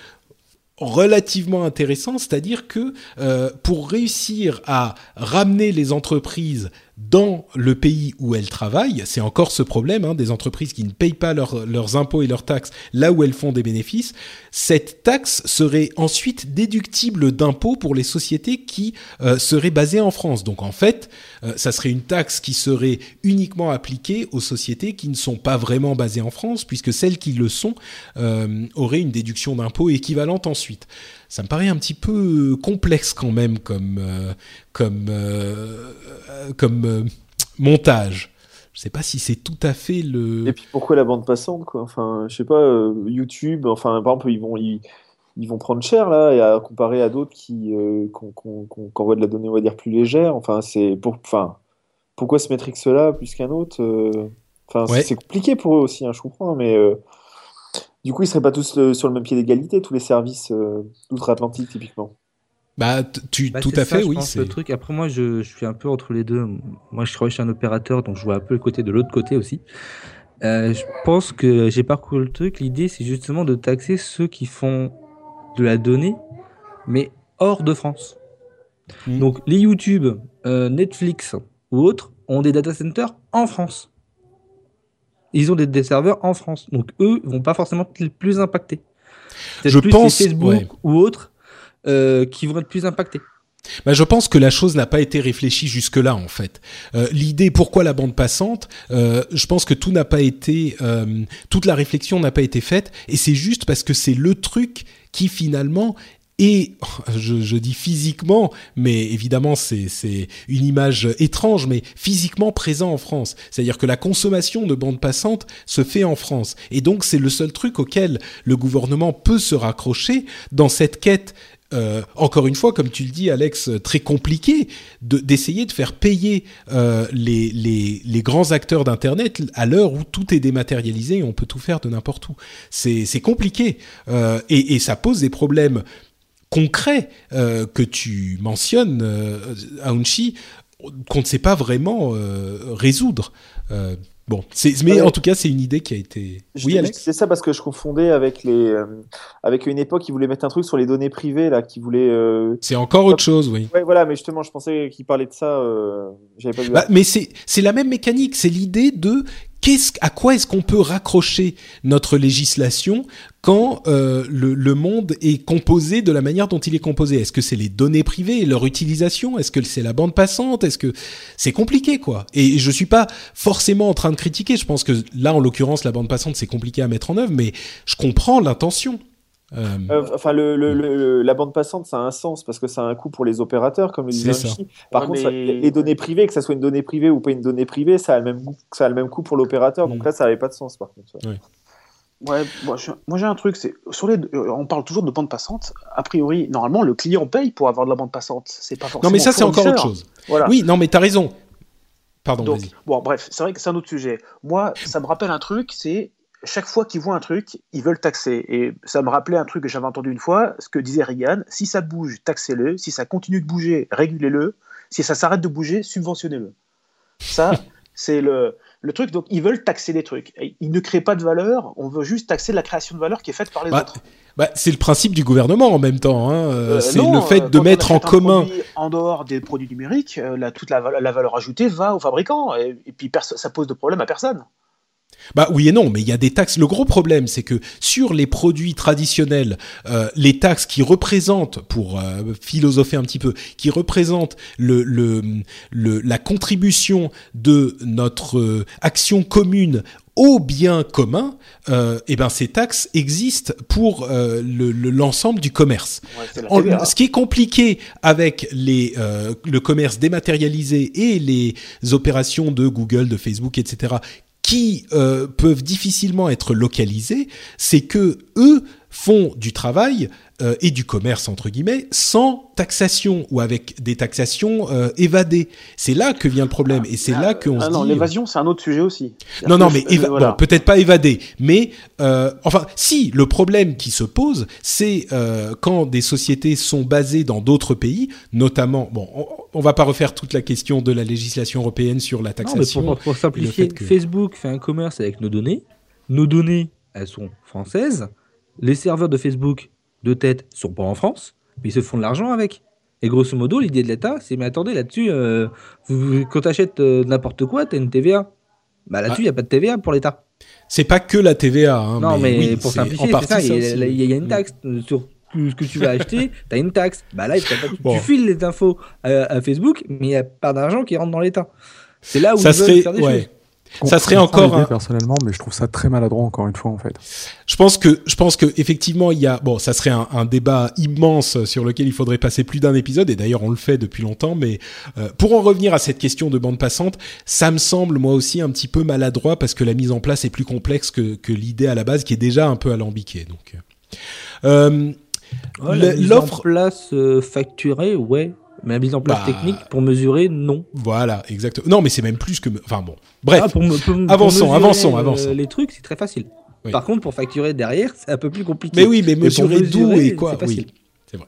relativement intéressant, c'est-à-dire que euh, pour réussir à ramener les entreprises dans le pays où elles travaillent, c'est encore ce problème hein, des entreprises qui ne payent pas leurs- impôts et leurs taxes là où elles font des bénéfices, cette taxe serait ensuite déductible d'impôts pour les sociétés qui euh, seraient basées en France. Donc en fait, euh, ça serait une taxe qui serait uniquement appliquée aux sociétés qui ne sont pas vraiment basées en France, puisque celles qui le sont euh, auraient une déduction d'impôts équivalente ensuite. Ça me paraît un petit peu complexe quand même comme euh, comme euh, euh, comme euh, montage. Je sais pas si c'est tout à fait le. Et puis pourquoi la bande passante, quoi? Enfin, je sais pas, YouTube, enfin, par exemple, ils vont, ils, ils vont prendre cher, là, et à comparer à d'autres qui, qu'on, envoient de la donnée, on va dire, plus légère. Enfin, c'est pour, enfin, pourquoi ce Matrix-là plus qu'un autre Enfin, c'est- Ouais. c'est compliqué pour eux aussi, hein, je comprends, mais du coup, ils seraient pas tous euh, sur le même pied d'égalité, tous les services euh, d'outre-Atlantique, typiquement. Bah, tu, Bah, tout à ça, fait, je oui. pense, c'est- le truc. Après, moi, je, je suis un peu entre les deux. Moi, je travaille chez un opérateur, donc je vois un peu le côté de l'autre côté aussi. Euh, je pense que j'ai parcouru le truc. L'idée, c'est justement de taxer ceux qui font de la donnée, mais hors de France. Mm. Donc, les YouTube, euh, Netflix ou autres ont des data centers en France. Ils ont des, des serveurs en France. Donc, eux vont pas forcément être les plus impactés. Je plus pense- Facebook ouais. ou autres euh, qui vont être plus impactés. Bah, je pense que la chose n'a pas été réfléchie jusque-là, en fait. Euh, L'idée, pourquoi la bande passante euh, Je pense que tout n'a pas été, euh, toute la réflexion n'a pas été faite, et c'est juste parce que c'est le truc qui finalement et je, je, dis physiquement, mais évidemment c'est une image étrange, mais physiquement présent en France. C'est-à-dire que la consommation de bande passante se fait en France. Et donc c'est le seul truc auquel le gouvernement peut se raccrocher dans cette quête euh, encore une fois, comme tu le dis, Alex, très compliqué d'essayer de, faire payer euh, les, les, les, grands acteurs d'Internet à l'heure où tout est dématérialisé et on peut tout faire de n'importe où. C'est compliqué euh, et, et, ça pose des problèmes concret euh, que tu mentionnes, euh, Aounchi, qu'on ne sait pas vraiment euh, résoudre. Bon, mais en tout cas, c'est une idée qui a été. oui, Alex. C'est ça parce que je confondais avec les, avec une époque qui voulait mettre un truc sur les données privées là, qui voulait. C'est encore autre chose, oui. Ouais, voilà, mais justement, je pensais qu'il parlait de ça. J'avais pas vu. Bah, mais c'est c'est la même mécanique. C'est l'idée de à quoi est-ce qu'on peut raccrocher notre législation quand euh, le, monde est composé de la manière dont il est composé? Est-ce que c'est les données privées leur utilisation? Est-ce que c'est la bande passante? Est-ce que c'est compliqué quoi? Et je suis pas forcément en train de critiquer. Je pense que là, en l'occurrence, la bande passante c'est compliqué à mettre en œuvre, mais je comprends l'intention. Euh, euh, enfin, le, la bande passante, ça a un sens parce que ça a un coût pour les opérateurs, comme le disait Par contre, les données privées, que ça soit une donnée privée ou pas une donnée privée, ça a le même, ça a le même coût pour l'opérateur. Donc mm. là, ça n'avait pas de sens, par contre. Ouais. moi, j'ai un truc, c'est sur les, euh, on parle toujours de bande passante. A priori, normalement, le client paye pour avoir de la bande passante. C'est pas forcément. Non, mais ça, c'est encore autre chose. Voilà. Oui, non, mais t'as raison. Pardon. bon, bref, c'est vrai que c'est un autre sujet. Moi, ça me rappelle un truc, c'est chaque fois qu'ils voient un truc, ils veulent taxer. Et ça me rappelait un truc que j'avais entendu une fois, ce que disait Reagan, si ça bouge, taxez-le, si ça continue de bouger, régulez-le, si ça s'arrête de bouger, subventionnez-le. Ça, c'est le, le truc. Donc, ils veulent taxer des trucs. ils ne créent pas de valeur, on veut juste taxer la création de valeur qui est faite par les bah, autres. Bah, c'est le principe du gouvernement en même temps. Hein. Euh, c'est le fait euh, de mettre en commun. En dehors des produits numériques, euh, toute la, valeur ajoutée va aux fabricants. Et, et puis, ça pose de problème à personne. Bah oui et non, mais il y a des taxes. Le gros problème, c'est que sur les produits traditionnels, euh, les taxes qui représentent, pour euh, philosopher un petit peu, qui représentent le, le, le la contribution de notre euh, action commune au bien commun, euh, et eh ben ces taxes existent pour euh, l'ensemble du commerce. ce qui est compliqué avec les, euh, le commerce dématérialisé et les opérations de Google, de Facebook, etc., qui euh, peuvent difficilement être localisés, c'est que eux font du travail euh, et du commerce entre guillemets sans taxation ou avec des taxations euh, évadées. C'est là que vient le problème et c'est là ah, qu'on ah, se non, l'évasion c'est un autre sujet aussi. Non non mais bon, peut-être pas évadé, mais euh, enfin si le problème qui se pose c'est euh, quand des sociétés sont basées dans d'autres pays, notamment bon on, on, va pas refaire toute la question de la législation européenne sur la taxation. Non, mais pour, pour simplifier, Facebook fait un commerce avec nos données, nos données elles sont françaises, les serveurs de Facebook de tête sont pas en France, mais ils se font de l'argent avec. Et grosso modo, l'idée de l'État, c'est mais attendez, là-dessus, euh, quand tu achètes euh, n'importe quoi, tu as une TVA. Bah là-dessus, il n'y a pas de TVA pour l'État. C'est pas que la TVA. Hein, non, mais, pour simplifier, c'est ça. Il y, a une taxe sur tout ce que tu vas acheter, tu as une taxe. Bah là, tu files les infos à, Facebook, mais il n'y a pas d'argent qui rentre dans l'État. C'est là où ça ils veulent faire des choses ça serait encore un... personnellement, mais je trouve ça très maladroit encore une fois en fait. Je pense que je pense que effectivement il y a bon, ça serait un, un débat immense sur lequel il faudrait passer plus d'un épisode et d'ailleurs on le fait depuis longtemps. Mais euh, pour en revenir à cette question de bande passante, ça me semble moi aussi un petit peu maladroit parce que la mise en place est plus complexe que, que l'idée à la base qui est déjà un peu alambiquée. Donc euh, l'offre place euh, facturée, ouais, mais la mise en place bah, technique pour mesurer, non. Voilà, exactement. Non, mais c'est même plus que. Enfin bon. Bref. Ah, avançons, avançons, avançons. Les trucs, c'est très facile. Par contre, pour facturer derrière, c'est un peu plus compliqué. Mais oui, mais mesurer, d'où et quoi. Oui, c'est vrai.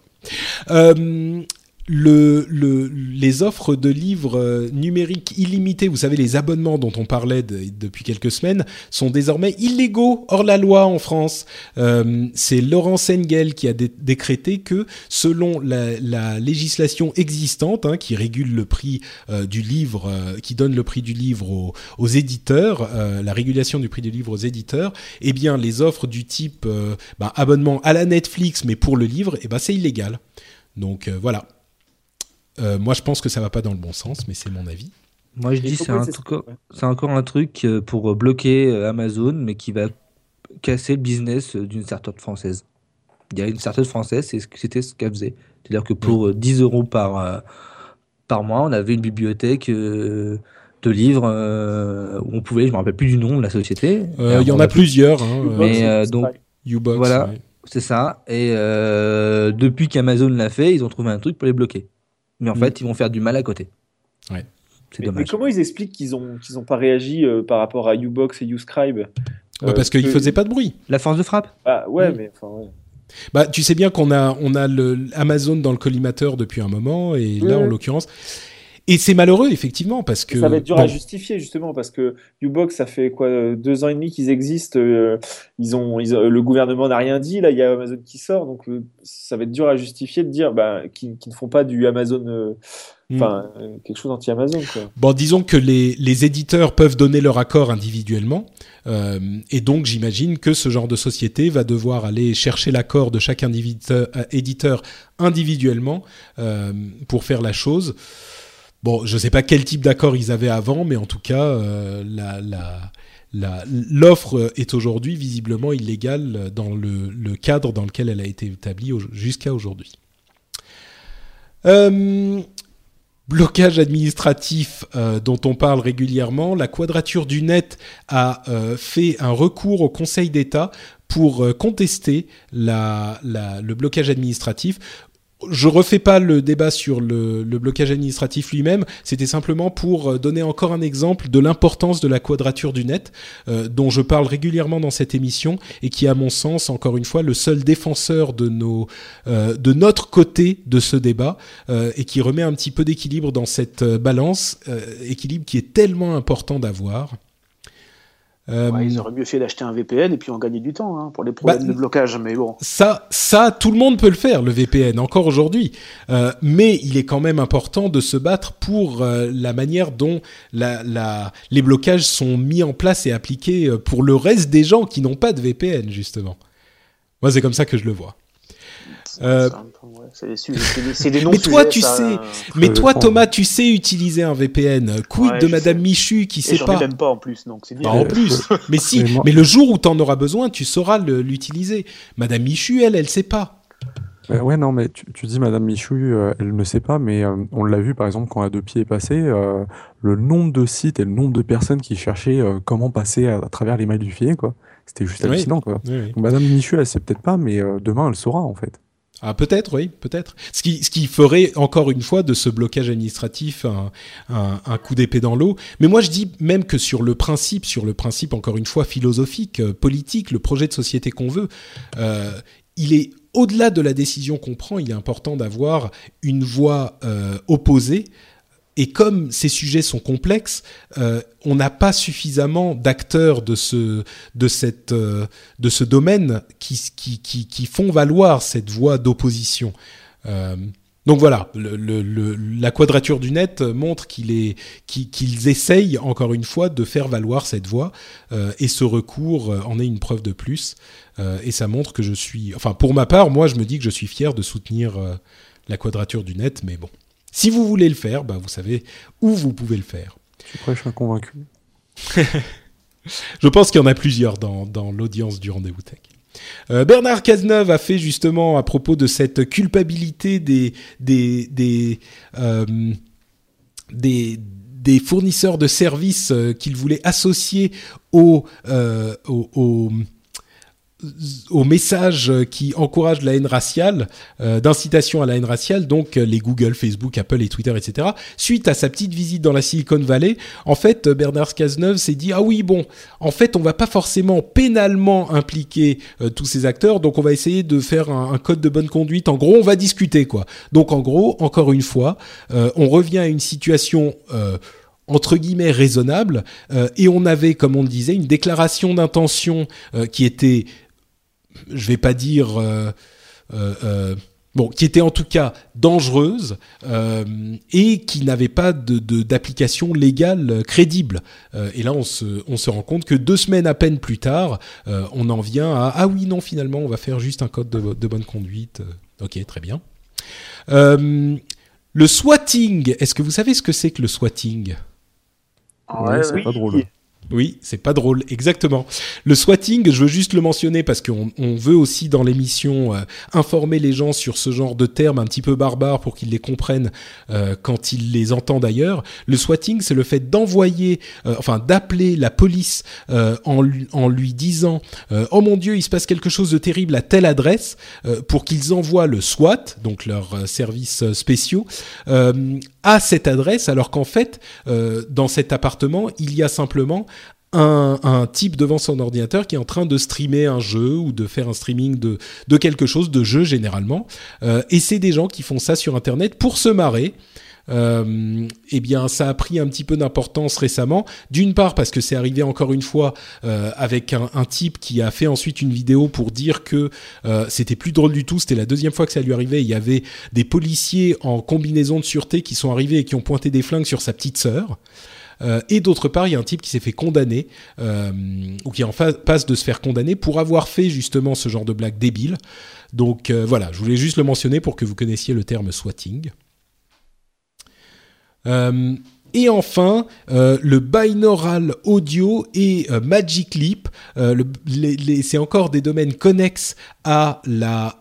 Euh, le, le, les offres de livres euh, numériques illimités, vous savez, les abonnements dont on parlait depuis quelques semaines, sont désormais illégaux hors la loi en France. Euh, c'est Laurent Sengel qui a décrété que, selon la, la législation existante, hein, qui régule le prix euh, du livre, euh, qui donne le prix du livre aux, aux éditeurs, euh, la régulation du prix du livre aux éditeurs, eh bien, les offres du type bah, abonnement à la Netflix, mais pour le livre, eh ben, c'est illégal. Donc voilà. Euh, moi, je pense que ça va pas dans le bon sens, mais c'est mon avis. Moi, je dis c'est c'est encore un truc euh, pour bloquer euh, Amazon, mais qui va casser le business d'une startup française. Il y a une startup française, c'était ce qu'elle faisait. C'est-à-dire que pour 10 euros par, par mois, on avait une bibliothèque de livres où on pouvait, je me rappelle plus du nom de la société. Il y en a plusieurs. Hein, mais donc, voilà, c'est ça. Et depuis qu'Amazon l'a fait, ils ont trouvé un truc pour les bloquer. Mais en mm. fait, ils vont faire du mal à côté. Ouais. Mais, mais, comment ils expliquent qu'ils n'ont qu'ils ont pas réagi euh, par rapport à Ubox et Uscribe bah Parce qu'ils ne faisaient pas de bruit. La force de frappe ah, Ouais, mais enfin, ouais. Bah, tu sais bien qu'on a, on a le Amazon dans le collimateur depuis un moment, et là, en l'occurrence, et c'est malheureux, effectivement, parce que. Ça va être dur à justifier, justement, parce que Ubox, ça fait quoi, deux ans et demi qu'ils existent. Euh, ils ont, le gouvernement n'a rien dit. Là, il y a Amazon qui sort. Donc, euh, ça va être dur à justifier de dire bah, qu'ils ne font pas du Amazon. Euh, hmm. Enfin, quelque chose anti-Amazon. Bon, disons que les, les, éditeurs peuvent donner leur accord individuellement. et donc, j'imagine que ce genre de société va devoir aller chercher l'accord de chaque éditeur individuellement pour faire la chose. Bon, je ne sais pas quel type d'accord ils avaient avant, mais en tout cas, euh, l'offre est aujourd'hui visiblement illégale dans le, cadre dans lequel elle a été établie jusqu'à aujourd'hui. Euh, blocage administratif euh, dont on parle régulièrement, la Quadrature du Net a fait un recours au Conseil d'État pour contester le blocage administratif je refais pas le débat sur le, blocage administratif lui-même, c'était simplement pour euh, donner encore un exemple de l'importance de la quadrature du net, euh, dont je parle régulièrement dans cette émission et qui, à mon sens, encore une fois, le seul défenseur de nos, euh, de notre côté de ce débat et qui remet un petit peu d'équilibre dans cette balance, équilibre qui est tellement important d'avoir. Euh, ils auraient mieux fait d'acheter un VPN et puis en gagner du temps hein, pour les problèmes bah, de blocage, mais bon. Ça, ça, tout le monde peut le faire, le VPN, encore aujourd'hui. Euh, mais il est quand même important de se battre pour euh, la manière dont la, la, les blocages sont mis en place et appliqués pour le reste des gens qui n'ont pas de VPN, justement. Moi, c'est comme ça que je le vois. Euh, c'est des, noms Mais toi, tu sais, mais toi, Thomas, tu sais utiliser un VPN. Quid de Madame Michu qui sait pas même pas en plus, donc c'est bah, en plus, mais si. Mais, le jour où tu en auras besoin, tu sauras l'utiliser. Madame Michu, elle, elle sait pas. Euh, ouais, non, mais tu, dis Madame Michu, euh, elle ne sait pas, mais on l'a vu par exemple quand a deux pieds est passé, le nombre de sites et le nombre de personnes qui cherchaient comment passer à, travers les mailles du filet, quoi. C'était juste hallucinant, quoi. Madame Michu, elle sait peut-être pas, mais demain elle saura en fait. Ah, peut-être, oui, peut-être. Ce qui, ce qui ferait, encore une fois, de ce blocage administratif un, un, coup d'épée dans l'eau. Mais moi, je dis même que sur le principe, sur le principe, encore une fois, philosophique, euh, politique, le projet de société qu'on veut, euh, il est au-delà de la décision qu'on prend, il est important d'avoir une voix euh, opposée et comme ces sujets sont complexes, euh, on n'a pas suffisamment d'acteurs de ce de cette euh, de ce domaine qui, qui, qui, font valoir cette voie d'opposition. Euh, donc voilà, la quadrature du net montre qu'il est qu'ils essayent encore une fois de faire valoir cette voie et ce recours en est une preuve de plus et ça montre que je suis, enfin pour ma part, moi je me dis que je suis fier de soutenir la quadrature du net, mais bon. Si vous voulez le faire, bah, vous savez où vous pouvez le faire. Je suis suis convaincu. je pense qu'il y en a plusieurs dans, l'audience du rendez-vous tech. Euh, Bernard Cazeneuve a fait justement à propos de cette culpabilité des des des, euh, des, fournisseurs de services euh, qu'il voulait associer au, au aux messages qui encouragent la haine raciale, euh, d'incitation à la haine raciale, donc euh, les Google, Facebook, Apple et Twitter, etc. Suite à sa petite visite dans la Silicon Valley, en fait, Bernard Cazeneuve s'est dit ah oui bon, en fait, on va pas forcément pénalement impliquer euh, tous ces acteurs, donc on va essayer de faire un, code de bonne conduite. En gros, on va discuter quoi. Donc en gros, encore une fois, on revient à une situation entre guillemets raisonnable et on avait comme on le disait une déclaration d'intention qui était je vais pas dire euh, euh, euh, bon, qui était en tout cas dangereuse et qui n'avait pas d'application légale crédible. et là, on se, on se rend compte que deux semaines à peine plus tard, on en vient à ah oui non finalement on va faire juste un code de, bonne conduite. ok, très bien. le swatting, est-ce que vous savez ce que c'est que le swatting? Ouais, c'est pas drôle. Oui, c'est pas drôle, exactement. Le swatting, je veux juste le mentionner parce qu'on on veut aussi dans l'émission euh, informer les gens sur ce genre de termes un petit peu barbares pour qu'ils les comprennent euh, quand ils les entendent ailleurs. Le swatting, c'est le fait d'envoyer, euh, enfin d'appeler la police en, en lui disant Oh mon Dieu, il se passe quelque chose de terrible à telle adresse pour qu'ils envoient le SWAT, donc leurs services spéciaux, à cette adresse, alors qu'en fait, dans cet appartement, il y a simplement un, type devant son ordinateur qui est en train de streamer un jeu ou de faire un streaming de, de quelque chose, de jeu généralement. Euh, et c'est des gens qui font ça sur Internet pour se marrer. Euh, eh bien, ça a pris un petit peu d'importance récemment. D'une part parce que c'est arrivé encore une fois euh, avec un, type qui a fait ensuite une vidéo pour dire que euh, c'était plus drôle du tout. C'était la deuxième fois que ça lui arrivait. Il y avait des policiers en combinaison de sûreté qui sont arrivés et qui ont pointé des flingues sur sa petite sœur. Euh, et d'autre part, il y a un type qui s'est fait condamner, ou qui en passe de se faire condamner pour avoir fait justement ce genre de blague débile. Donc voilà, je voulais juste le mentionner pour que vous connaissiez le terme swatting. Et enfin, euh, le binaural audio et euh, Magic Leap. Euh, c'est encore des domaines connexes à la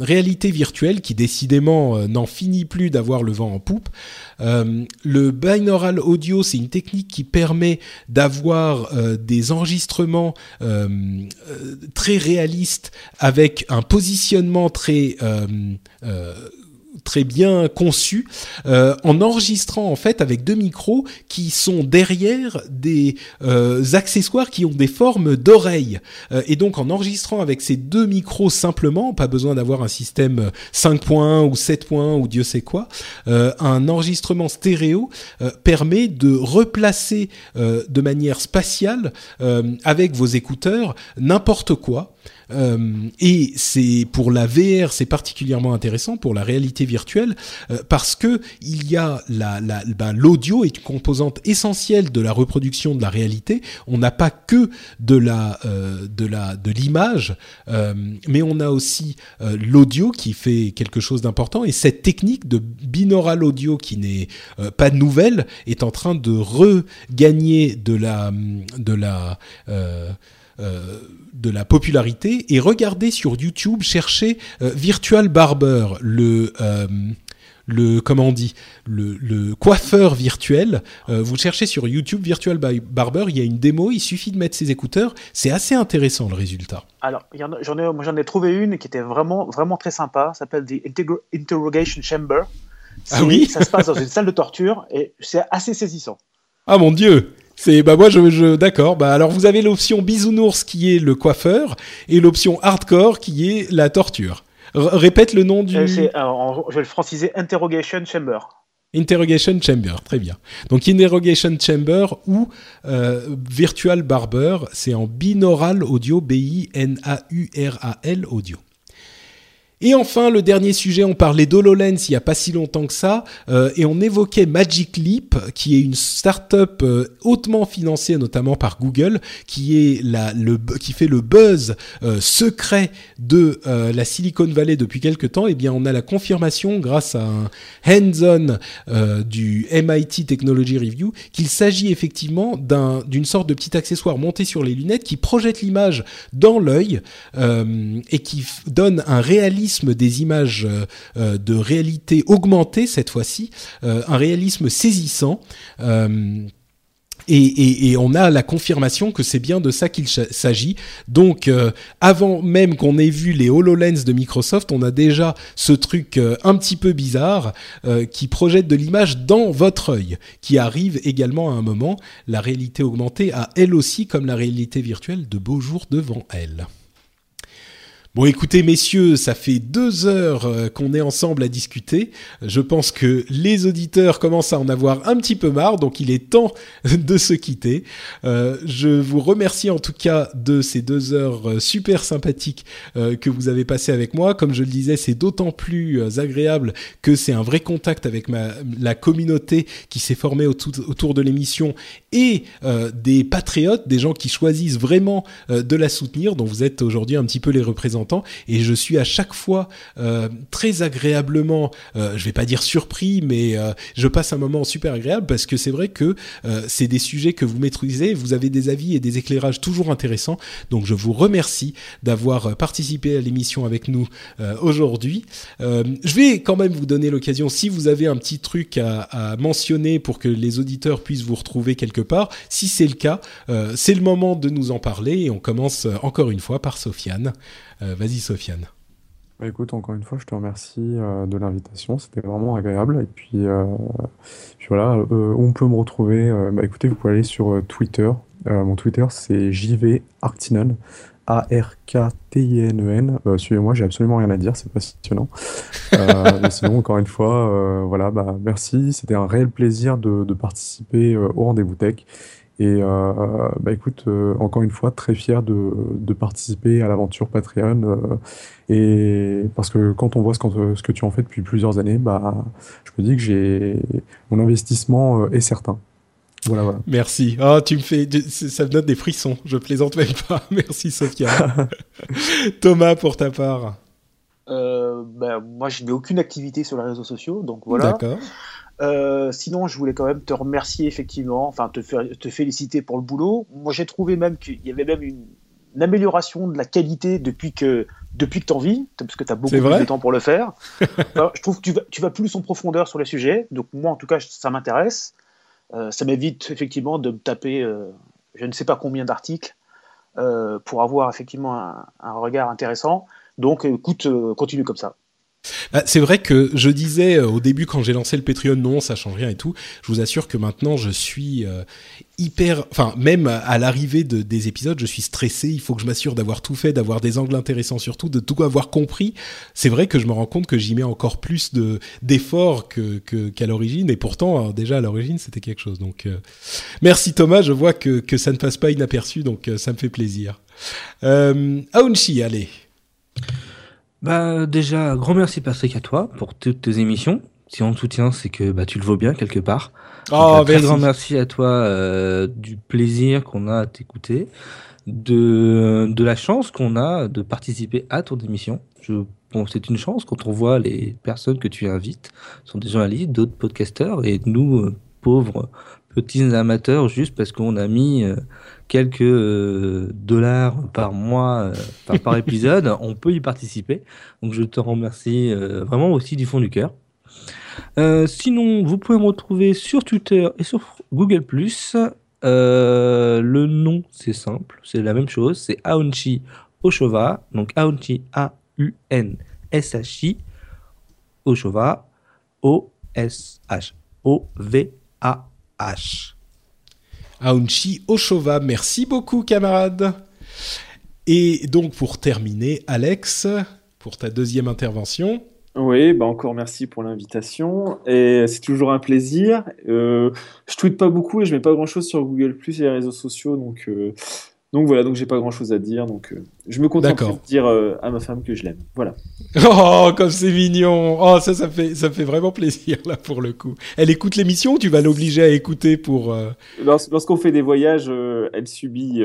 réalité virtuelle qui décidément n'en finit plus d'avoir le vent en poupe. le binaural audio, c'est une technique qui permet d'avoir des enregistrements très réalistes avec un positionnement très très bien conçu euh, en enregistrant en fait avec deux micros qui sont derrière des euh, accessoires qui ont des formes d'oreilles. Euh, et donc en enregistrant avec ces deux micros simplement pas besoin d'avoir un système 5 points ou 7 points ou Dieu sait quoi un enregistrement stéréo permet de replacer de manière spatiale avec vos écouteurs n'importe quoi euh, et c'est pour la VR, c'est particulièrement intéressant pour la réalité virtuelle euh, parce que il y a ben, l'audio est une composante essentielle de la reproduction de la réalité. On n'a pas que de euh, l'image, mais on a aussi l'audio qui fait quelque chose d'important. Et cette technique de binaural audio qui n'est pas nouvelle est en train de regagner de la euh, de la popularité et regardez sur YouTube, cherchez euh, Virtual Barber, le euh, le comment on dit le, le coiffeur virtuel. vous cherchez sur YouTube Virtual Barber, il y a une démo, il suffit de mettre ses écouteurs, c'est assez intéressant le résultat. Alors j'en ai j'en ai trouvé une qui était vraiment vraiment très sympa, s'appelle The Interrogation Chamber. Ah oui? ça se passe dans une salle de torture et c'est assez saisissant. Ah mon dieu. C'est bah moi je, je d'accord. Bah alors vous avez l'option bisounours qui est le coiffeur et l'option hardcore qui est la torture. répète le nom du. Euh, je vais le franciser Interrogation Chamber. Interrogation Chamber, très bien. Donc Interrogation Chamber ou euh, Virtual Barber, c'est en binaural audio, B-I-N-A-U-R-A-L audio. Et enfin, le dernier sujet, on parlait d'HoloLens il n'y a pas si longtemps que ça, euh, et on évoquait Magic Leap, qui est une start-up euh, hautement financée notamment par Google, qui est la, le, qui fait le buzz euh, secret de la Silicon Valley depuis quelques temps. Et eh bien, on a la confirmation grâce à un hands-on du MIT Technology Review qu'il s'agit effectivement d'un, d'une sorte de petit accessoire monté sur les lunettes qui projette l'image dans l'œil et qui donne un réalisme des images euh, euh, de réalité augmentée cette fois-ci, euh, un réalisme saisissant. Et, on a la confirmation que c'est bien de ça qu'il s'agit. Donc, avant même qu'on ait vu les HoloLens de Microsoft, on a déjà ce truc un petit peu bizarre qui projette de l'image dans votre œil, qui arrive également à un moment. La réalité augmentée a elle aussi, comme la réalité virtuelle, de beaux jours devant elle. Bon, écoutez, messieurs, ça fait deux heures euh, qu'on est ensemble à discuter. Je pense que les auditeurs commencent à en avoir un petit peu marre, donc il est temps de se quitter. Euh, je vous remercie en tout cas de ces deux heures euh, super sympathiques que vous avez passées avec moi. Comme je le disais, c'est d'autant plus agréable que c'est un vrai contact avec la communauté qui s'est formée autour de l'émission et des patriotes, des gens qui choisissent vraiment de la soutenir, dont vous êtes aujourd'hui un petit peu les représentants et je suis à chaque fois très agréablement, je vais pas dire surpris, mais je passe un moment super agréable parce que c'est vrai que c'est des sujets que vous maîtrisez, vous avez des avis et des éclairages toujours intéressants. Donc je vous remercie d'avoir participé à l'émission avec nous aujourd'hui. je vais quand même vous donner l'occasion, si vous avez un petit truc à, mentionner pour que les auditeurs puissent vous retrouver quelque part. Si c'est le cas, euh, c'est le moment de nous en parler et on commence euh, encore une fois par Sofiane. Euh, vas-y Sofiane. Bah, écoute, encore une fois, je te remercie de l'invitation, c'était vraiment agréable. Et puis, voilà, où on peut me retrouver bah, Écoutez, vous pouvez aller sur Twitter. mon Twitter, c'est JV Artinan. A-R-K-T-I-N-E-N. E suivez-moi, j'ai absolument rien à dire, c'est passionnant. Euh, sinon, encore une fois, euh, voilà, bah, merci. C'était un réel plaisir de, participer euh, au rendez-vous tech. Et bah, écoute, encore une fois, très fier de, participer à l'aventure Patreon. et parce que quand on voit ce, ce, que tu en fais depuis plusieurs années, bah, je me dis que j'ai mon investissement est certain. Voilà, Merci. Oh, tu me fais, ça me donne des frissons. Je plaisante même pas. Merci Sophia. Thomas, pour ta part. Euh, ben, moi, je n'ai aucune activité sur les réseaux sociaux, donc voilà. D'accord. Euh, sinon, je voulais quand même te remercier effectivement, enfin te, te féliciter pour le boulot. Moi, j'ai trouvé même qu'il y avait même une, amélioration de la qualité depuis que depuis que t'en vis, parce que tu as beaucoup plus de temps pour le faire. je trouve que tu vas, tu vas plus en profondeur sur le sujet, donc moi en tout cas ça m'intéresse. Euh, ça m'évite effectivement de me taper euh, je ne sais pas combien d'articles pour avoir effectivement un, regard intéressant. Donc écoute, continue comme ça. Bah, c'est vrai que je disais au début quand j'ai lancé le Patreon, non, ça change rien et tout. Je vous assure que maintenant je suis hyper, enfin même à l'arrivée de, des épisodes, je suis stressé. Il faut que je m'assure d'avoir tout fait, d'avoir des angles intéressants surtout, de tout avoir compris. C'est vrai que je me rends compte que j'y mets encore plus de d'efforts que qu'à l'origine, et pourtant déjà à l'origine c'était quelque chose. Donc euh, merci Thomas, je vois que que ça ne passe pas inaperçu, donc euh, ça me fait plaisir. Euh, Aounchi, allez. Bah déjà, grand merci Patrick à toi pour toutes tes émissions. Si on te soutient, c'est que bah, tu le vaux bien quelque part. Oh, un très grand merci à toi euh, du plaisir qu'on a à t'écouter, de, de la chance qu'on a de participer à ton émission. Je, bon, c'est une chance quand on voit les personnes que tu invites, ce sont des journalistes, d'autres podcasteurs, et nous, euh, pauvres petits amateurs, juste parce qu'on a mis euh, quelques dollars par mois, par, par épisode, on peut y participer. Donc je te remercie vraiment aussi du fond du cœur. Euh, sinon, vous pouvez me retrouver sur Twitter et sur Google+. Euh, le nom, c'est simple, c'est la même chose, c'est Aunchi Oshova, donc Aunchi A-U-N-S-H-I, Oshova, O-S-H, O-V-A-H. Aunchi Oshova, merci beaucoup camarade. Et donc pour terminer, Alex, pour ta deuxième intervention. Oui, bah encore merci pour l'invitation. Et c'est toujours un plaisir. Euh, je tweete pas beaucoup et je mets pas grand chose sur Google Plus et les réseaux sociaux, donc euh, donc voilà, donc j'ai pas grand chose à dire. Donc euh, je me contente de dire à ma femme que je l'aime. Voilà. Oh, comme c'est mignon. Oh, ça, ça fait ça fait vraiment plaisir là pour le coup. Elle écoute l'émission. Tu vas l'obliger à écouter pour. Lorsqu'on fait des voyages, elle subit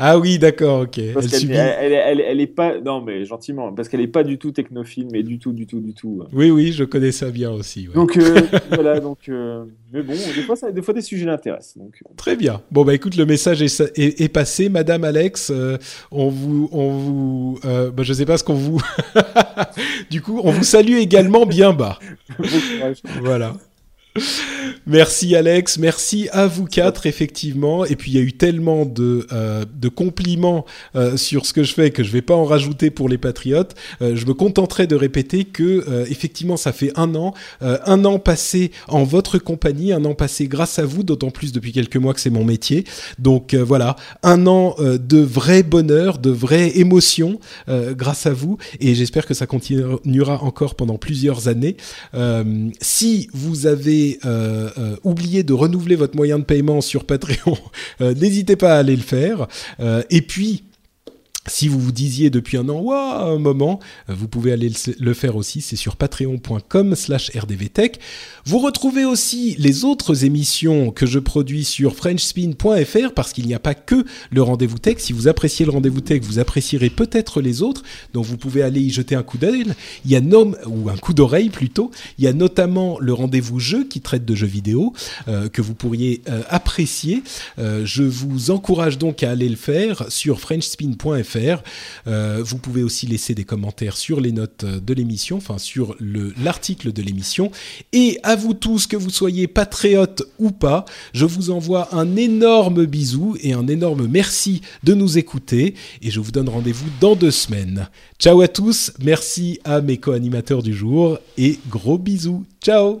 ah oui, d'accord, ok. Parce qu'elle elle, elle, est pas, non mais gentiment, parce qu'elle est pas du tout technophile, mais du tout, du tout, du tout. Oui, oui, je connais ça bien aussi. Donc euh, voilà, donc euh, mais bon, des fois, ça, des fois des sujets l'intéressent. Donc euh. très bien. Bon bah écoute, le message est, est, passé, Madame Alex. on vous, on vous, bah, je sais pas ce qu'on vous. du coup, on vous salue également bien bas. voilà. Merci Alex, merci à vous quatre effectivement. Et puis il y a eu tellement de, euh, compliments euh, sur ce que je fais que je vais pas en rajouter pour les patriotes. Euh, je me contenterai de répéter que effectivement ça fait un an, un an passé en votre compagnie, un an passé grâce à vous, d'autant plus depuis quelques mois que c'est mon métier. Donc voilà, un an de vrai bonheur, de vraie émotion grâce à vous. Et j'espère que ça continuera encore pendant plusieurs années. si vous avez euh, euh, oublié de renouveler votre moyen de paiement sur Patreon, euh, n'hésitez pas à aller le faire. et puis, si vous vous disiez depuis un an, waouh, un moment, vous pouvez aller le faire aussi, c'est sur patreon.com slash rdvtech. Vous retrouvez aussi les autres émissions que je produis sur frenchspin.fr parce qu'il n'y a pas que le rendez-vous tech. Si vous appréciez le rendez-vous tech, vous apprécierez peut-être les autres, donc vous pouvez aller y jeter un coup d'œil. Il y a nom, ou un coup d'oreille plutôt. Il y a notamment le rendez-vous jeu qui traite de jeux vidéo euh, que vous pourriez euh, apprécier. Euh, je vous encourage donc à aller le faire sur frenchspin.fr euh, vous pouvez aussi laisser des commentaires sur les notes de l'émission, enfin sur l'article de l'émission. Et à vous tous, que vous soyez patriotes ou pas, je vous envoie un énorme bisou et un énorme merci de nous écouter. Et je vous donne rendez-vous dans deux semaines. Ciao à tous, merci à mes co-animateurs du jour et gros bisous. Ciao